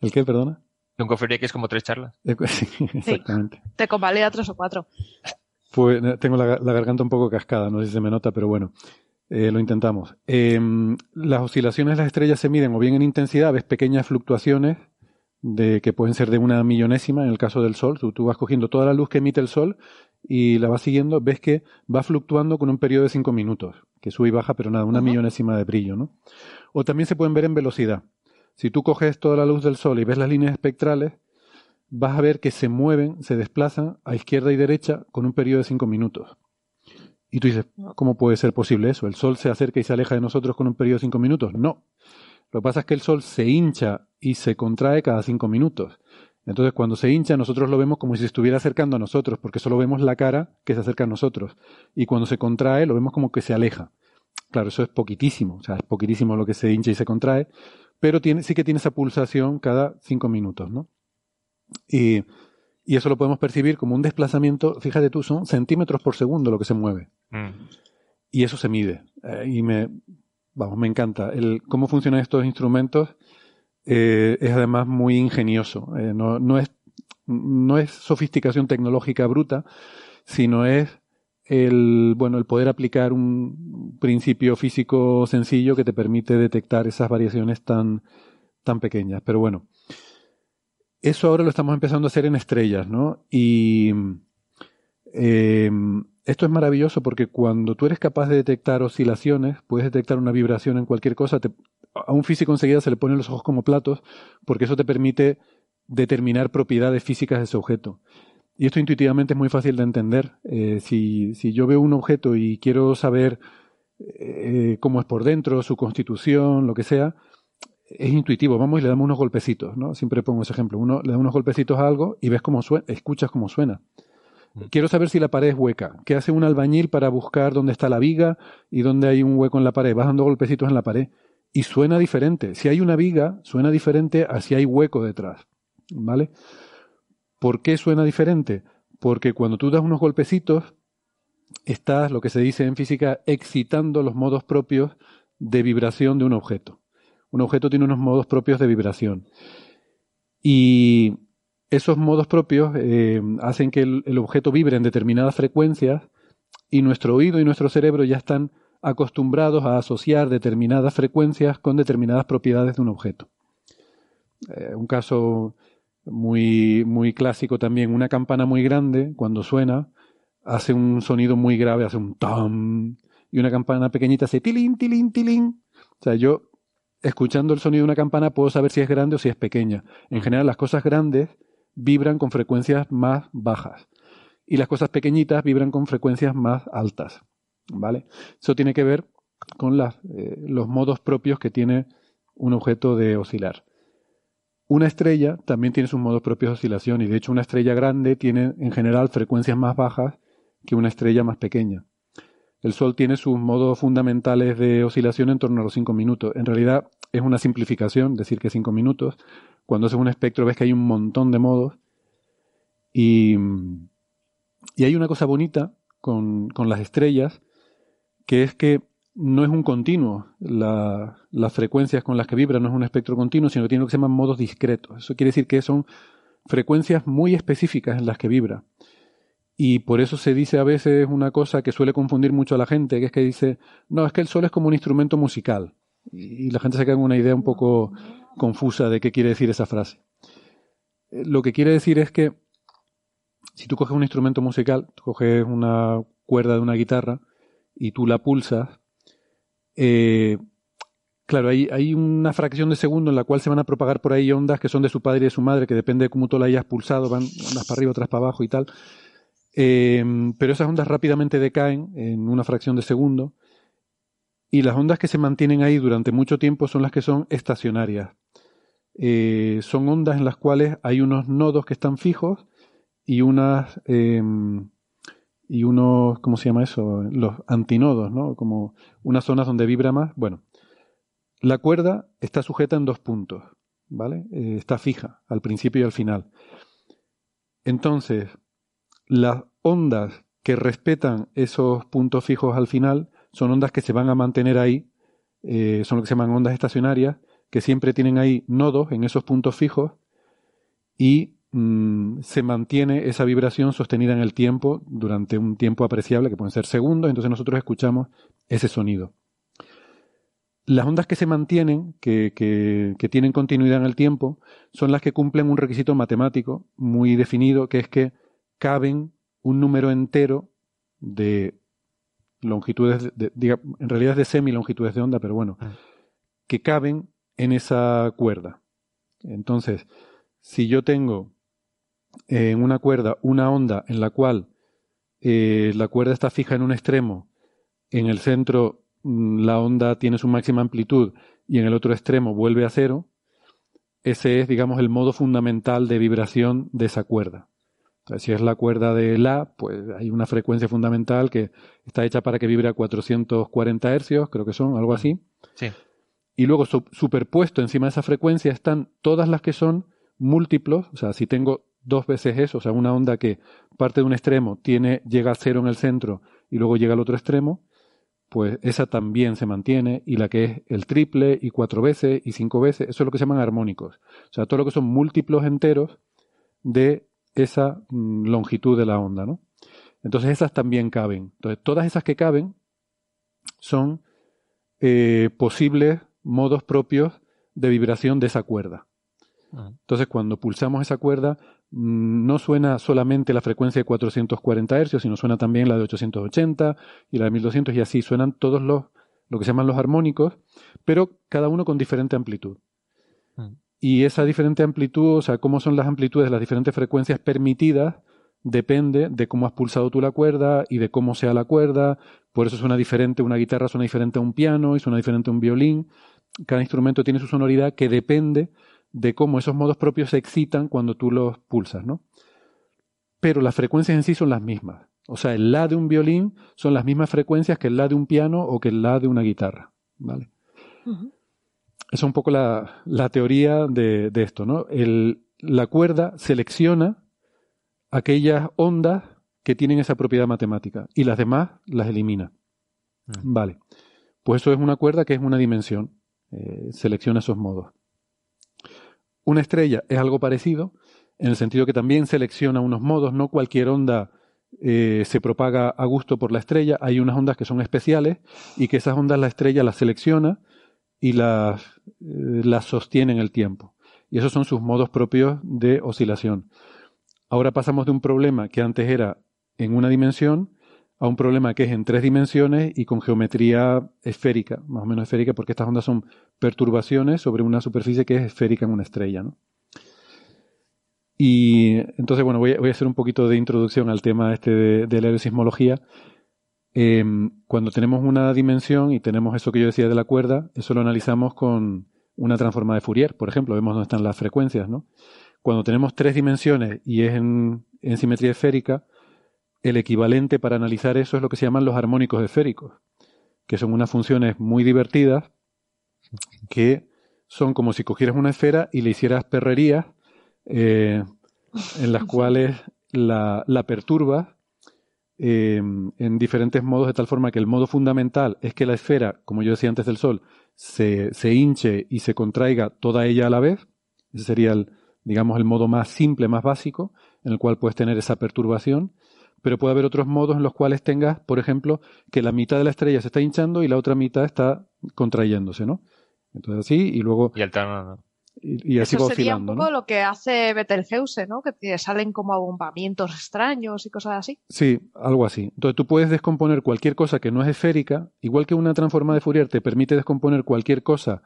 ¿El qué, perdona? Un coffee break es como tres charlas. Sí, exactamente. te convalida tres o cuatro. Pues tengo la, la, garganta un poco cascada, no sé si se me nota, pero bueno. Eh, lo intentamos. Em, las oscilaciones de las estrellas se miden o bien en intensidad, ves pequeñas fluctuaciones de que pueden ser de una millonésima en el caso del Sol. Tú, vas cogiendo toda la luz que emite el Sol y la vas siguiendo, ves que va fluctuando con un periodo de 5 minutos, que sube y baja, pero nada, una millonésima de brillo, ¿no? O también se pueden ver en velocidad. Si tú coges toda la luz del Sol y ves las líneas espectrales, vas a ver que se mueven, se desplazan a izquierda y derecha con un periodo de 5 minutos. Y tú dices, ¿cómo puede ser posible eso? ¿El Sol se acerca y se aleja de nosotros con un periodo de cinco minutos? No. Lo que pasa es que el Sol se hincha y se contrae cada cinco minutos. Entonces, cuando se hincha, nosotros lo vemos como si se estuviera acercando a nosotros, porque solo vemos la cara que se acerca a nosotros. Y cuando se contrae, lo vemos como que se aleja. Claro, eso es poquitísimo, o sea, es poquitísimo lo que se hincha y se contrae, pero tiene, sí que tiene esa pulsación cada cinco minutos, ¿no? Y y eso lo podemos percibir como un desplazamiento, fíjate tú, son centímetros por segundo lo que se mueve. Mm. Y eso se mide. Eh, y me, vamos, me encanta. El, cómo funcionan estos instrumentos eh, es además muy ingenioso. Eh, no, no, es, no es sofisticación tecnológica bruta, sino es el, bueno, el poder aplicar un principio físico sencillo que te permite detectar esas variaciones tan, tan pequeñas. Pero bueno, eso ahora lo estamos empezando a hacer en estrellas, ¿no? Y eh, esto es maravilloso porque cuando tú eres capaz de detectar oscilaciones, puedes detectar una vibración en cualquier cosa, a un físico enseguida se le ponen los ojos como platos porque eso te permite determinar propiedades físicas de ese objeto. Y esto intuitivamente es muy fácil de entender. Eh, si, si, yo veo un objeto y quiero saber eh, cómo es por dentro, su constitución, lo que sea, es intuitivo, vamos y le damos unos golpecitos, ¿no? Siempre pongo ese ejemplo. Uno le da unos golpecitos a algo y ves cómo suena, escuchas cómo suena. quiero saber si la pared es hueca. ¿Qué hace un albañil para buscar dónde está la viga y dónde hay un hueco en la pared? Vas dando golpecitos en la pared y suena diferente. Si hay una viga, suena diferente a si hay hueco detrás. ¿Vale? ¿Por qué suena diferente? Porque cuando tú das unos golpecitos, estás, lo que se dice en física, excitando los modos propios de vibración de un objeto. Un objeto tiene unos modos propios de vibración. Y esos modos propios eh, hacen que el, objeto vibre en determinadas frecuencias y nuestro oído y nuestro cerebro ya están acostumbrados a asociar determinadas frecuencias con determinadas propiedades de un objeto. Eh, un caso muy, muy clásico también, una campana muy grande, cuando suena, hace un sonido muy grave, hace un tam, y una campana pequeñita hace tilín, tilín, tilín. O sea, yo, escuchando el sonido de una campana, puedo saber si es grande o si es pequeña. En general, las cosas grandes vibran con frecuencias más bajas y las cosas pequeñitas vibran con frecuencias más altas. ¿Vale? Eso tiene que ver con eh, los modos propios que tiene un objeto de oscilar. Una estrella también tiene sus modos propios de oscilación y de hecho una estrella grande tiene en general frecuencias más bajas que una estrella más pequeña. El Sol tiene sus modos fundamentales de oscilación en torno a los 5 minutos. En realidad es una simplificación decir que 5 minutos. Cuando haces un espectro ves que hay un montón de modos. Y, y hay una cosa bonita con, con las estrellas, que es que no es un continuo. las frecuencias con las que vibra no es un espectro continuo, sino que tiene lo que se llaman modos discretos. Eso quiere decir que son frecuencias muy específicas en las que vibra. Y por eso se dice a veces una cosa que suele confundir mucho a la gente, que es que dice, no, es que el sol es como un instrumento musical. Y la gente se queda con una idea un poco confusa de qué quiere decir esa frase. Eh, lo que quiere decir es que si tú coges un instrumento musical, tú coges una cuerda de una guitarra y tú la pulsas, eh, claro, hay, hay, una fracción de segundo en la cual se van a propagar por ahí ondas que son de su padre y de su madre, que depende de cómo tú la hayas pulsado, van unas para arriba, otras para abajo y tal. Eh, pero esas ondas rápidamente decaen en una fracción de segundo y las ondas que se mantienen ahí durante mucho tiempo son las que son estacionarias. Eh, son ondas en las cuales hay unos nodos que están fijos y unas y unos, ¿cómo se llama eso? Los antinodos, ¿no? Como unas zonas donde vibra más. Bueno, la cuerda está sujeta en dos puntos, ¿vale? Eh, está fija al principio y al final. Entonces, las ondas que respetan esos puntos fijos al final son ondas que se van a mantener ahí, eh, son lo que se llaman ondas estacionarias, que siempre tienen ahí nodos en esos puntos fijos y Mm, se mantiene esa vibración sostenida en el tiempo durante un tiempo apreciable, que pueden ser segundos, entonces nosotros escuchamos ese sonido. Las ondas que se mantienen, que, que, tienen continuidad en el tiempo, son las que cumplen un requisito matemático muy definido, que es que caben un número entero de longitudes, de, en realidad es de semilongitudes de onda, pero bueno, ah. que caben en esa cuerda. Entonces, si yo tengo en una cuerda una onda en la cual eh, la cuerda está fija en un extremo, en el centro mm, la onda tiene su máxima amplitud y en el otro extremo vuelve a cero, ese es, digamos, el modo fundamental de vibración de esa cuerda. si es la cuerda de La, pues hay una frecuencia fundamental que está hecha para que vibre a 440 hercios, creo que son, algo así. Sí. Y luego superpuesto encima de esa frecuencia están todas las que son múltiplos, o sea, si tengo dos veces eso, o sea, una onda que parte de un extremo, tiene, llega a cero en el centro y luego llega al otro extremo, pues esa también se mantiene, y la que es el triple, y cuatro veces, y cinco veces, eso es lo que se llaman armónicos. O sea, todo lo que son múltiplos enteros de esa mm, longitud de la onda, ¿no? Entonces esas también caben. Entonces, todas esas que caben son eh, posibles modos propios de vibración de esa cuerda. Ah. Entonces, cuando pulsamos esa cuerda, no suena solamente la frecuencia de 440 Hz, sino suena también la de 880 y la de 1200 y así suenan todos los, lo que se llaman los armónicos, pero cada uno con diferente amplitud. Mm. Y esa diferente amplitud, o sea, cómo son las amplitudes de las diferentes frecuencias permitidas, depende de cómo has pulsado tú la cuerda y de cómo sea la cuerda. Por eso suena diferente, una guitarra suena diferente a un piano y suena diferente a un violín. Cada instrumento tiene su sonoridad que depende de cómo esos modos propios se excitan cuando tú los pulsas, ¿no? pero las frecuencias en sí son las mismas. O sea, el La de un violín son las mismas frecuencias que el La de un piano o que el La de una guitarra. ¿vale? Esa es un poco la, teoría de, esto. ¿no? la cuerda selecciona aquellas ondas que tienen esa propiedad matemática y las demás las elimina. Vale. Pues eso es una cuerda que es una dimensión. Eh, selecciona esos modos. Una estrella es algo parecido, en el sentido que también selecciona unos modos, no cualquier onda eh, se propaga a gusto por la estrella, hay unas ondas que son especiales y que esas ondas la estrella las selecciona y las, eh, las sostiene en el tiempo. Y esos son sus modos propios de oscilación. Ahora pasamos de un problema que antes era en una dimensión a un problema que es en tres dimensiones y con geometría esférica, más o menos esférica, porque estas ondas son perturbaciones sobre una superficie que es esférica en una estrella. ¿no? Y entonces, bueno, voy a, hacer un poquito de introducción al tema este de, la aerosismología. Em, cuando tenemos una dimensión y tenemos eso que yo decía de la cuerda, eso lo analizamos con una transforma de Fourier, por ejemplo, vemos dónde están las frecuencias, ¿no? Cuando tenemos tres dimensiones y es en, en simetría esférica, el equivalente para analizar eso es lo que se llaman los armónicos esféricos, que son unas funciones muy divertidas que son como si cogieras una esfera y le hicieras perrerías eh, en las cuales la, la perturba eh, en diferentes modos de tal forma que el modo fundamental es que la esfera, como yo decía antes del Sol, se, se hinche y se contraiga toda ella a la vez. Ese sería el, digamos, el modo más simple, más básico, en el cual puedes tener esa perturbación pero puede haber otros modos en los cuales tengas, por ejemplo, que la mitad de la estrella se está hinchando y la otra mitad está contrayéndose, ¿no? Entonces así, y luego... Y alternando. Y, así Eso sería un poco lo que hace Betelgeuse, ¿no? Que salen como abombamientos extraños y cosas así. Sí, algo así. Entonces tú puedes descomponer cualquier cosa que no es esférica, igual que una transforma de Fourier te permite descomponer cualquier cosa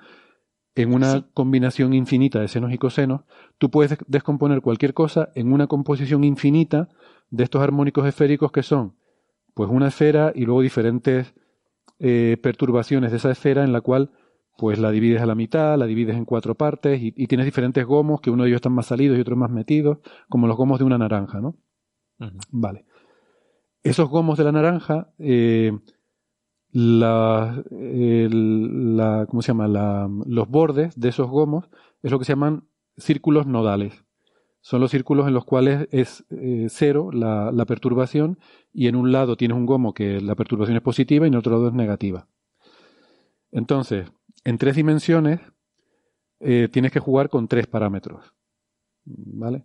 en una combinación infinita de senos y cosenos, tú puedes descomponer cualquier cosa en una composición infinita de estos armónicos esféricos que son pues una esfera y luego diferentes eh, perturbaciones de esa esfera en la cual pues la divides a la mitad, la divides en cuatro partes y, tienes diferentes gomos que uno de ellos están más salidos y otros más metidos, como los gomos de una naranja, ¿no? Vale. Esos gomos de la naranja, eh, la, la, ¿cómo se llama? La, los bordes de esos gomos es lo que se llaman círculos nodales son los círculos en los cuales es eh, cero la, perturbación y en un lado tienes un gomo que la perturbación es positiva y en otro lado es negativa. Entonces, en tres dimensiones eh, tienes que jugar con tres parámetros. ¿Vale?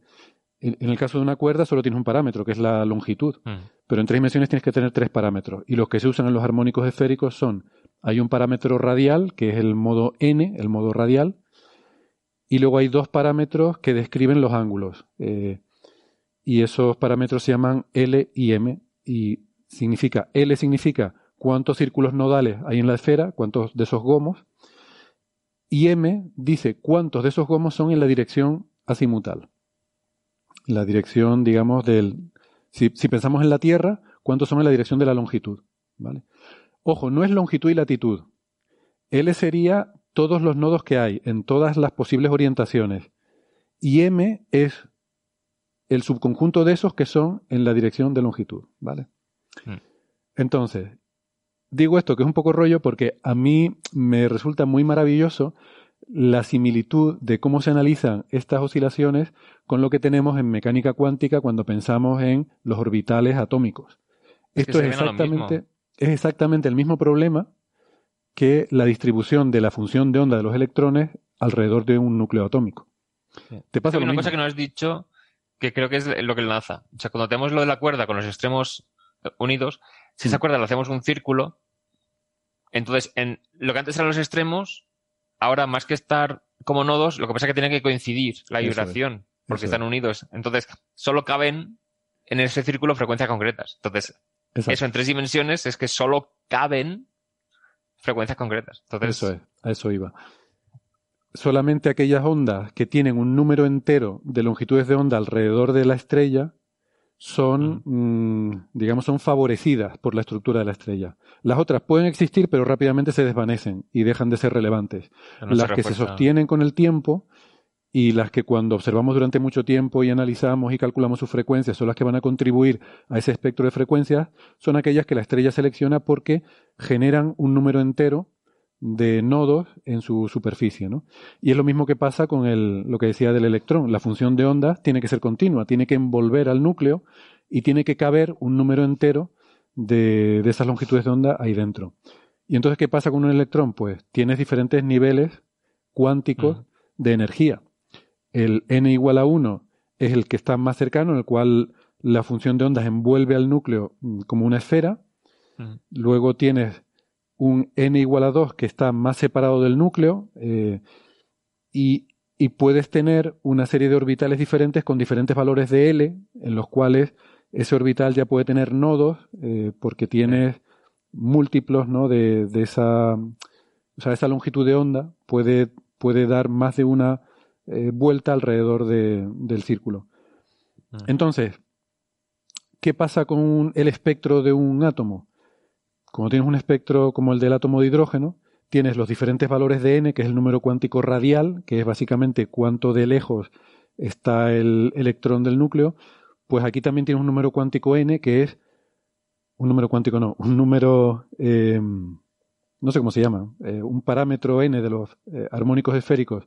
En, el caso de una cuerda solo tienes un parámetro, que es la longitud. Mm. Pero en tres dimensiones tienes que tener tres parámetros. Y los que se usan en los armónicos esféricos son, hay un parámetro radial, que es el modo n, el modo radial, y luego hay dos parámetros que describen los ángulos. Eh, y esos parámetros se llaman L y M. Y significa, L significa cuántos círculos nodales hay en la esfera, cuántos de esos gomos. Y M dice cuántos de esos gomos son en la dirección azimutal. La dirección, digamos, del. Si, si pensamos en la Tierra, cuántos son en la dirección de la longitud. ¿vale? Ojo, no es longitud y latitud. L sería todos los nodos que hay en todas las posibles orientaciones. Y M es el subconjunto de esos que son en la dirección de longitud, ¿vale? Hmm. Entonces, digo esto que es un poco rollo porque a mí me resulta muy maravilloso la similitud de cómo se analizan estas oscilaciones con lo que tenemos en mecánica cuántica cuando pensamos en los orbitales atómicos. Esto es exactamente, es exactamente el mismo problema que la distribución de la función de onda de los electrones alrededor de un núcleo atómico. Te pasa una cosa que no has dicho que creo que es lo que enlaza. O sea, cuando tenemos lo de la cuerda con los extremos unidos, si esa cuerda la hacemos un círculo, entonces en lo que antes eran los extremos, ahora más que estar como nodos, lo que pasa es que tiene que coincidir la vibración, porque están unidos. Entonces, solo caben en ese círculo frecuencias concretas. Entonces, eso en tres dimensiones es que solo caben frecuencias concretas. Eso es, a eso iba. Solamente aquellas ondas que tienen un número entero de longitudes de onda alrededor de la estrella son, mm, digamos, son favorecidas por la estructura de la estrella. Las otras pueden existir, pero rápidamente se desvanecen y dejan de ser relevantes. Las que se sostienen con el tiempo y las que cuando observamos durante mucho tiempo y analizamos y calculamos sus frecuencias son las que van a contribuir a ese espectro de frecuencias, son aquellas que la estrella selecciona porque generan un número entero de nodos en su superficie. ¿no? Y es lo mismo que pasa con el, lo que decía del electrón. La función de onda tiene que ser continua, tiene que envolver al núcleo y tiene que caber un número entero de, de esas longitudes de onda ahí dentro. Y entonces, ¿qué pasa con un electrón? Pues tienes diferentes niveles cuánticos de energía el n igual a 1 es el que está más cercano, en el cual la función de ondas envuelve al núcleo mm, como una esfera. Luego tienes un n igual a 2 que está más separado del núcleo eh, y, puedes tener una serie de orbitales diferentes con diferentes valores de L, en los cuales ese orbital ya puede tener nodos eh, porque tienes múltiplos ¿no? de, esa, o sea, esa longitud de onda, puede, puede dar más de una eh, vuelta alrededor del círculo. Entonces, ¿qué pasa con el espectro de un átomo? Como tienes un espectro como el del átomo de hidrógeno, tienes los diferentes valores de n, que es el número cuántico radial, que es básicamente cuánto de lejos está el electrón del núcleo, pues aquí también tienes un número cuántico n, que es un número cuántico no, un número, eh, no sé cómo se llama, eh, un parámetro n de los armónicos esféricos,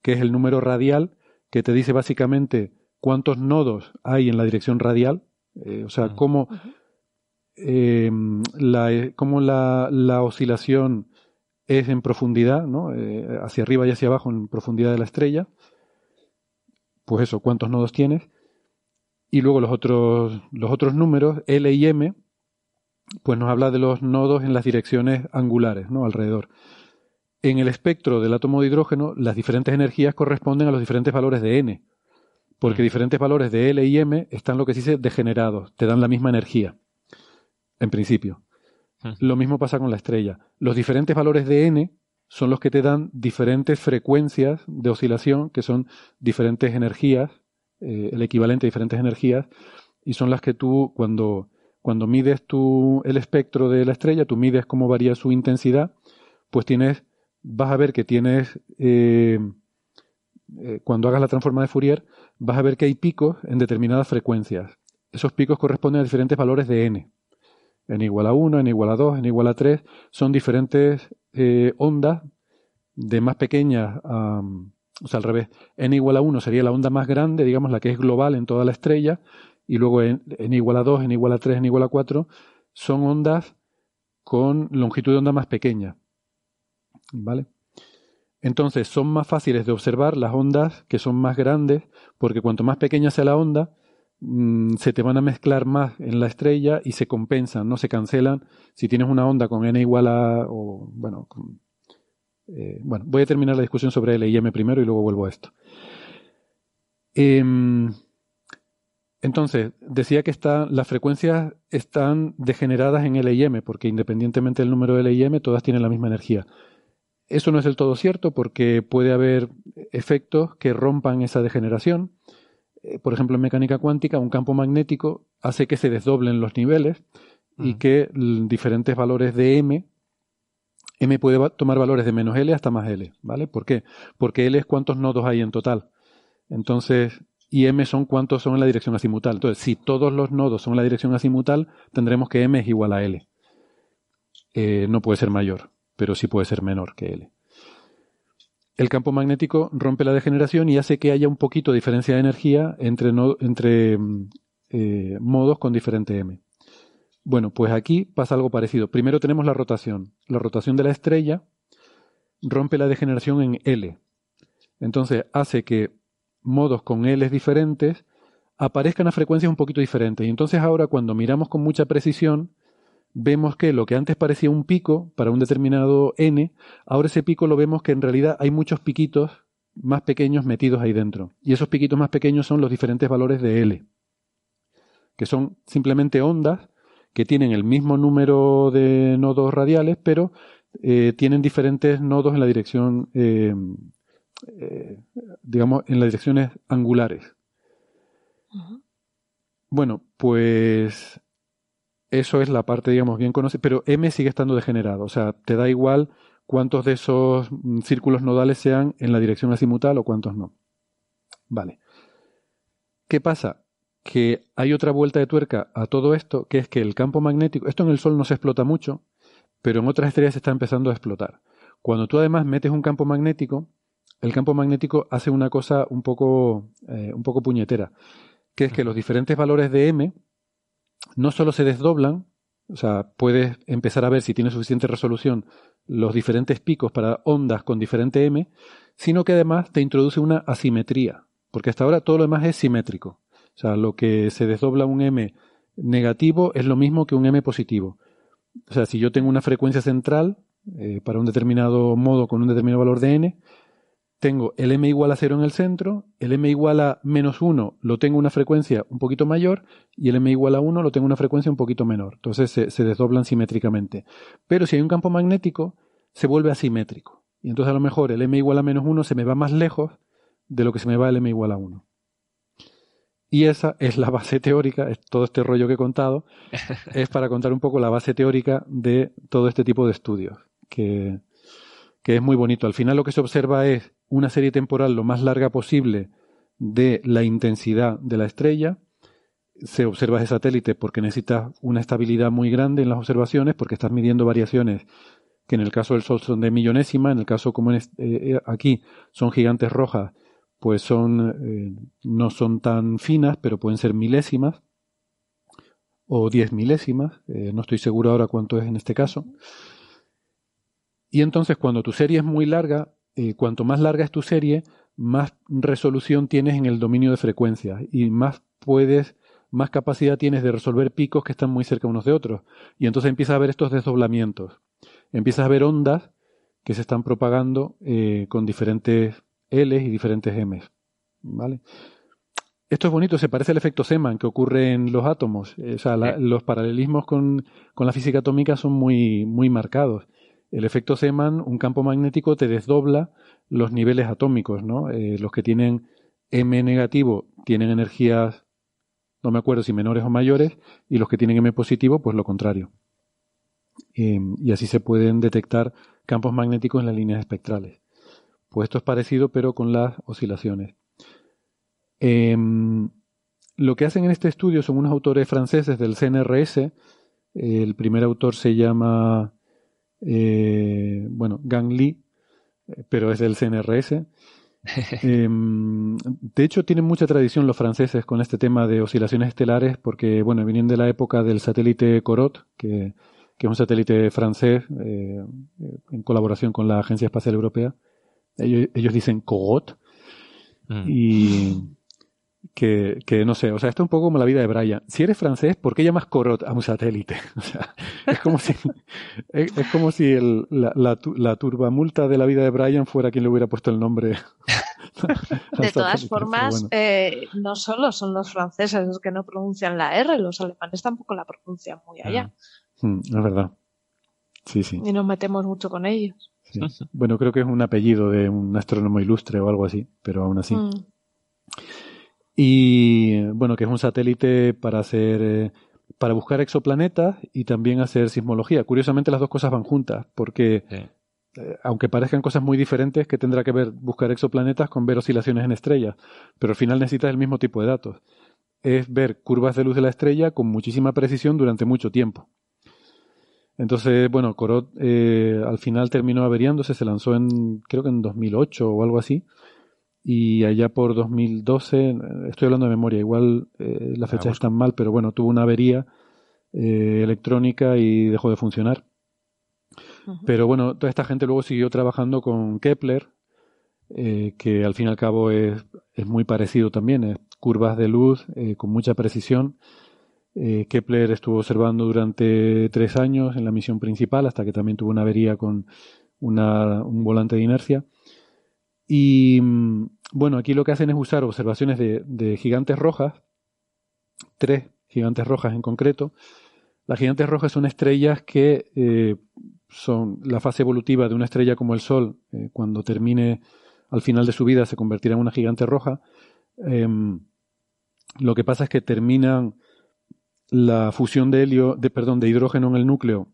que es el número radial, que te dice básicamente cuántos nodos hay en la dirección radial, eh, o sea, cómo, eh, la, la, oscilación es en profundidad, ¿no? Eh, hacia arriba y hacia abajo en profundidad de la estrella. Pues eso, cuántos nodos tienes. Y luego los otros, los otros números, L y M, pues nos habla de los nodos en las direcciones angulares, ¿no? Alrededor. En el espectro del átomo de hidrógeno, las diferentes energías corresponden a los diferentes valores de n, porque diferentes valores de L y M están lo que se dice degenerados, te dan la misma energía, en principio. Lo mismo pasa con la estrella. Los diferentes valores de n son los que te dan diferentes frecuencias de oscilación, que son diferentes energías, eh, el equivalente a diferentes energías, y son las que tú, cuando, cuando mides tu, el espectro de la estrella, tú mides cómo varía su intensidad, pues tienes vas a ver que tienes, eh, eh, cuando hagas la transforma de Fourier, vas a ver que hay picos en determinadas frecuencias. Esos picos corresponden a diferentes valores de n. n igual a 1, n igual a 2, n igual a 3. Son diferentes eh, ondas de más pequeñas a... O sea, al revés. n igual a 1 sería la onda más grande, digamos, la que es global en toda la estrella. Y luego n, n igual a 2, n igual a 3, n igual a 4 son ondas con longitud de onda más pequeña. ¿Vale? Entonces son más fáciles de observar las ondas que son más grandes, porque cuanto más pequeña sea la onda, mm, se te van a mezclar más en la estrella y se compensan, no se cancelan. Si tienes una onda con n igual a, o, bueno, eh, bueno, voy a terminar la discusión sobre L y M primero y luego vuelvo a esto. Em, entonces, decía que las frecuencias están degeneradas en L y M, porque independientemente del número de L y M, todas tienen la misma energía. Eso no es del todo cierto porque puede haber efectos que rompan esa degeneración. Eh, por ejemplo, en mecánica cuántica, un campo magnético hace que se desdoblen los niveles y mm. que diferentes valores de m, m puede tomar valores de menos L hasta más L, ¿vale? ¿Por qué? Porque L es cuántos nodos hay en total. Entonces, y m son cuántos son en la dirección azimutal. Entonces, si todos los nodos son en la dirección azimutal, tendremos que m es igual a L. Eh, no puede ser mayor pero sí puede ser menor que L. El campo magnético rompe la degeneración y hace que haya un poquito de diferencia de energía entre, entre mm, eh, modos con diferente M. Bueno, pues aquí pasa algo parecido. Primero tenemos la rotación. La rotación de la estrella rompe la degeneración en L. Entonces hace que modos con L diferentes aparezcan a frecuencias un poquito diferentes. Y entonces ahora cuando miramos con mucha precisión, vemos que lo que antes parecía un pico para un determinado n, ahora ese pico lo vemos que en realidad hay muchos piquitos más pequeños metidos ahí dentro. Y esos piquitos más pequeños son los diferentes valores de L, que son simplemente ondas que tienen el mismo número de nodos radiales, pero eh, tienen diferentes nodos en la dirección, eh, eh, digamos, en las direcciones angulares. Bueno, pues eso es la parte, digamos, bien conocida, pero M sigue estando degenerado, o sea, te da igual cuántos de esos mm, círculos nodales sean en la dirección azimutal o cuántos no. Vale. ¿Qué pasa? Que hay otra vuelta de tuerca a todo esto, que es que el campo magnético, esto en el Sol no se explota mucho, pero en otras estrellas se está empezando a explotar. Cuando tú además metes un campo magnético, el campo magnético hace una cosa un poco, eh, un poco puñetera, que es que los diferentes valores de m no solo se desdoblan, o sea, puedes empezar a ver si tiene suficiente resolución los diferentes picos para ondas con diferente m, sino que además te introduce una asimetría, porque hasta ahora todo lo demás es simétrico. O sea, lo que se desdobla un m negativo es lo mismo que un m positivo. O sea, si yo tengo una frecuencia central eh, para un determinado modo con un determinado valor de n, tengo el m igual a 0 en el centro, el m igual a menos 1 lo tengo una frecuencia un poquito mayor y el m igual a 1 lo tengo una frecuencia un poquito menor. Entonces se, desdoblan simétricamente. Pero si hay un campo magnético, se vuelve asimétrico. Y entonces a lo mejor el m igual a menos 1 se me va más lejos de lo que se me va el m igual a 1. Y esa es la base teórica, es todo este rollo que he contado, es para contar un poco la base teórica de todo este tipo de estudios, que, que es muy bonito. Al final lo que se observa es una serie temporal lo más larga posible de la intensidad de la estrella. Se observa de satélite porque necesita una estabilidad muy grande en las observaciones, porque estás midiendo variaciones que en el caso del Sol son de millonésima, en el caso como en eh, aquí son gigantes rojas, pues son eh, no son tan finas, pero pueden ser milésimas o diez milésimas, eh, no estoy seguro ahora cuánto es en este caso. Y entonces cuando tu serie es muy larga, eh, cuanto más larga es tu serie, más resolución tienes en el dominio de frecuencias y más puedes, más capacidad tienes de resolver picos que están muy cerca unos de otros. Y entonces empiezas a ver estos desdoblamientos. Empiezas a ver ondas que se están propagando eh, con diferentes L y diferentes M. ¿Vale? Esto es bonito, se parece al efecto Zeeman que ocurre en los átomos. O sea, los paralelismos con, con, la física atómica son muy, muy marcados el efecto Zeeman, un campo magnético te desdobla los niveles atómicos, ¿no? Eh, los que tienen M negativo tienen energías, no me acuerdo si menores o mayores, y los que tienen M positivo, pues lo contrario. Em, y así se pueden detectar campos magnéticos en las líneas espectrales. Pues esto es parecido, pero con las oscilaciones. Em, lo que hacen en este estudio son unos autores franceses del CNRS. El primer autor se llama eh, bueno, Gang Lee, eh, pero es del CNRS. Em, de hecho, tienen mucha tradición los franceses con este tema de oscilaciones estelares, porque, bueno, vienen de la época del satélite Corot, que, es un satélite francés eh, en colaboración con la Agencia Espacial Europea. Ellos, dicen Cogot. Mm. Y que, que, no sé, o sea, esto es un poco como la vida de Brian. Si eres francés, ¿por qué llamas Corot a un satélite? O sea, es como si, es, como si el, la, la, la, turbamulta de la vida de Brian fuera quien le hubiera puesto el nombre. de todas formas, eh, no solo son los franceses los que no pronuncian la R, los alemanes tampoco la pronuncian muy allá. Mm, es verdad. Sí, sí. Y nos metemos mucho con ellos. Bueno, creo que es un apellido de un astrónomo ilustre o algo así, pero aún así. Mm. Y bueno, que es un satélite para hacer eh, para buscar exoplanetas y también hacer sismología. Curiosamente las dos cosas van juntas, porque eh, aunque parezcan cosas muy diferentes, que tendrá que ver buscar exoplanetas con ver oscilaciones en estrellas, pero al final necesitas el mismo tipo de datos. Es ver curvas de luz de la estrella con muchísima precisión durante mucho tiempo. Entonces, bueno, Corot eh, al final terminó averiándose, se lanzó en, creo que en 2008 o algo así, y allá por 2012, estoy hablando de memoria, igual eh, las fechas están mal, pero bueno, tuvo una avería eh, electrónica y dejó de funcionar. Pero bueno, toda esta gente luego siguió trabajando con Kepler, eh, que al fin y al cabo es, es muy parecido también, es curvas de luz con mucha precisión. Kepler estuvo observando durante tres años en la misión principal hasta que también tuvo una avería con una, un volante de inercia. Y mm, bueno, aquí lo que hacen es usar observaciones de, gigantes rojas, tres gigantes rojas en concreto. Las gigantes rojas son estrellas que eh, son la fase evolutiva de una estrella como el Sol, eh, cuando termine al final de su vida se convertirá en una gigante roja. Em, lo que pasa es que terminan la fusión de helio, de, perdón, de hidrógeno en el núcleo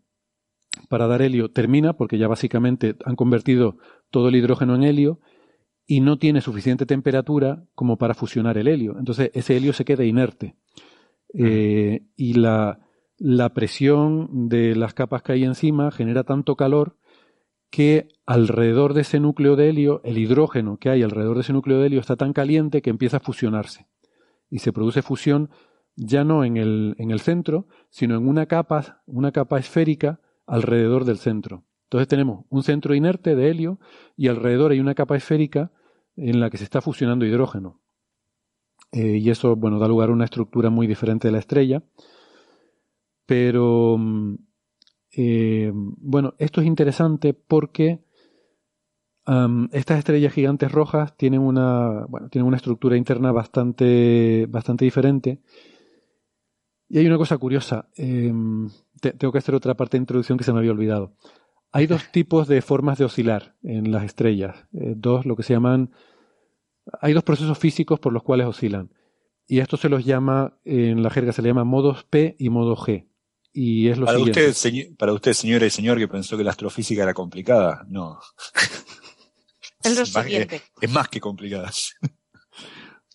para dar helio termina porque ya básicamente han convertido todo el hidrógeno en helio y no tiene suficiente temperatura como para fusionar el helio. Entonces ese helio se queda inerte. Eh, y la, la presión de las capas que hay encima genera tanto calor que alrededor de ese núcleo de helio, el hidrógeno que hay alrededor de ese núcleo de helio está tan caliente que empieza a fusionarse. Y se produce fusión ya no en el, en el centro, sino en una capa, una capa esférica alrededor del centro. Entonces tenemos un centro inerte de helio y alrededor hay una capa esférica en la que se está fusionando hidrógeno. Eh, y eso, bueno, da lugar a una estructura muy diferente de la estrella. Pero, mm, eh, bueno, esto es interesante porque estas estrellas gigantes rojas tienen una, bueno, tienen una estructura interna bastante, bastante diferente. Y hay una cosa curiosa. Em, tengo que hacer otra parte de introducción que se me había olvidado. Hay dos tipos de formas de oscilar en las estrellas. Eh, dos, lo que se llaman. Hay dos procesos físicos por los cuales oscilan. Y esto se los llama, en la jerga se le llama modos P y modo G. Y es lo para siguiente. Usted, para usted, señora y señor, que pensó que la astrofísica era complicada, no. Es lo siguiente. es más que complicada.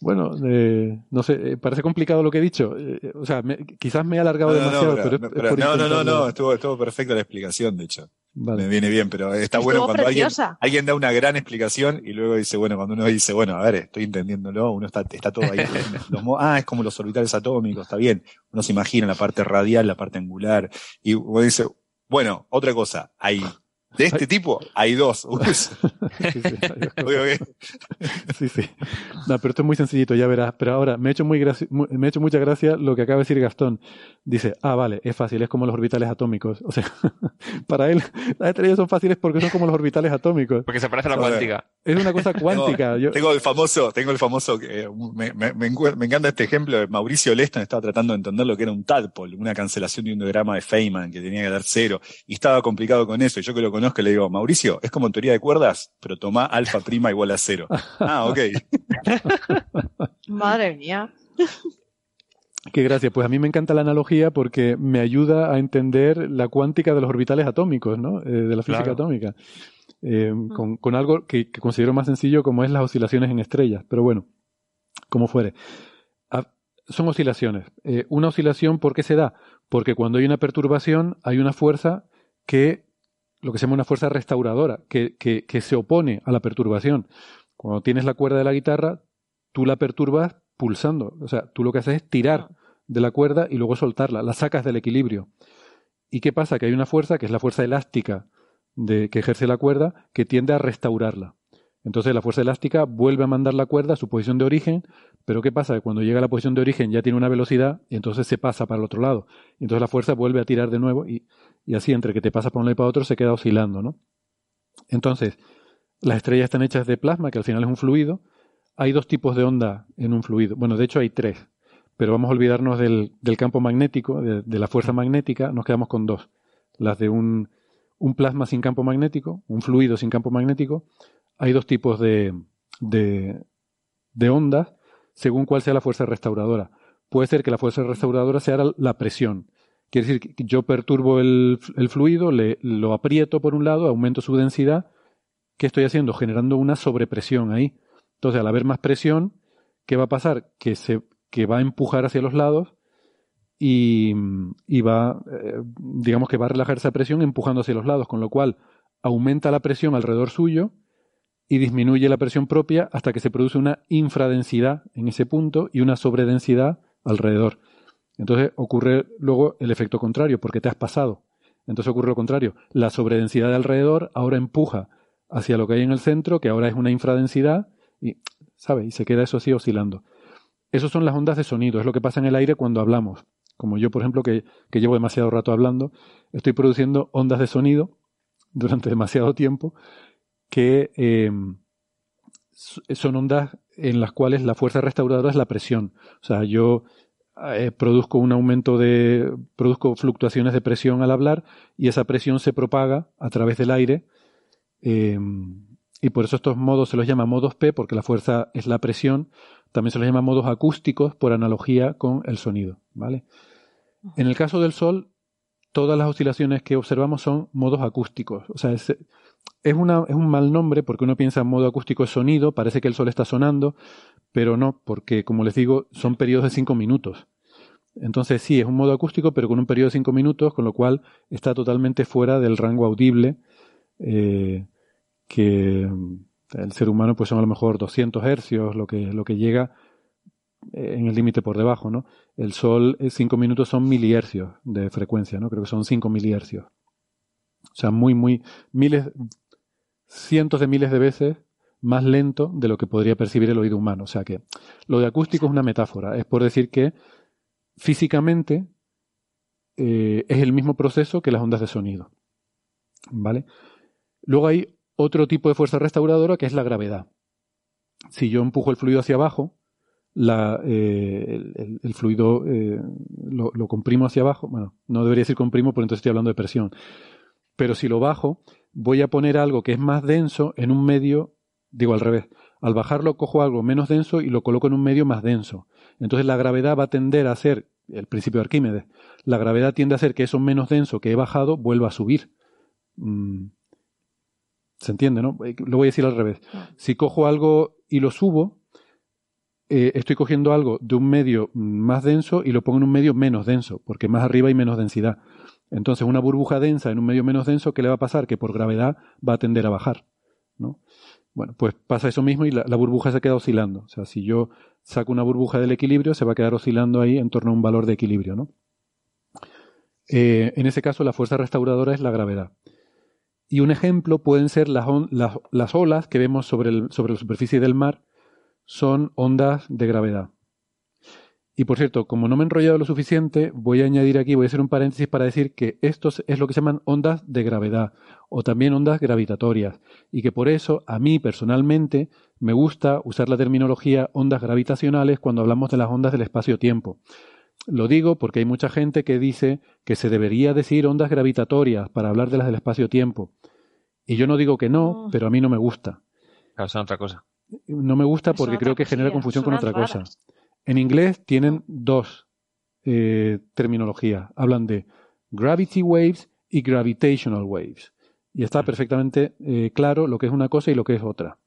Bueno, eh, no sé, eh, parece complicado lo que he dicho. Eh, o sea, quizás me he alargado demasiado, pero, no, no, no, no, estuvo, estuvo perfecta la explicación, de hecho. Me viene bien, pero está bueno cuando alguien, alguien, da una gran explicación y luego dice, bueno, cuando uno dice, bueno, a ver, estoy entendiéndolo, uno está, está todo ahí. ah, es como los orbitales atómicos, está bien. Uno se imagina la parte radial, la parte angular, y uno dice, bueno, otra cosa, hay de este tipo hay dos. sí, sí, No, pero esto es muy sencillito, ya verás. Pero ahora, me ha hecho, muy me ha hecho mucha gracia lo que acaba de decir Gastón. Dice, ah, vale, es fácil, es como los orbitales atómicos. O sea, para él, las estrellas son fáciles porque son como los orbitales atómicos. Porque se parece a la cuántica. Es una cosa cuántica. Tengo el famoso, tengo el famoso, que me, me, me, encanta este ejemplo. Mauricio Leston estaba tratando de entender lo que era un tadpole, una cancelación de un diagrama de Feynman que tenía que dar cero. Y estaba complicado con eso. Y yo que lo conozco le digo, Mauricio, es como teoría de cuerdas, pero toma alfa prima igual a cero. ah, ok. Madre mía. Qué gracia. Pues a mí me encanta la analogía porque me ayuda a entender la cuántica de los orbitales atómicos, ¿no? Eh, de la física atómica. Eh, con, algo que, considero más sencillo como es las oscilaciones en estrellas. Pero bueno, como fuere. Ah, son oscilaciones. Eh, una oscilación, ¿por qué se da? Porque cuando hay una perturbación hay una fuerza que, lo que se llama una fuerza restauradora, que, que se opone a la perturbación. Cuando tienes la cuerda de la guitarra, tú la perturbas pulsando. O sea, tú lo que haces es tirar de la cuerda y luego soltarla, la sacas del equilibrio. ¿Y qué pasa? Que hay una fuerza, que es la fuerza elástica de, que ejerce la cuerda, que tiende a restaurarla. Entonces la fuerza elástica vuelve a mandar la cuerda a su posición de origen, pero ¿qué pasa? Cuando llega a la posición de origen ya tiene una velocidad y entonces se pasa para el otro lado. Entonces la fuerza vuelve a tirar de nuevo y, y así entre que te pasa para un lado y para otro se queda oscilando, ¿no? Entonces, las estrellas están hechas de plasma, que al final es un fluido, hay dos tipos de onda en un fluido. Bueno, de hecho hay tres, pero vamos a olvidarnos del, campo magnético, de, la fuerza magnética, nos quedamos con dos. Las de un, plasma sin campo magnético, un fluido sin campo magnético. Hay dos tipos de, de, ondas según cuál sea la fuerza restauradora. Puede ser que la fuerza restauradora sea la presión. Quiere decir que yo perturbo el, fluido, le, lo aprieto por un lado, aumento su densidad. ¿Qué estoy haciendo? Generando una sobrepresión ahí. Entonces, al haber más presión, ¿qué va a pasar? Que, se, va a empujar hacia los lados y, va, eh, digamos que va a relajar esa presión empujando hacia los lados, con lo cual aumenta la presión alrededor suyo y disminuye la presión propia hasta que se produce una infradensidad en ese punto y una sobredensidad alrededor. Entonces ocurre luego el efecto contrario, porque te has pasado. Entonces ocurre lo contrario. La sobredensidad de alrededor ahora empuja hacia lo que hay en el centro, que ahora es una infradensidad, y, ¿sabe? Y se queda eso así oscilando. Esas son las ondas de sonido, es lo que pasa en el aire cuando hablamos. Como yo, por ejemplo, que, llevo demasiado rato hablando, estoy produciendo ondas de sonido durante demasiado tiempo que em, son ondas en las cuales la fuerza restauradora es la presión. O sea, yo eh, produzco un aumento de, produzco fluctuaciones de presión al hablar y esa presión se propaga a través del aire em, y por eso estos modos se los llama modos P, porque la fuerza es la presión. También se los llama modos acústicos por analogía con el sonido. ¿vale? En el caso del Sol, todas las oscilaciones que observamos son modos acústicos. O sea, es, una, es un mal nombre porque uno piensa en modo acústico es sonido, parece que el sol está sonando, pero no, porque como les digo, son periodos de cinco minutos. Entonces sí, es un modo acústico, pero con un periodo de cinco minutos, con lo cual está totalmente fuera del rango audible eh, que el ser humano pues son a lo mejor 200 hercios, lo que, lo que llega eh, en el límite por debajo, ¿no? El sol, eh, cinco minutos son milihercios de frecuencia, ¿no? Creo que son 5 milihercios. O sea, muy, muy, miles, cientos de miles de veces más lento de lo que podría percibir el oído humano. O sea que lo de acústico es una metáfora, es por decir que físicamente eh, es el mismo proceso que las ondas de sonido. ¿Vale? Luego hay otro tipo de fuerza restauradora que es la gravedad. Si yo empujo el fluido hacia abajo, eh, el, fluido eh, lo, lo, comprimo hacia abajo, bueno, no debería decir comprimo, porque entonces estoy hablando de presión. Pero si lo bajo, voy a poner algo que es más denso en un medio, digo al revés, al bajarlo cojo algo menos denso y lo coloco en un medio más denso. Entonces la gravedad va a tender a hacer, el principio de Arquímedes, la gravedad tiende a hacer que eso menos denso que he bajado vuelva a subir. Mm. ¿Se entiende, no? Eh, lo voy a decir al revés. Si cojo algo y lo subo, eh, estoy cogiendo algo de un medio más denso y lo pongo en un medio menos denso, porque más arriba hay menos densidad. Entonces, una burbuja densa en un medio menos denso, ¿qué le va a pasar? Que por gravedad va a tender a bajar, ¿no? Bueno, pues pasa eso mismo y la, burbuja se queda oscilando. O sea, si yo saco una burbuja del equilibrio, se va a quedar oscilando ahí en torno a un valor de equilibrio, ¿no? Eh, en ese caso, la fuerza restauradora es la gravedad. Y un ejemplo pueden ser las, las, olas que vemos sobre, el, sobre la superficie del mar, son ondas de gravedad. Y por cierto, como no me he enrollado lo suficiente, voy a añadir aquí, voy a hacer un paréntesis para decir que esto es lo que se llaman ondas de gravedad o también ondas gravitatorias y que por eso a mí personalmente me gusta usar la terminología ondas gravitacionales cuando hablamos de las ondas del espacio-tiempo. Lo digo porque hay mucha gente que dice que se debería decir ondas gravitatorias para hablar de las del espacio-tiempo. Y yo no digo que no, pero a mí no me gusta. Claro, otra cosa. No me gusta porque creo que genera confusión con otra cosa. En inglés tienen dos eh, terminologías. Hablan de gravity waves y gravitational waves. Y está perfectamente eh, claro lo que es una cosa y lo que es otra.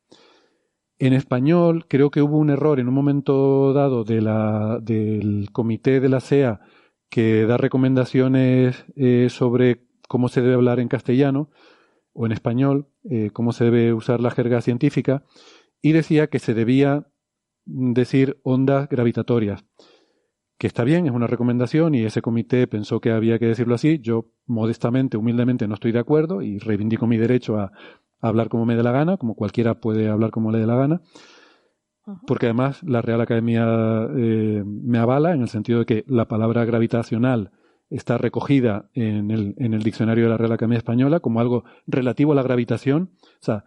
En español creo que hubo un error en un momento dado de la, del comité de la CEA que da recomendaciones eh, sobre cómo se debe hablar en castellano o en español, eh, cómo se debe usar la jerga científica, y decía que se debía decir ondas gravitatorias, que está bien, es una recomendación y ese comité pensó que había que decirlo así. Yo modestamente, humildemente no estoy de acuerdo y reivindico mi derecho a hablar como me dé la gana, como cualquiera puede hablar como le dé la gana, porque además la Real Academia eh, me avala en el sentido de que la palabra gravitacional está recogida en el, en el diccionario de la Real Academia Española como algo relativo a la gravitación. O sea,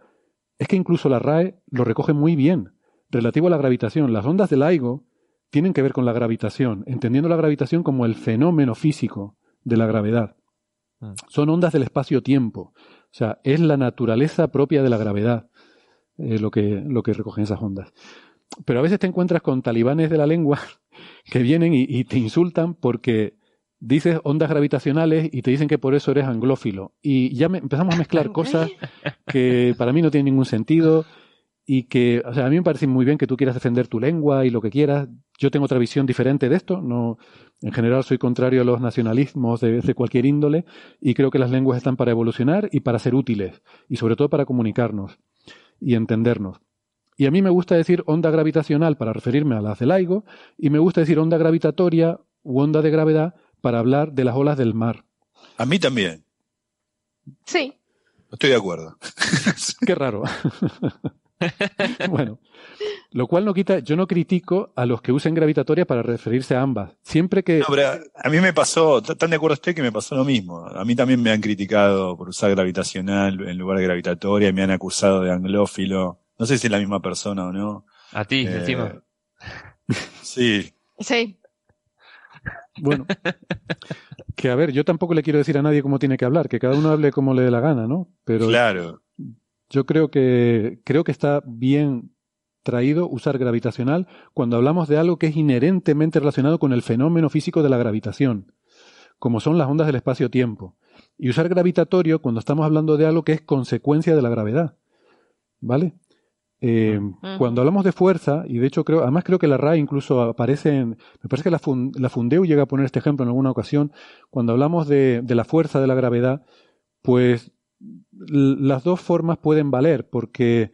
es que incluso la RAE lo recoge muy bien. Relativo a la gravitación, las ondas del LIGO tienen que ver con la gravitación, entendiendo la gravitación como el fenómeno físico de la gravedad. Mm. Son ondas del espacio-tiempo. O sea, es la naturaleza propia de la gravedad eh, lo, que, lo que recogen esas ondas. Pero a veces te encuentras con talibanes de la lengua que vienen y, te insultan porque dices ondas gravitacionales y te dicen que por eso eres anglófilo. Y ya empezamos a mezclar cosas que para mí no tienen ningún sentido y que, o sea, a mí me parece muy bien que tú quieras defender tu lengua y lo que quieras. Yo tengo otra visión diferente de esto. No, en general soy contrario a los nacionalismos de, cualquier índole y creo que las lenguas están para evolucionar y para ser útiles y sobre todo para comunicarnos y entendernos. Y a mí me gusta decir onda gravitacional para referirme a las del LIGO y me gusta decir onda gravitatoria u onda de gravedad para hablar de las olas del mar. A mí también. Sí. Estoy de acuerdo. Qué raro. bueno, lo cual no quita, yo no critico a los que usen gravitatoria para referirse a ambas. Siempre que. No, pero a mí me pasó, tan de acuerdo estoy que me pasó lo mismo. A mí también me han criticado por usar gravitacional en lugar de gravitatoria, me han acusado de anglófilo. No sé si es la misma persona o no. A ti, eh, encima. Sí. Sí. Bueno, que a ver, yo tampoco le quiero decir a nadie cómo tiene que hablar, que cada uno hable como le dé la gana, ¿no? Pero claro. Yo creo que, creo que está bien traído usar gravitacional cuando hablamos de algo que es inherentemente relacionado con el fenómeno físico de la gravitación, como son las ondas del espacio-tiempo. y usar gravitatorio cuando estamos hablando de algo que es consecuencia de la gravedad. ¿Vale? Eh, cuando hablamos de fuerza, y de hecho creo, además creo que la RAE incluso aparece en, me parece que la, la Fundeu llega a poner este ejemplo en alguna ocasión, cuando hablamos de, la fuerza de la gravedad, pues las dos formas pueden valer, porque,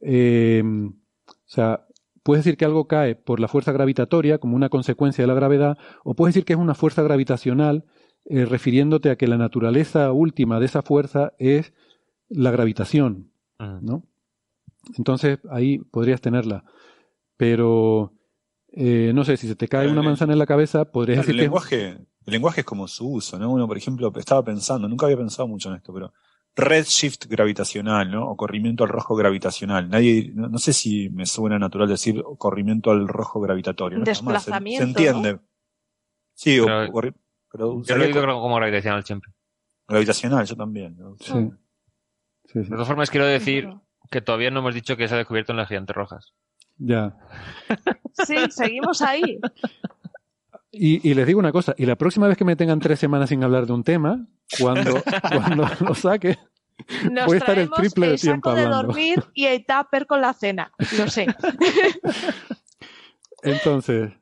eh, o sea, puedes decir que algo cae por la fuerza gravitatoria como una consecuencia de la gravedad, o puedes decir que es una fuerza gravitacional, eh, refiriéndote a que la naturaleza última de esa fuerza es la gravitación, ¿no? Entonces ahí podrías tenerla. Pero eh, no sé, si se te cae una manzana en la cabeza, podrías decir el lenguaje, El lenguaje es como su uso, ¿no? Uno, por ejemplo, estaba pensando, nunca había pensado mucho en esto, pero redshift gravitacional, ¿no? O corrimiento al rojo gravitacional. Nadie, no, sé si me suena natural decir corrimiento al rojo gravitatorio. Desplazamiento. Se, entiende. Sí, pero, yo lo he dicho como gravitacional siempre. Gravitacional, yo también. Sí. De todas formas, quiero decir que todavía no hemos dicho que se ha descubierto en las gigantes rojas. Ya. Sí, seguimos ahí. Y, les digo una cosa, y la próxima vez que me tengan tres semanas sin hablar de un tema, cuando, cuando lo saque, voy a estar el triple de tiempo de dormir y el tupper con la cena, lo sé. Entonces,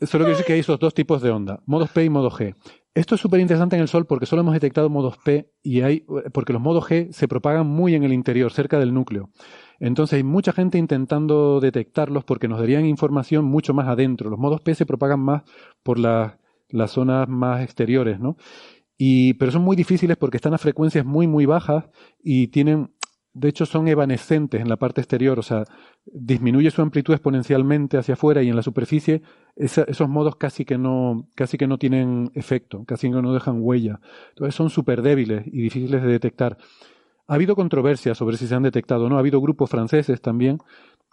solo quiero decir que hay esos dos tipos de onda, modos P y modo G. Esto es súper interesante en el Sol porque solo hemos detectado modos P y hay, porque los modos G se propagan muy en el interior, cerca del núcleo. Entonces hay mucha gente intentando detectarlos porque nos darían información mucho más adentro. Los modos P se propagan más por las zonas más exteriores, ¿no? Y, pero son muy difíciles porque están a frecuencias muy, muy bajas y tienen, de hecho son evanescentes en la parte exterior, o sea, disminuye su amplitud exponencialmente hacia afuera y en la superficie esos modos casi que no casi que no tienen efecto, casi que no dejan huella. Entonces son súper débiles y difíciles de detectar. Ha habido controversia sobre si se han detectado o no. Ha habido grupos franceses también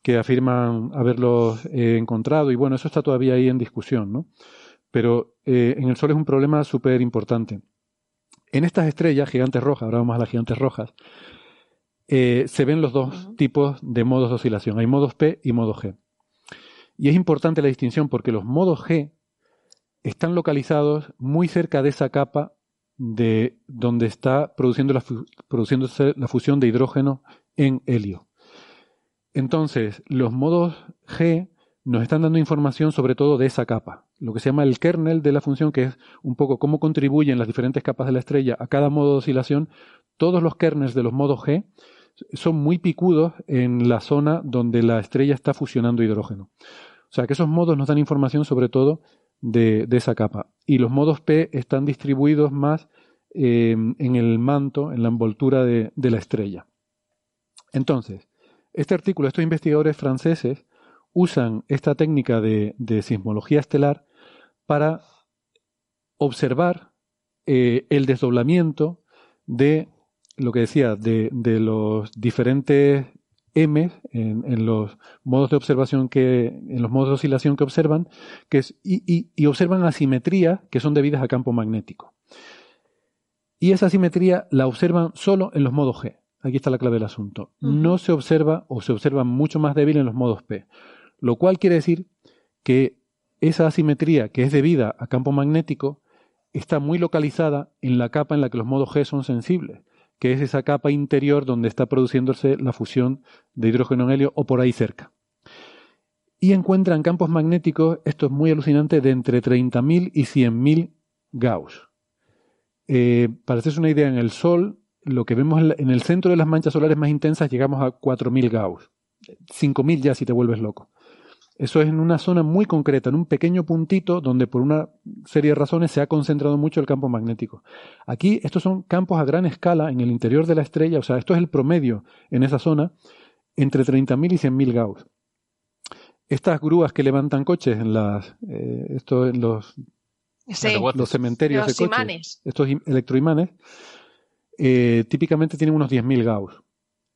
que afirman haberlos eh, encontrado y bueno, eso está todavía ahí en discusión, ¿no? Pero eh, en el Sol es un problema súper importante. En estas estrellas, gigantes rojas, ahora vamos a las gigantes rojas, eh, se ven los dos tipos de modos de oscilación. Hay modos P y modo G. Y es importante la distinción porque los modos G están localizados muy cerca de esa capa de donde está produciendo la produciéndose la fusión de hidrógeno en helio. Entonces, los modos G nos están dando información sobre todo de esa capa, lo que se llama el kernel de la función, que es un poco cómo contribuyen las diferentes capas de la estrella a cada modo de oscilación. Todos los kernels de los modos G son muy picudos en la zona donde la estrella está fusionando hidrógeno. O sea que esos modos nos dan información sobre todo de, esa capa. Y los modos P están distribuidos más em, en el manto, en la envoltura de, la estrella. Entonces, este artículo, estos investigadores franceses usan esta técnica de, sismología estelar para observar eh, el desdoblamiento de lo que decía, de, de los diferentes M en, en, los modos de observación que, en los modos de oscilación que observan, que es, y, y, y observan asimetrías que son debidas a campo magnético. Y esa asimetría la observan solo en los modos G. Aquí está la clave del asunto. No se observa o se observa mucho más débil en los modos P. Lo cual quiere decir que esa asimetría que es debida a campo magnético está muy localizada en la capa en la que los modos G son sensibles que es esa capa interior donde está produciéndose la fusión de hidrógeno en helio o por ahí cerca. Y encuentran campos magnéticos, esto es muy alucinante, de entre 30.000 y 100.000 Gauss. Eh, para hacerse una idea, en el Sol, lo que vemos en el centro de las manchas solares más intensas llegamos a 4.000 Gauss. 5.000 ya si te vuelves loco. Eso es en una zona muy concreta, en un pequeño puntito donde por una serie de razones se ha concentrado mucho el campo magnético. Aquí estos son campos a gran escala en el interior de la estrella, o sea, esto es el promedio en esa zona, entre 30.000 y 100.000 Gauss. Estas grúas que levantan coches en las, eh, esto en los, los cementerios de coches, estos electroimanes, eh, típicamente tienen unos 10.000 Gauss.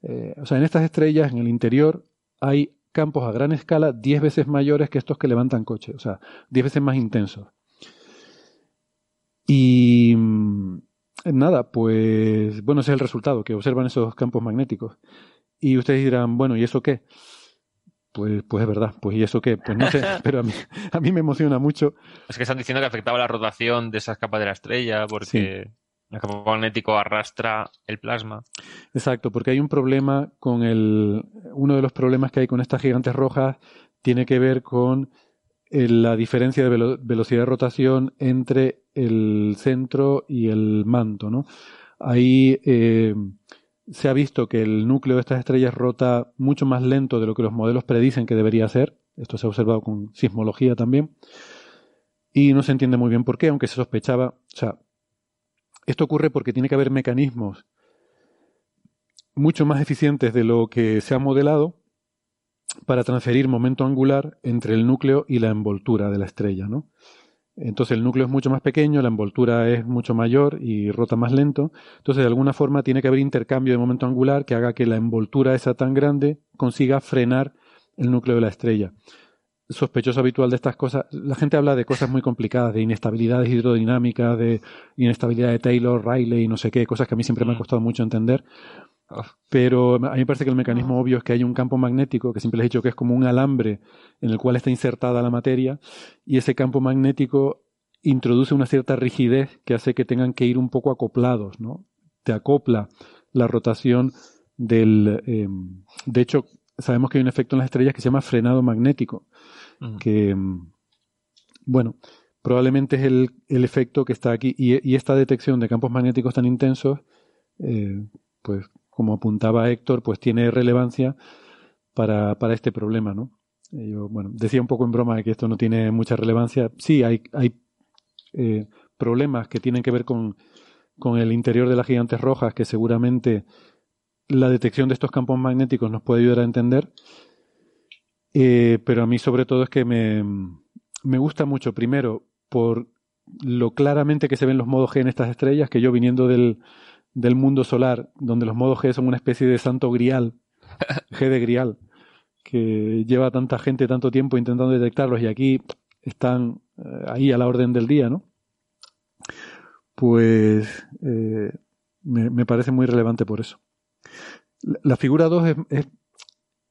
Eh, o sea, en estas estrellas, en el interior, hay campos a gran escala 10 veces mayores que estos que levantan coches, o sea, 10 veces más intensos. Y mm, nada, pues bueno, ese es el resultado, que observan esos campos magnéticos. Y ustedes dirán, bueno, ¿y eso qué? Pues, pues es verdad, pues ¿y eso qué? Pues no sé, pero a mí, a mí me emociona mucho. Es que están diciendo que afectaba la rotación de esas capas de la estrella, porque... El campo magnético arrastra el plasma. Exacto, porque hay un problema con el. Uno de los problemas que hay con estas gigantes rojas tiene que ver con eh, la diferencia de velocidad de rotación entre el centro y el manto, ¿no? Ahí eh, se ha visto que el núcleo de estas estrellas rota mucho más lento de lo que los modelos predicen que debería ser. Esto se ha observado con sismología también. Y no se entiende muy bien por qué, aunque se sospechaba. O sea, esto ocurre porque tiene que haber mecanismos mucho más eficientes de lo que se ha modelado para transferir momento angular entre el núcleo y la envoltura de la estrella, ¿no? Entonces el núcleo es mucho más pequeño, la envoltura es mucho mayor y rota más lento. Entonces de alguna forma tiene que haber intercambio de momento angular que haga que la envoltura esa tan grande consiga frenar el núcleo de la estrella. Sospechoso habitual de estas cosas, la gente habla de cosas muy complicadas, de inestabilidades hidrodinámicas, de inestabilidad de Taylor, Rayleigh y no sé qué, cosas que a mí siempre me ha mm. costado mucho entender. Pero a mí me parece que el mecanismo obvio es que hay un campo magnético, que siempre les he dicho que es como un alambre en el cual está insertada la materia, y ese campo magnético introduce una cierta rigidez que hace que tengan que ir un poco acoplados, ¿no? Te acopla la rotación del... Eh, de hecho, sabemos que hay un efecto en las estrellas que se llama frenado magnético, que, bueno, probablemente es el, el, efecto que está aquí, y, esta detección de campos magnéticos tan intensos, eh, pues como apuntaba Héctor, pues tiene relevancia para, para este problema, ¿no? Eh, yo, bueno, decía un poco en broma de que esto no tiene mucha relevancia. Sí, hay, hay eh, problemas que tienen que ver con, con el interior de las gigantes rojas que seguramente la detección de estos campos magnéticos nos puede ayudar a entender. Eh, pero a mí sobre todo es que me, me gusta mucho, primero, por lo claramente que se ven los modos G en estas estrellas, que yo viniendo del, del mundo solar, donde los modos G son una especie de santo grial, G de grial, que lleva tanta gente tanto tiempo intentando detectarlos y aquí están eh, ahí a la orden del día, ¿no? Pues eh, me, parece muy relevante por eso. La, figura 2 es,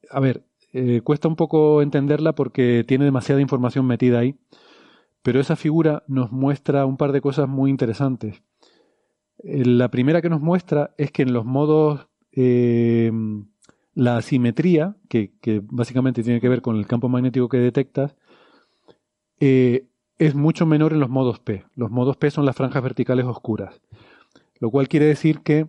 a ver, eh, cuesta un poco entenderla porque tiene demasiada información metida ahí, pero esa figura nos muestra un par de cosas muy interesantes. Eh, la primera que nos muestra es que en los modos eh, la asimetría, que, básicamente tiene que ver con el campo magnético que detectas, es mucho menor en los modos P. Los modos P son las franjas verticales oscuras, lo cual quiere decir que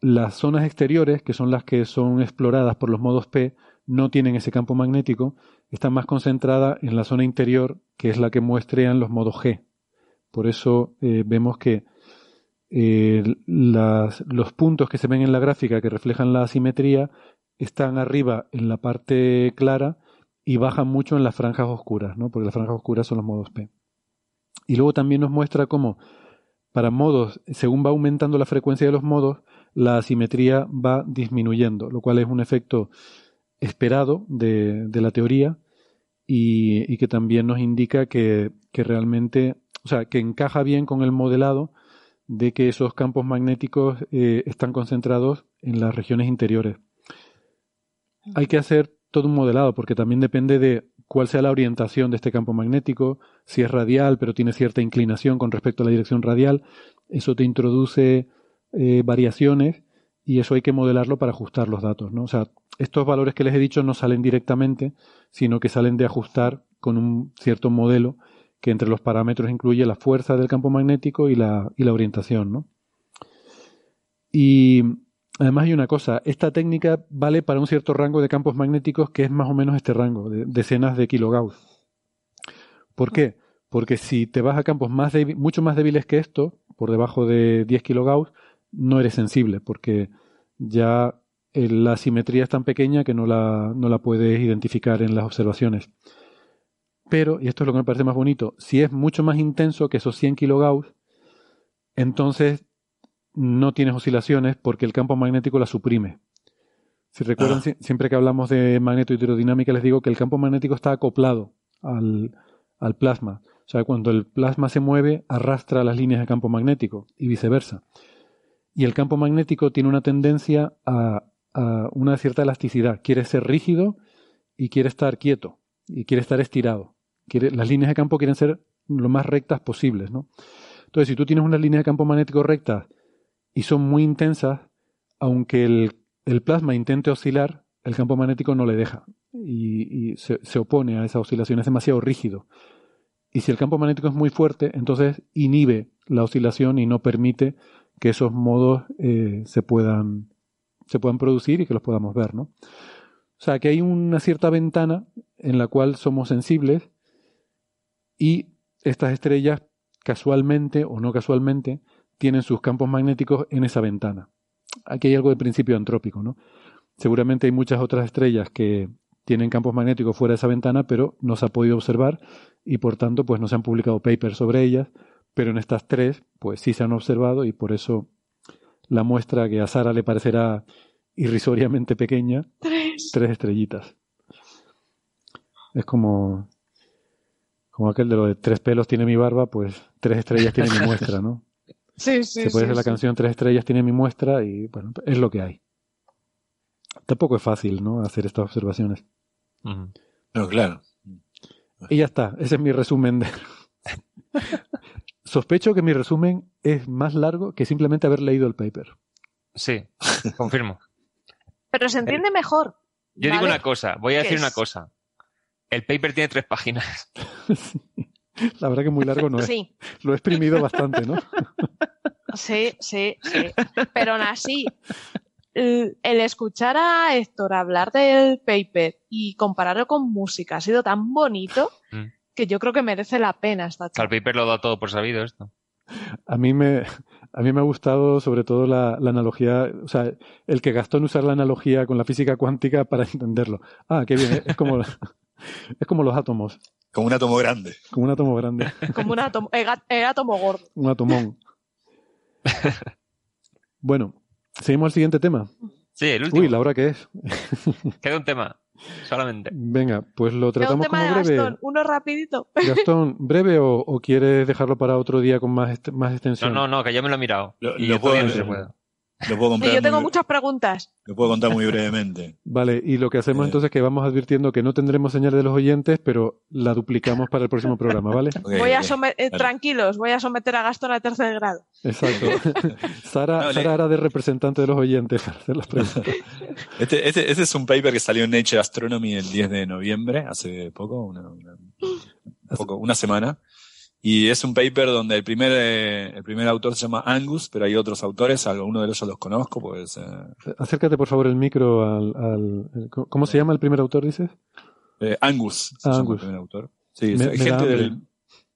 las zonas exteriores, que son las que son exploradas por los modos P, no tienen ese campo magnético, están más concentradas en la zona interior, que es la que muestran los modos G. Por eso eh, vemos que eh, los puntos que se ven en la gráfica que reflejan la asimetría están arriba en la parte clara y bajan mucho en las franjas oscuras, ¿no? porque las franjas oscuras son los modos P. Y luego también nos muestra cómo para modos, según va aumentando la frecuencia de los modos, la asimetría va disminuyendo, lo cual es un efecto esperado de, la teoría y, que también nos indica que, realmente o sea, que encaja bien con el modelado de que esos campos magnéticos eh, están concentrados en las regiones interiores. Hay que hacer todo un modelado porque también depende de cuál sea la orientación de este campo magnético, si es radial pero tiene cierta inclinación con respecto a la dirección radial, eso te introduce eh, variaciones y eso hay que modelarlo para ajustar los datos. ¿no? O sea, estos valores que les he dicho no salen directamente, sino que salen de ajustar con un cierto modelo que entre los parámetros incluye la fuerza del campo magnético y la, y la orientación. ¿no? Y además hay una cosa, esta técnica vale para un cierto rango de campos magnéticos que es más o menos este rango, de decenas de kilogauss. ¿Por qué? Porque si te vas a campos más mucho más débiles que esto, por debajo de 10 kilogauss, no eres sensible, porque ya la simetría es tan pequeña que no la, no la puedes identificar en las observaciones. Pero, y esto es lo que me parece más bonito, si es mucho más intenso que esos 100 kilogauss, entonces no tienes oscilaciones porque el campo magnético la suprime. Si recuerdan, ah. siempre que hablamos de magneto-hidrodinámica, les digo que el campo magnético está acoplado al, al, plasma. O sea, cuando el plasma se mueve, arrastra las líneas de campo magnético y viceversa. Y el campo magnético tiene una tendencia a, a una cierta elasticidad. Quiere ser rígido y quiere estar quieto y quiere estar estirado las líneas de campo quieren ser lo más rectas posibles, ¿no? Entonces, si tú tienes una línea de campo magnético recta y son muy intensas, aunque el, plasma intente oscilar, el campo magnético no le deja y, se, se, opone a esa oscilación, es demasiado rígido. Y si el campo magnético es muy fuerte, entonces inhibe la oscilación y no permite que esos modos eh, se, puedan, se puedan producir y que los podamos ver, ¿no? O sea, que hay una cierta ventana en la cual somos sensibles y estas estrellas casualmente o no casualmente tienen sus campos magnéticos en esa ventana. Aquí hay algo de principio antrópico, ¿no? Seguramente hay muchas otras estrellas que tienen campos magnéticos fuera de esa ventana, pero no se ha podido observar y por tanto pues no se han publicado papers sobre ellas, pero en estas tres pues sí se han observado y por eso la muestra que a Sara le parecerá irrisoriamente pequeña, tres, estrellitas. Es como como aquel de lo de tres pelos tiene mi barba, pues tres estrellas tiene mi muestra, ¿no? Sí, sí, Se puede hacer la canción Tres estrellas tiene mi muestra y bueno, es lo que hay. Tampoco es fácil, ¿no? Hacer estas observaciones. No, claro. Y ya está, ese es mi resumen de... Sospecho que mi resumen es más largo que simplemente haber leído el paper. Sí, confirmo. Pero se entiende mejor. Yo digo una cosa, voy a decir una cosa. El paper tiene tres páginas. La verdad que muy largo no es. Sí. Lo he exprimido bastante, ¿no? Sí, sí, sí. Pero aún así, el, escuchar a Héctor hablar del paper y compararlo con música ha sido tan bonito mm. Que yo creo que merece la pena esta charla. El paper lo da todo por sabido esto. A mí me, a mí me ha gustado sobre todo la, analogía, o sea, el que gastó en usar la analogía con la física cuántica para entenderlo. Ah, qué bien, es como, es como los átomos. Como un átomo grande. Como un átomo grande. Como un átomo, el, átomo gordo. Un atomón. bueno, seguimos al siguiente tema. Sí, el último. Uy, la hora que es. Queda un tema, solamente. Venga, pues lo tratamos como breve. Gastón, uno rapidito. Gastón, ¿breve o, quieres dejarlo para otro día con más, más extensión? No, no, no, que ya me lo he mirado. Lo, y lo puedo, yo tengo muchas preguntas. Lo puedo contar muy brevemente. Vale, y lo que hacemos eh. entonces es que vamos advirtiendo que no tendremos señal de los oyentes, pero la duplicamos para el próximo programa, ¿vale? voy a eh, tranquilos, voy a someter a Gastón a tercer grado. Exacto. Sara, Sara hará de representante de los oyentes para hacer las preguntas. Este, este, este, es un paper que salió en Nature Astronomy el 10 de noviembre, hace poco, una, poco, una semana. Y es un paper donde el primer, eh, el primer autor se llama Angus, pero hay otros autores, algunos de ellos los conozco, pues... Eh, Acércate por favor el micro al... al ¿Cómo se llama el primer autor, dices? Eh, Angus, ah, Angus. el primer autor. Sí, gente del...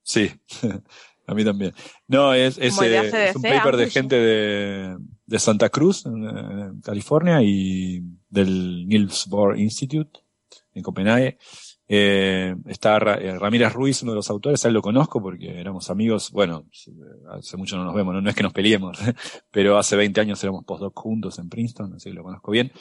Sí, a mí también. No, es, es, es un paper de gente de, de Santa Cruz, en, California, y del Niels Bohr Institute, en Copenhague. Eh, está eh, Ramírez Ruiz, uno de los autores, a él lo conozco porque éramos amigos, bueno, hace mucho no nos vemos, no, es que nos peleemos, pero hace 20 años éramos postdoc juntos en Princeton, así que lo conozco bien,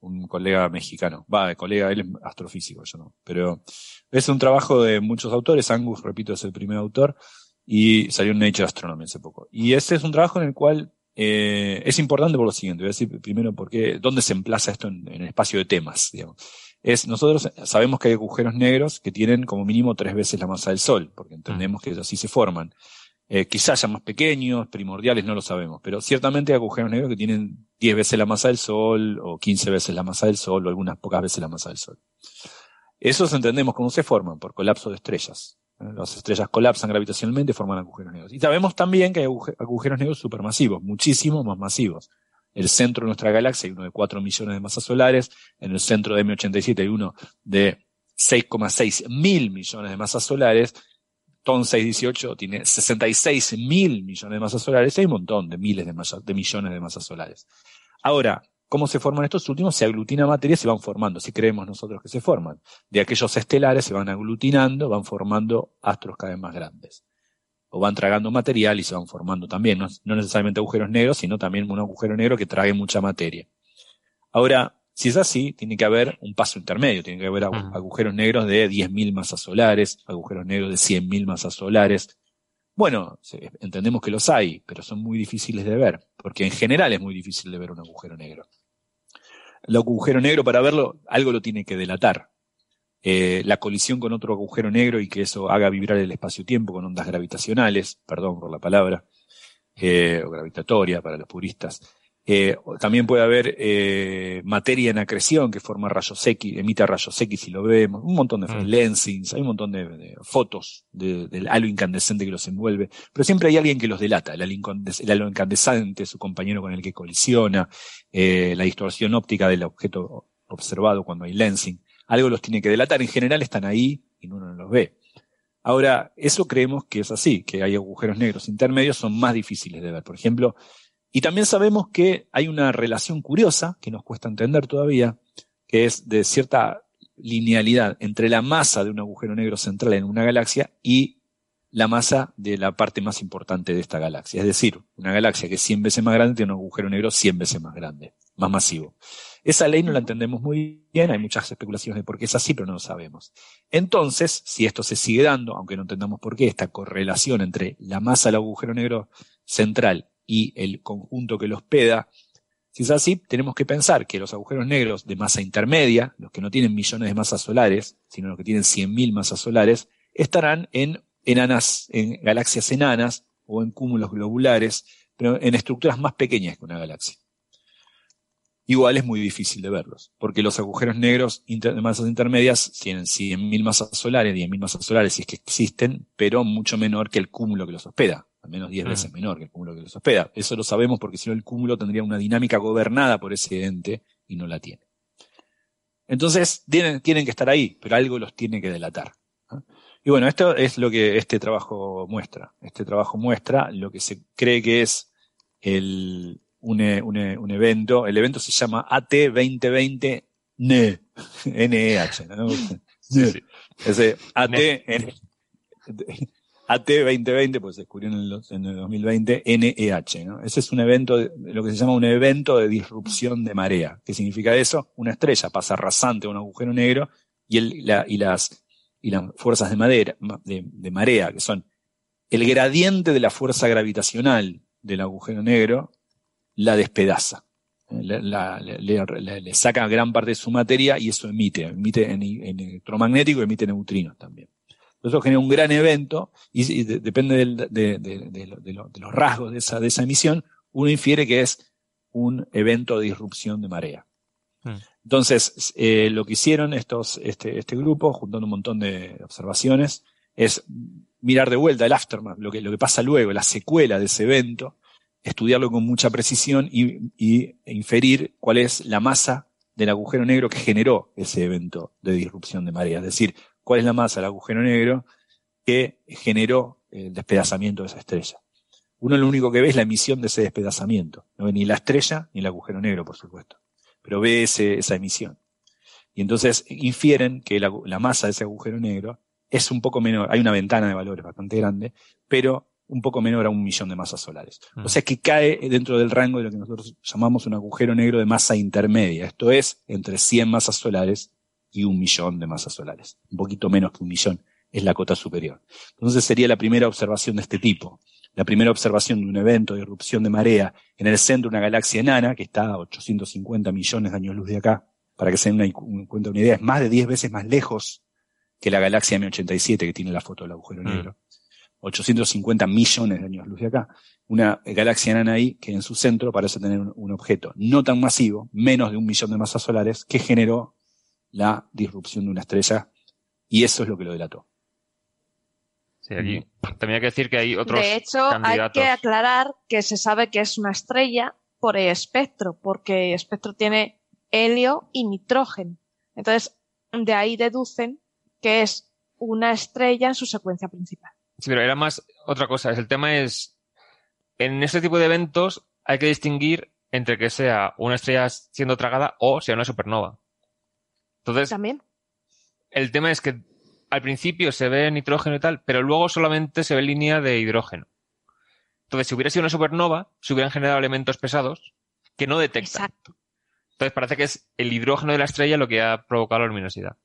un colega mexicano, va, colega, él es astrofísico, yo no, pero es un trabajo de muchos autores, Angus, repito, es el primer autor, y salió en Nature Astronomy hace poco. Y ese es un trabajo en el cual eh, es importante por lo siguiente, voy a decir primero por qué, dónde se emplaza esto en, en el espacio de temas, digamos es nosotros sabemos que hay agujeros negros que tienen como mínimo tres veces la masa del Sol, porque entendemos que así se forman. Eh, quizás ya más pequeños, primordiales, no lo sabemos, pero ciertamente hay agujeros negros que tienen 10 veces la masa del Sol, o 15 veces la masa del Sol, o algunas pocas veces la masa del Sol. Esos entendemos cómo se forman, por colapso de estrellas. ¿eh? Las estrellas colapsan gravitacionalmente y forman agujeros negros. Y sabemos también que hay agujeros negros supermasivos, muchísimo más masivos el centro de nuestra galaxia hay uno de 4 millones de masas solares, en el centro de M87 hay uno de 6,6 mil millones de masas solares, TON 618 tiene 66 mil millones de masas solares, hay un montón de miles de, de millones de masas solares. Ahora, ¿cómo se forman estos últimos? Se aglutina materia se van formando, si creemos nosotros que se forman. De aquellos estelares se van aglutinando, van formando astros cada vez más grandes o van tragando material y se van formando también, no, necesariamente agujeros negros, sino también un agujero negro que trague mucha materia. Ahora, si es así, tiene que haber un paso intermedio, tiene que haber agujeros negros de 10.000 masas solares, agujeros negros de 100.000 masas solares. Bueno, entendemos que los hay, pero son muy difíciles de ver, porque en general es muy difícil de ver un agujero negro. El agujero negro, para verlo, algo lo tiene que delatar. Eh, la colisión con otro agujero negro y que eso haga vibrar el espacio-tiempo con ondas gravitacionales, perdón por la palabra, eh, o gravitatoria para los puristas. Eh, también puede haber eh, materia en acreción que forma rayos X, emite rayos X si lo vemos, un montón de mm. lensings, hay un montón de, fotos del halo incandescente que los envuelve, pero siempre hay alguien que los delata, el halo, incandescente, su compañero con el que colisiona, eh, la distorsión óptica del objeto observado cuando hay lensing, algo los tiene que delatar, en general están ahí y uno no los ve. Ahora, eso creemos que es así, que hay agujeros negros intermedios, son más difíciles de ver. Por ejemplo, y también sabemos que hay una relación curiosa, que nos cuesta entender todavía, que es de cierta linealidad entre la masa de un agujero negro central en una galaxia y la masa de la parte más importante de esta galaxia. Es decir, una galaxia que es 100 veces más grande tiene un agujero negro 100 veces más grande, más masivo. Esa ley no la entendemos muy bien, hay muchas especulaciones de por qué es así, pero no lo sabemos. Entonces, si esto se sigue dando, aunque no entendamos por qué, esta correlación entre la masa del agujero negro central y el conjunto que lo hospeda. Si es así, tenemos que pensar que los agujeros negros de masa intermedia, los que no tienen millones de masas solares, sino los que tienen 100.000 masas solares, estarán en enanas, en galaxias enanas o en cúmulos globulares, pero en estructuras más pequeñas que una galaxia. Igual es muy difícil de verlos, porque los agujeros negros de masas intermedias tienen 100.000 masas solares, 10.000 masas solares si es que existen, pero mucho menor que el cúmulo que los hospeda al menos 10 veces mm. menor que el cúmulo que los hospeda. Eso lo sabemos porque si no el cúmulo tendría una dinámica gobernada por ese ente y no la tiene. Entonces tienen, tienen que estar ahí, pero algo los tiene que delatar. Y bueno, esto es lo que este trabajo muestra. Este trabajo muestra lo que se cree que es el, un, un, evento. El evento se llama AT 2020 NE, NEH. ¿no? Sí, Ese AT, AT 2020, pues se descubrió en el, en el 2020, NEH. ¿no? Ese es un evento, lo que se llama un evento de disrupción de marea. ¿Qué significa eso? Una estrella pasa rasante a un agujero negro y, el, la, y, las, y las fuerzas de, madera, de, de marea, que son el gradiente de la fuerza gravitacional del agujero negro, la despedaza. Le, la, le, le, saca gran parte de su materia y eso emite, emite en, en electromagnético, emite neutrinos también. Eso genera un gran evento y, depende de, los rasgos de esa, de esa emisión, uno infiere que es un evento de disrupción de marea. Hmm. Entonces, eh, lo que hicieron estos, este, este grupo, juntando un montón de observaciones, es mirar de vuelta el aftermath, lo que, lo que pasa luego, la secuela de ese evento, estudiarlo con mucha precisión y, inferir cuál es la masa del agujero negro que generó ese evento de disrupción de marea. Es decir, cuál es la masa del agujero negro que generó el despedazamiento de esa estrella. Uno lo único que ve es la emisión de ese despedazamiento. No ve ni la estrella ni el agujero negro, por supuesto. Pero ve esa emisión. Y entonces infieren que la, masa de ese agujero negro es un poco menor. Hay una ventana de valores bastante grande, pero un poco menor a un millón de masas solares. Mm. O sea que cae dentro del rango de lo que nosotros llamamos un agujero negro de masa intermedia. Esto es entre 100 masas solares y un millón de masas solares. Un poquito menos que un millón es la cota superior. Entonces sería la primera observación de este tipo. La primera observación de un evento de erupción de marea en el centro de una galaxia enana, que está a 850 millones de años luz de acá, para que se den una, cuenta una idea, es más de 10 veces más lejos que la galaxia M87 que tiene la foto del agujero mm. Negro. 850 millones de años luz de acá. Una galaxia enana ahí que en su centro parece tener un objeto no tan masivo, menos de un millón de masas solares, que generó la disrupción de una estrella y eso es lo que lo delató. Sí, aquí también hay que decir que hay otros. De hecho, hay que aclarar que se sabe que es una estrella por el espectro, porque el espectro tiene helio y nitrógeno. Entonces, de ahí deducen que es una estrella en su secuencia principal. Sí, pero era más otra cosa. El tema es, en este tipo de eventos hay que distinguir entre que sea una estrella siendo tragada o sea una supernova. Entonces, ¿También? el tema es que al principio se ve nitrógeno y tal, pero luego solamente se ve línea de hidrógeno. Entonces, si hubiera sido una supernova, se hubieran generado elementos pesados que no detectan. Exacto. Entonces, parece que es el hidrógeno de la estrella lo que ha provocado la luminosidad.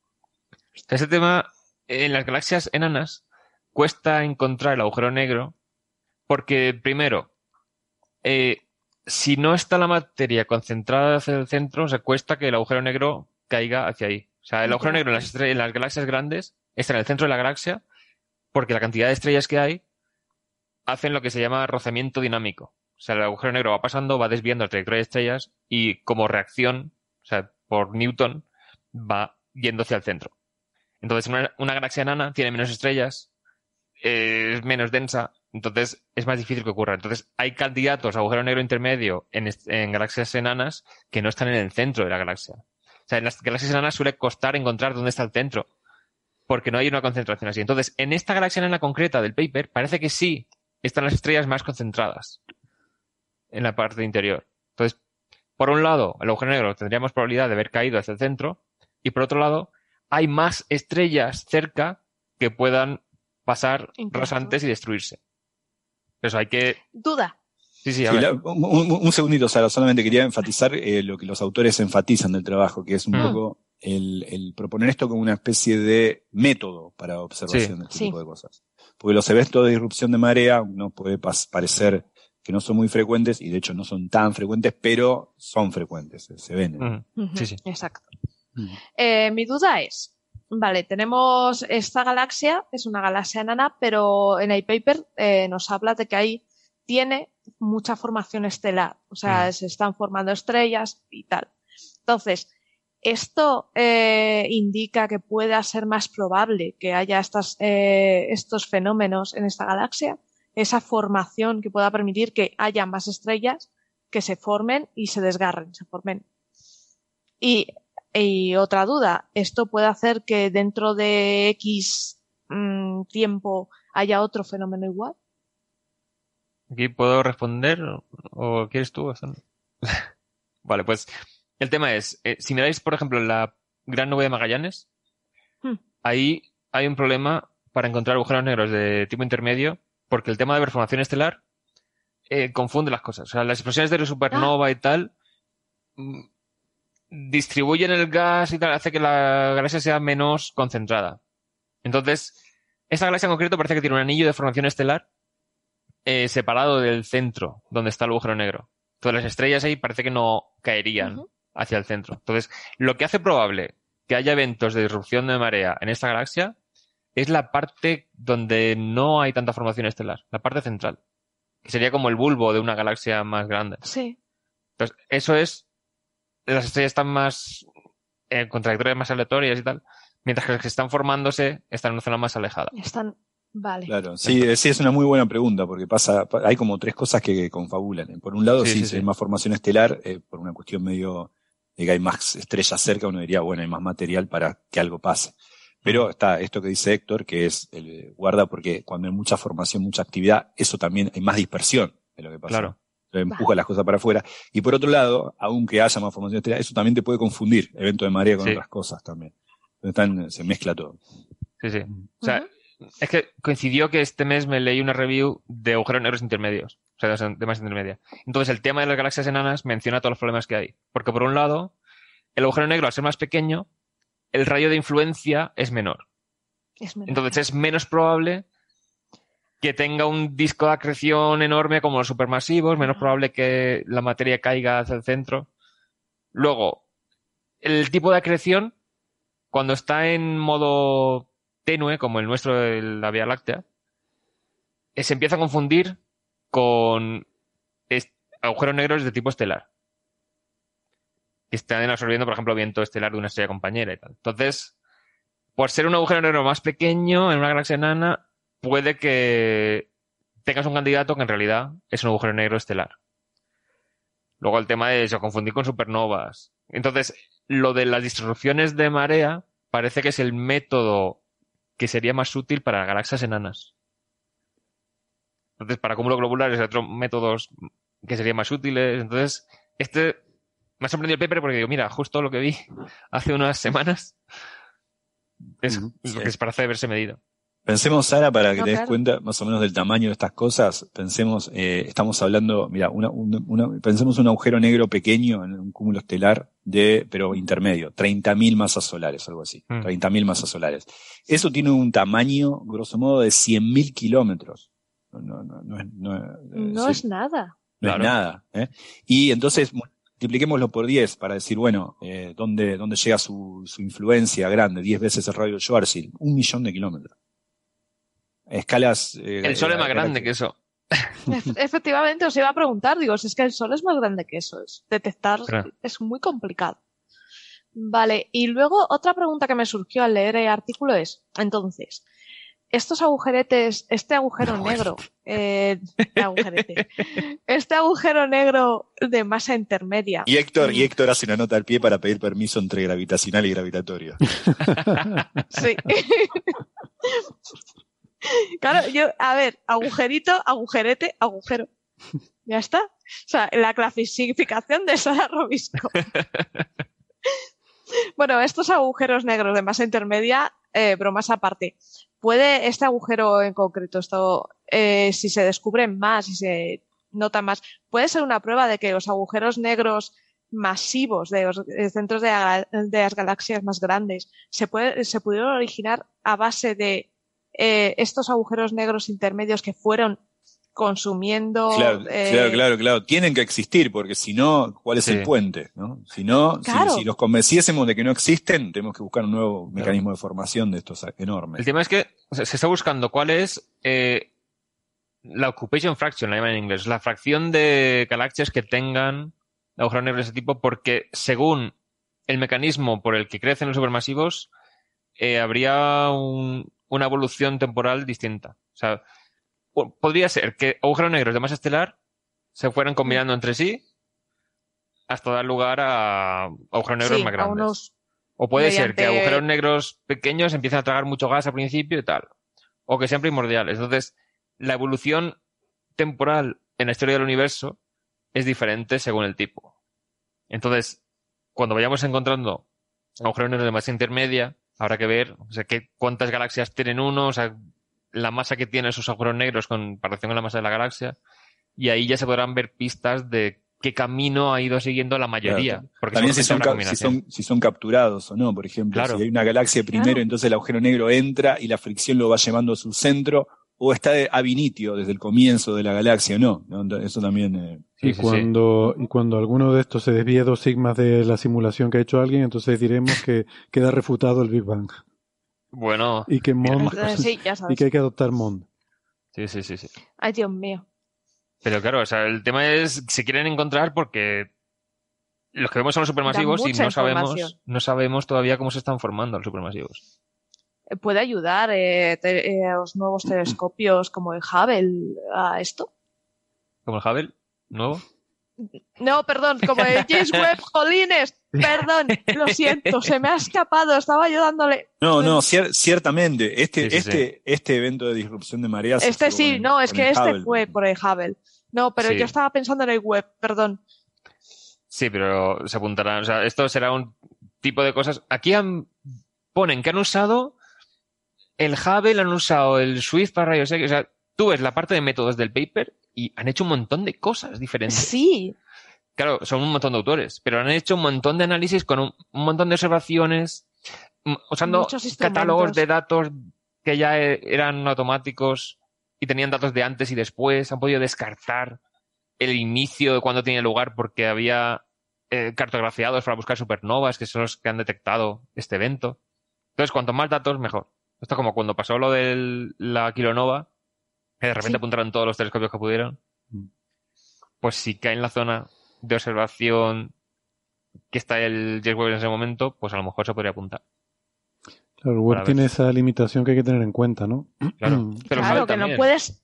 Este tema, en las galaxias enanas, cuesta encontrar el agujero negro porque, primero, eh, si no está la materia concentrada hacia el centro, se cuesta que el agujero negro caiga hacia ahí. O sea, el agujero negro en las, en las galaxias grandes está en el centro de la galaxia porque la cantidad de estrellas que hay hacen lo que se llama rozamiento dinámico. O sea, el agujero negro va pasando, va desviando la trayectoria de estrellas y como reacción, o sea, por Newton, va yendo hacia el centro. Entonces, una, galaxia enana tiene menos estrellas, es menos densa, entonces es más difícil que ocurra. Entonces, hay candidatos a agujero negro intermedio en, en galaxias enanas que no están en el centro de la galaxia. O sea, en las galaxias enanas suele costar encontrar dónde está el centro, porque no hay una concentración así. Entonces, en esta galaxia enana concreta del paper, parece que sí están las estrellas más concentradas en la parte interior. Entonces, por un lado, el agujero negro tendríamos probabilidad de haber caído hacia el centro, y por otro lado, hay más estrellas cerca que puedan pasar rasantes y destruirse. Eso hay que. Duda. Sí, sí, un, segundito, Sara, solamente quería enfatizar eh, lo que los autores enfatizan del trabajo, que es un mm. poco el, proponer esto como una especie de método para observación de este tipo de cosas. Porque los eventos de irrupción de marea no puede parecer que no son muy frecuentes y de hecho no son tan frecuentes, pero son frecuentes, se ven. Sí, sí. Exacto. Eh, mi duda es, vale, tenemos esta galaxia, es una galaxia enana, pero en el paper eh, nos habla de que ahí tiene mucha formación estelar, o sea, se están formando estrellas y tal. Entonces, esto eh, indica que pueda ser más probable que haya estas, estos fenómenos en esta galaxia esa formación que pueda permitir que haya más estrellas que se formen y se desgarren, se formen. Y, otra duda, ¿esto puede hacer que dentro de X mm, tiempo haya otro fenómeno igual? Aquí puedo responder o quieres tú. vale, pues el tema es, eh, si miráis, por ejemplo, la gran nube de Magallanes, hmm. ahí hay un problema para encontrar agujeros negros de tipo intermedio porque el tema de performación estelar eh, confunde las cosas. O sea, las explosiones de supernova y tal mm, distribuyen el gas y tal, hace que la galaxia sea menos concentrada. Entonces, esta galaxia en concreto parece que tiene un anillo de formación estelar eh, separado del centro, donde está el agujero negro. Todas las estrellas ahí parece que no caerían hacia el centro. Entonces, lo que hace probable que haya eventos de disrupción de marea en esta galaxia es la parte donde no hay tanta formación estelar, la parte central, que sería como el bulbo de una galaxia más grande. Sí. Entonces, eso es, las estrellas están más, eh, con trayectorias más aleatorias y tal, mientras que las que están formándose están en una zona más alejada. Están, vale. Claro, sí, sí, es una muy buena pregunta, porque pasa, hay como tres cosas que confabulan. Por un lado, sí, si hay más formación estelar, eh, por una cuestión medio de que hay más estrellas cerca, uno diría, bueno, hay más material para que algo pase. Pero está esto que dice Héctor, que es el guarda porque cuando hay mucha formación, mucha actividad, eso también hay más dispersión de lo que pasa. Claro. Empuja las cosas para afuera. Y por otro lado, aunque haya más formación eso también te puede confundir, evento de marea con otras cosas también. Se mezcla todo. Sí, sí. O sea, es que coincidió que este mes me leí una review de agujeros negros intermedios. O sea, de más intermedia. Entonces el tema de las galaxias enanas menciona todos los problemas que hay. Porque por un lado, el agujero negro al ser más pequeño, el radio de influencia es menor. Entonces es menos probable que tenga un disco de acreción enorme como los supermasivos, menos probable que la materia caiga hacia el centro. Luego, el tipo de acreción, cuando está en modo tenue, como el nuestro de la Vía Láctea, eh, se empieza a confundir con agujeros negros de tipo estelar que están absorbiendo, por ejemplo, viento estelar de una estrella compañera y tal. Entonces, por ser un agujero negro más pequeño en una galaxia enana, puede que tengas un candidato que en realidad es un agujero negro estelar. Luego el tema de eso, confundir con supernovas. Entonces, lo de las distribuciones de marea parece que es el método que sería más útil para galaxias enanas. Entonces, para cúmulo globular es otro métodos que serían más útiles. Entonces, este me ha sorprendido el paper porque digo, mira, justo lo que vi hace unas semanas es lo que es para haberse medido. Pensemos, Sara, para que te des cuenta más o menos del tamaño de estas cosas, pensemos, eh, estamos hablando, mira, una, una, pensemos un agujero negro pequeño en un cúmulo estelar de, pero intermedio, 30.000 masas solares, algo así, mm. 30.000 masas solares. Eso tiene un tamaño, grosso modo, de 100.000 kilómetros. No, no, no, es, no, es nada. No es nada. ¿eh? Y entonces, multipliquémoslo por 10 para decir, bueno, eh, ¿dónde, ¿dónde llega su, su influencia grande? 10 veces el radio de Schwarzschild, un millón de kilómetros. Escalas. Eh, el Sol es más grande que eso. Efectivamente, os iba a preguntar, digo, si es que el Sol es más grande que eso, es detectar es muy complicado. Vale, y luego otra pregunta que me surgió al leer el artículo es, entonces, estos agujeretes, este agujero negro, eh, este agujero negro de masa intermedia. Y Héctor, y Héctor hace una nota al pie para pedir permiso entre gravitacional y gravitatorio. sí. claro, yo, a ver, agujerito, agujerete, agujero. Ya está. O sea, la clasificación de Sara Robisco. bueno, estos agujeros negros de masa intermedia, eh, bromas aparte. ¿Puede este agujero en concreto, esto, eh, si se descubren más, si se nota más, puede ser una prueba de que los agujeros negros masivos de los centros de, las galaxias más grandes se, puede, se pudieron originar a base de eh, estos agujeros negros intermedios que fueron consumiendo. Claro, eh, claro, claro, claro. Tienen que existir, porque si no, ¿cuál es el puente? ¿no? Si no, si, los convenciésemos de que no existen, tenemos que buscar un nuevo mecanismo de formación de estos enormes. El tema es que se está buscando cuál es eh, la occupation fraction, la llaman en inglés, la fracción de galaxias que tengan agujeros negros de ese tipo, porque según el mecanismo por el que crecen los supermasivos, eh, habría una evolución temporal distinta. O sea, podría ser que agujeros negros de masa estelar se fueran combinando entre sí hasta dar lugar a agujeros negros más grandes. o puede ser que agujeros negros pequeños empiecen a tragar mucho gas al principio y tal. O que sean primordiales. Entonces, la evolución temporal en la historia del universo es diferente según el tipo. Entonces, cuando vayamos encontrando agujeros negros de masa intermedia, habrá que ver o sea, qué, cuántas galaxias tienen uno, o sea, la masa que tienen esos agujeros negros con comparación con la masa de la galaxia, y ahí ya se podrán ver pistas de qué camino ha ido siguiendo la mayoría. Porque También si son, si son, capturados o no, por ejemplo. Si hay una galaxia primero, entonces el agujero negro entra y la fricción lo va llevando a su centro, o está de ab desde el comienzo de la galaxia, no. Eso también. Eh, y, cuando, y cuando alguno de estos se desvíe dos sigmas de la simulación que ha hecho alguien, entonces diremos que queda refutado el Big Bang. Bueno. Y que Mond, y que hay que adoptar Mond. Sí, sí, sí, sí. Ay, Dios mío. Pero claro, o sea, el tema es, se quieren encontrar porque los que vemos son los supermasivos y no sabemos, no sabemos todavía cómo se están formando los supermasivos. Eh, ¿Puede ayudar eh, eh, los nuevos telescopios como el Hubble a esto? ¿Como el Hubble? ¿Nuevo? No, perdón, como el James Webb, jolines, perdón, lo siento, se me ha escapado, estaba ayudándole. No, no, ciertamente, este, este, este evento de disrupción de mareas. Este sí, no, es que este fue por el Hubble. No, pero yo estaba pensando en el web, perdón. Sí, pero se apuntarán, o sea, esto será un tipo de cosas. Aquí han, ponen que han usado el Hubble, han usado el Swift para rayos X, o sea, tú ves la parte de métodos del paper y han hecho un montón de cosas diferentes. Sí. Claro, son un montón de autores, pero han hecho un montón de análisis con un, montón de observaciones, usando catálogos de datos que ya e, eran automáticos y tenían datos de antes y después. Han podido descartar el inicio de cuando tenía lugar porque había eh, cartografiados para buscar supernovas, que son los que han detectado este evento. Entonces, cuanto más datos, mejor. Esto es como cuando pasó lo de la kilonova, que de repente apuntaron todos los telescopios que pudieron. Mm. Pues si cae en la zona de observación que está el James Webb en ese momento, pues a lo mejor se podría apuntar. Claro, el web tiene esa limitación que hay que tener en cuenta, ¿no? Claro, claro que no puedes.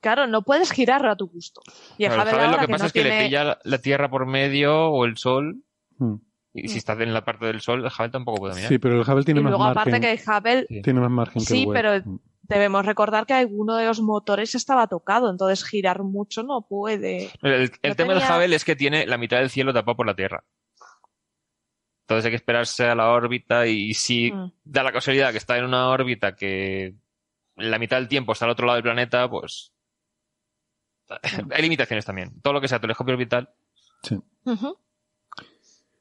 Claro, no puedes girarlo a tu gusto. Y el lo que, pasa es que le pilla la Tierra por medio o el Sol. Hmm. Y si estás en la parte del Sol, el Hubble tampoco puede mirar. Sí, pero el Hubble tiene y más luego, margen. aparte que el Hubble... Tiene más margen que el web. pero hmm debemos recordar que alguno de los motores estaba tocado, entonces girar mucho no puede. El, tema del Hubble es que tiene la mitad del cielo tapado por la Tierra. Entonces hay que esperarse a la órbita y si mm. da la casualidad que está en una órbita que la mitad del tiempo está al otro lado del planeta, pues mm. hay limitaciones también. Todo lo que sea telescopio orbital. Sí.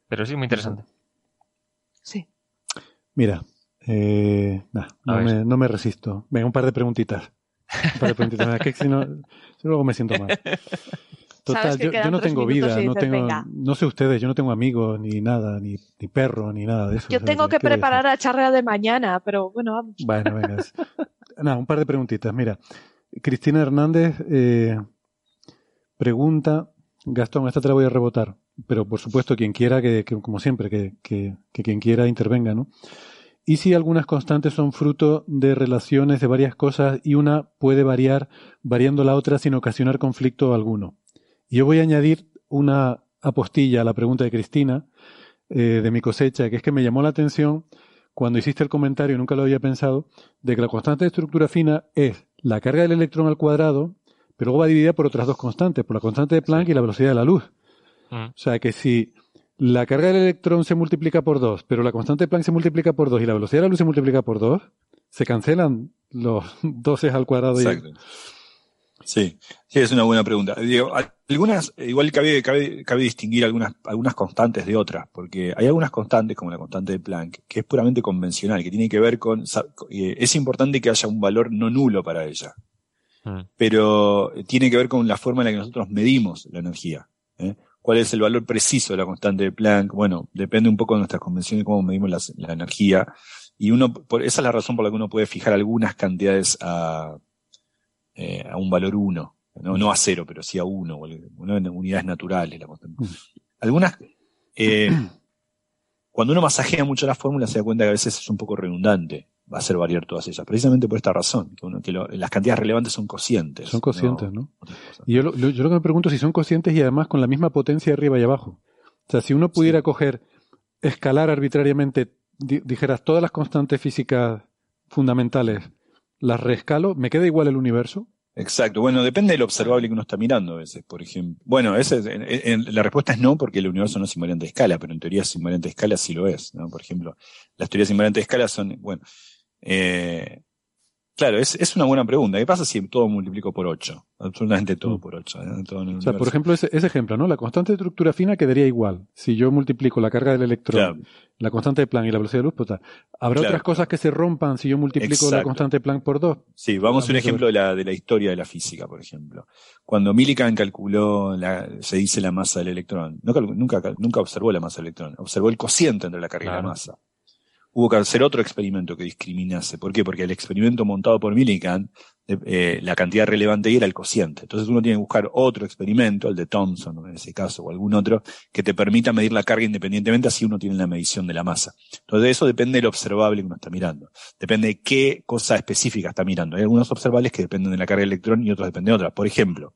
Pero sí, muy interesante. Sí. Mira, eh, no, me, no, me, resisto. Venga, un par de preguntitas. Un par de preguntitas. que si no, luego me siento mal. Total, yo, no tengo vida, no tengo, no sé ustedes, yo no tengo amigos ni nada, ni, ni perro, ni nada de eso. Yo tengo que preparar a charrea de mañana, pero bueno, vamos. Bueno, venga. Nada, un par de preguntitas. Mira, Cristina Hernández eh, pregunta, Gastón, esta te la voy a rebotar, pero por supuesto quien quiera, que, como siempre, que, que, quien quiera intervenga, ¿no? ¿Y si algunas constantes son fruto de relaciones de varias cosas y una puede variar variando la otra sin ocasionar conflicto alguno? Y yo voy a añadir una apostilla a la pregunta de Cristina eh, de mi cosecha, que es que me llamó la atención cuando hiciste el comentario, nunca lo había pensado, de que la constante de estructura fina es la carga del electrón al cuadrado, pero luego va dividida por otras dos constantes, por la constante de Planck y la velocidad de la luz. Mm. O sea que si la carga del electrón se multiplica por dos, pero la constante de Planck se multiplica por dos y la velocidad de la luz se multiplica por dos, se cancelan los doces al cuadrado. Exacto. Sí, sí, es una buena pregunta. Digo, algunas, igual cabe, cabe, cabe distinguir algunas, algunas constantes de otras, porque hay algunas constantes, como la constante de Planck, que es puramente convencional, que tiene que ver con, eh, es importante que haya un valor no nulo para ella, mm. pero tiene que ver con la forma en la que nosotros medimos la energía. ¿eh? ¿Cuál es el valor preciso de la constante de Planck? Bueno, depende un poco de nuestras convenciones, cómo medimos la, energía, y uno, por, esa es la razón por la que uno puede fijar algunas cantidades a, eh, a un valor 1, ¿no? no a cero, pero sí a 1, en unidades naturales. La mm. Algunas, eh, cuando uno masajea mucho la fórmula se da cuenta que a veces es un poco redundante va a hacer variar todas ellas, precisamente por esta razón, que, las cantidades relevantes son cocientes. Son cocientes, ¿no? Y yo lo, yo lo que me pregunto es si son cocientes y además con la misma potencia arriba y abajo. O sea, si uno pudiera coger, escalar arbitrariamente, dijeras todas las constantes físicas fundamentales las reescalo, ¿me queda igual el universo? Exacto. Bueno, depende del observable que uno está mirando a veces, por ejemplo. Bueno, ese, la respuesta es no, porque el universo no es invariante de escala, pero en teoría es invariante de escala sí lo es, ¿no? Por ejemplo, las teorías invariantes de escala son, bueno, eh, Claro, es, es una buena pregunta. ¿Qué pasa si todo multiplico por 8? Absolutamente todo mm. por 8. ¿eh? o sea, por ejemplo, ese, ejemplo, ¿no? La constante de estructura fina quedaría igual. Si yo multiplico la carga del electrón, la constante de Planck y la velocidad de luz, pues ¿Habrá otras cosas que se rompan si yo multiplico la constante de Planck por 2? Sí, vamos a un ejemplo de la, de la historia de la física, por ejemplo. Cuando Millikan calculó, la, se dice la masa del electrón, nunca, nunca, nunca observó la masa del electrón, observó el cociente entre la carga y la masa hubo que hacer otro experimento que discriminase. ¿Por qué? Porque el experimento montado por Millikan, eh, la cantidad relevante era el cociente. Entonces uno tiene que buscar otro experimento, el de Thomson en ese caso, o algún otro, que te permita medir la carga independientemente, así uno tiene la medición de la masa. Entonces eso depende del observable que uno está mirando. Depende de qué cosa específica está mirando. Hay algunos observables que dependen de la carga de electrón y otros dependen de otras. Por ejemplo,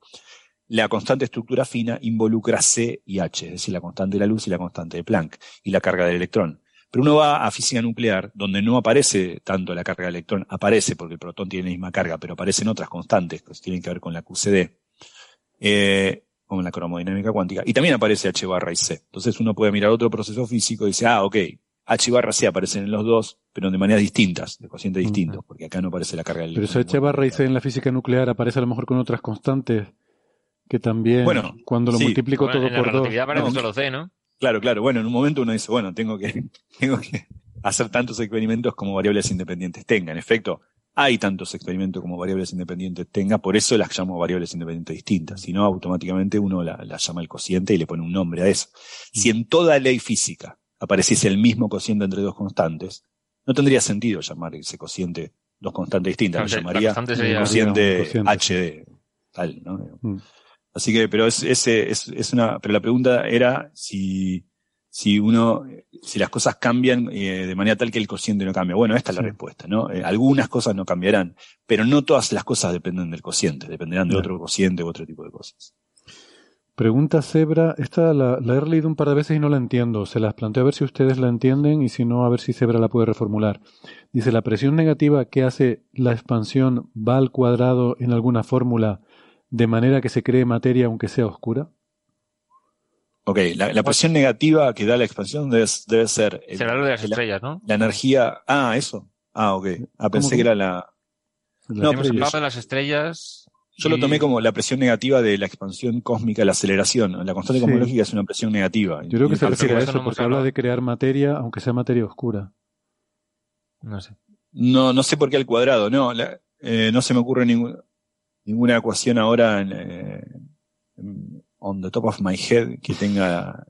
la constante estructura fina involucra C y H, es decir, la constante de la luz y la constante de Planck, y la carga del electrón. Pero uno va a física nuclear, donde no aparece tanto la carga de electrón, aparece porque el protón tiene la misma carga, pero aparecen otras constantes que tienen que ver con la QCD, eh, con la cromodinámica cuántica, y también aparece H barra y C. Entonces uno puede mirar otro proceso físico y dice, ah, ok, H barra C aparecen en los dos, pero de maneras distintas, de cocientes distintos, porque acá no aparece la carga del Pero ese H barra y C en la física nuclear aparece a lo mejor con otras constantes que también, bueno, cuando lo multiplico todo por dos. solo C, ¿no? Claro, claro. Bueno, en un momento uno dice, bueno, tengo que, tengo que hacer tantos experimentos como variables independientes tenga. En efecto, hay tantos experimentos como variables independientes tenga, por eso las llamo variables independientes distintas. Si no, automáticamente uno las la llama el cociente y le pone un nombre a eso. Si en toda ley física apareciese el mismo cociente entre dos constantes, no tendría sentido llamar ese cociente dos constantes distintas, lo llamaría cociente HD, tal, ¿no? Mm. Así que, pero es, es una, pero la pregunta era si, si uno, si las cosas cambian eh, de manera tal que el cociente no cambia. Bueno, esta es la respuesta, ¿no? Eh, algunas cosas no cambiarán, pero no todas las cosas dependen del cociente, dependerán de otro cociente u otro tipo de cosas. Pregunta Zebra, esta la, la, he leído un par de veces y no la entiendo. Se las planteo a ver si ustedes la entienden y si no, a ver si Zebra la puede reformular. Dice, ¿la presión negativa que hace la expansión va al cuadrado en alguna fórmula de manera que se cree materia aunque sea oscura? Ok, la, presión negativa que da la expansión debe, debe ser... El, Será lo de las estrellas, ¿no? La energía... Ah, eso. Ah, ok. Ah, pensé que era la... no, pero yo, de las estrellas... Yo lo tomé como la presión negativa de la expansión cósmica, la aceleración. La constante cosmológica es una presión negativa. Yo creo que se refiere a eso, porque habla de crear materia, aunque sea materia oscura. No sé. No, no sé por qué al cuadrado. No, eh, no se me ocurre ningún ninguna ecuación ahora. Eh, on the top of my head que tenga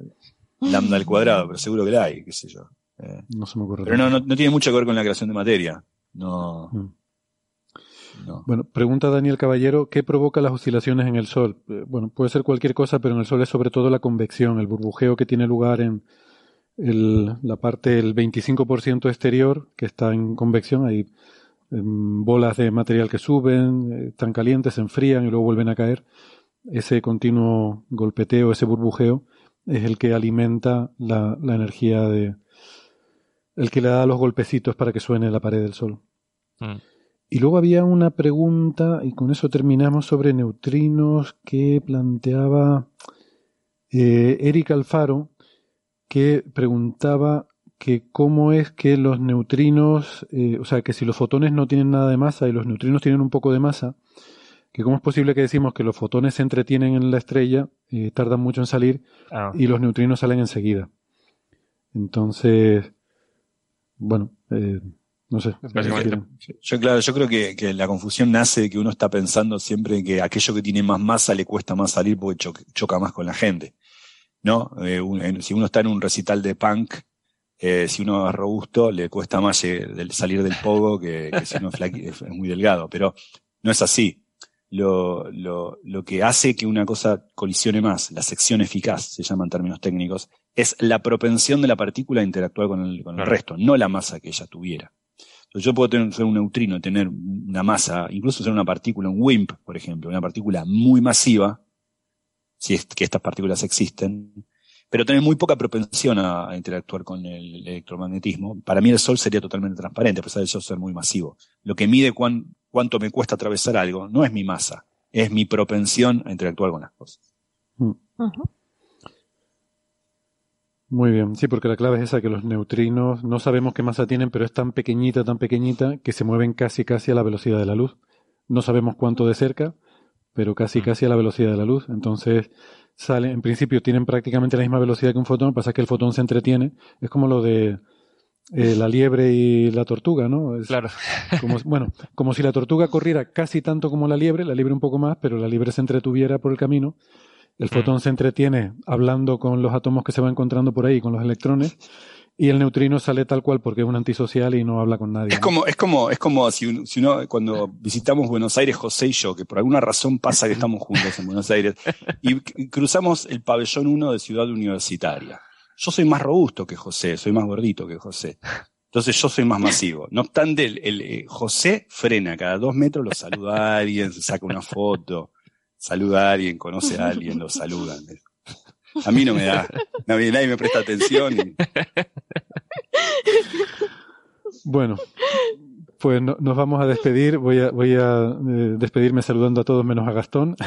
lambda al cuadrado, pero seguro que la hay, qué sé yo. Eh, no se me ocurre. Pero no, no, tiene mucho que ver con la creación de materia. No. Mm. no. Bueno, pregunta Daniel Caballero, ¿qué provoca las oscilaciones en el Sol? Eh, bueno, puede ser cualquier cosa, pero en el Sol es sobre todo la convección, el burbujeo que tiene lugar en el, la parte del 25% exterior, que está en convección, em, bolas de material que suben, eh, están calientes, se enfrían y luego vuelven a caer. Ese continuo golpeteo, ese burbujeo, es el que alimenta la, la energía de, el que le da los golpecitos para que suene la pared del Sol. Mm. Y luego había una pregunta, y con eso terminamos, sobre neutrinos que planteaba eh, Eric Alfaro, que preguntaba que cómo es que los neutrinos, eh, o sea, que si los fotones no tienen nada de masa y los neutrinos tienen un poco de masa, que cómo es posible que decimos que los fotones se entretienen en la estrella, eh, tardan mucho en salir, ah. y los neutrinos salen enseguida. Entonces, bueno, eh, no sé. Yo, claro, yo creo que, la confusión nace de que uno está pensando siempre que aquello que tiene más masa le cuesta más salir porque choca, más con la gente. ¿No? Eh, si uno está en un recital de punk, eh, si uno es robusto, le cuesta más salir del pogo que, si uno es, muy delgado. Pero no es así. Lo, lo, lo, que hace que una cosa colisione más, la sección eficaz, se llama en términos técnicos, es la propensión de la partícula a interactuar con el, con el resto, no la masa que ella tuviera. Yo puedo tener, ser un neutrino, tener una masa, incluso ser una partícula, un WIMP, por ejemplo, una partícula muy masiva, si es que estas partículas existen, pero tener muy poca propensión a, interactuar con el electromagnetismo. Para mí el Sol sería totalmente transparente, a pesar de yo ser muy masivo. Lo que mide cuánto me cuesta atravesar algo no es mi masa, es mi propensión a interactuar con las cosas. Mm. Muy bien, sí, porque la clave es esa, que los neutrinos no sabemos qué masa tienen, pero es tan pequeñita, tan pequeñita, que se mueven casi, casi a la velocidad de la luz. No sabemos cuánto de cerca, pero casi, casi a la velocidad de la luz. Entonces, sale, en principio tienen prácticamente la misma velocidad que un fotón, pasa que el fotón se entretiene. Es como lo de eh, la liebre y la tortuga, ¿no? claro. Como, bueno, como si la tortuga corriera casi tanto como la liebre, la liebre un poco más, pero la liebre se entretuviera por el camino el fotón se entretiene hablando con los átomos que se va encontrando por ahí, con los electrones, y el neutrino sale tal cual porque es un antisocial y no habla con nadie. Es como, es como, es como si, uno, cuando visitamos Buenos Aires, José y yo, que por alguna razón pasa que estamos juntos en Buenos Aires, y cruzamos el pabellón 1 de Ciudad Universitaria. Yo soy más robusto que José, soy más gordito que José. Entonces yo soy más masivo. No obstante, el, el eh, José frena cada dos metros, lo saluda a alguien, se saca una foto saluda a alguien, conoce a alguien, lo saludan. A mí no me da, nadie, me presta atención. Bueno, pues nos vamos a despedir. Voy a, voy a eh, despedirme saludando a todos menos a Gastón.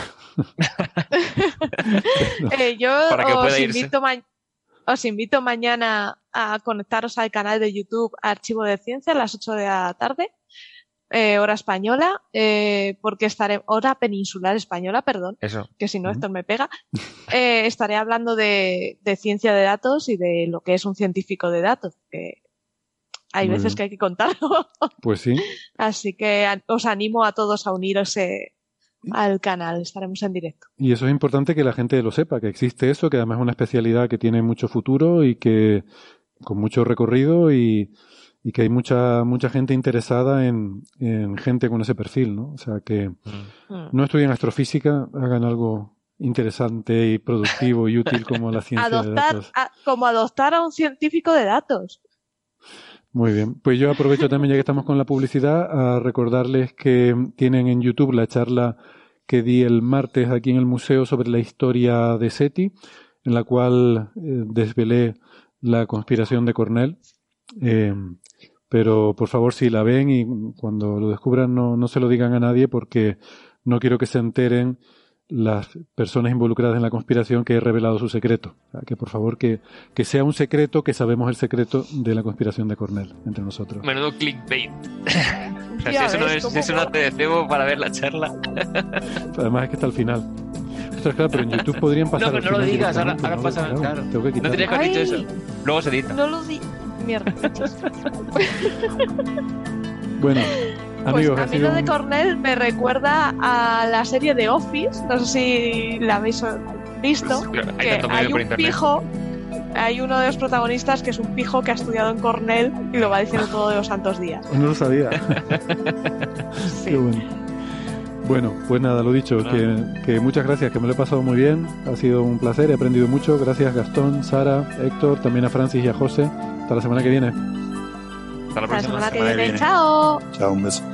Eh, yo os, invito os invito mañana a conectaros al canal de YouTube Archivo de Ciencia a las 8 de la tarde eh, hora española, eh, porque estaré, hora peninsular española, perdón, que si no esto me pega, eh, estaré hablando de, ciencia de datos y de lo que es un científico de datos, que hay veces que hay que contarlo. Pues sí. Así que os animo a todos a uniros al canal, estaremos en directo. Y eso es importante que la gente lo sepa, que existe eso, que además es una especialidad que tiene mucho futuro y que con mucho recorrido y y que hay mucha mucha gente interesada en, en gente con ese perfil, ¿no? O sea, que mm. no estudien astrofísica, hagan algo interesante y productivo y útil como la ciencia de datos. como adoptar a un científico de datos. Muy bien, pues yo aprovecho también ya que estamos con la publicidad a recordarles que tienen en YouTube la charla que di el martes aquí en el museo sobre la historia de SETI, en la cual eh, desvelé la conspiración de Cornell. Eh, pero por favor, si la ven y cuando lo descubran, no, no se lo digan a nadie porque no quiero que se enteren las personas involucradas en la conspiración que he revelado su secreto. que por favor que, que, sea un secreto, que sabemos el secreto de la conspiración de Cornell entre nosotros. Menudo clickbait. si eso no es, eso no te debo para ver la charla. Además es que está al final. Ostras, claro, pero en YouTube podrían pasar. No, pero no lo digas, ahora, ahora pasa. Claro, no tendría que haber dicho eso. Luego se edita. No lo di mierda. bueno, amigos, pues a mí lo de Cornell me recuerda a la serie de Office. No sé si la habéis visto que hay un pijo, hay uno de los protagonistas que es un pijo que ha estudiado en Cornell y lo va diciendo todos los santos días. No lo sabía. Qué bueno. Bueno, pues nada, lo dicho, que, muchas gracias, que me lo he pasado muy bien, ha sido un placer, he aprendido mucho. Gracias Gastón, Sara, Héctor, también a Francis y a José. Hasta la semana que viene. Hasta la próxima semana que viene. Chao. Chao, un beso.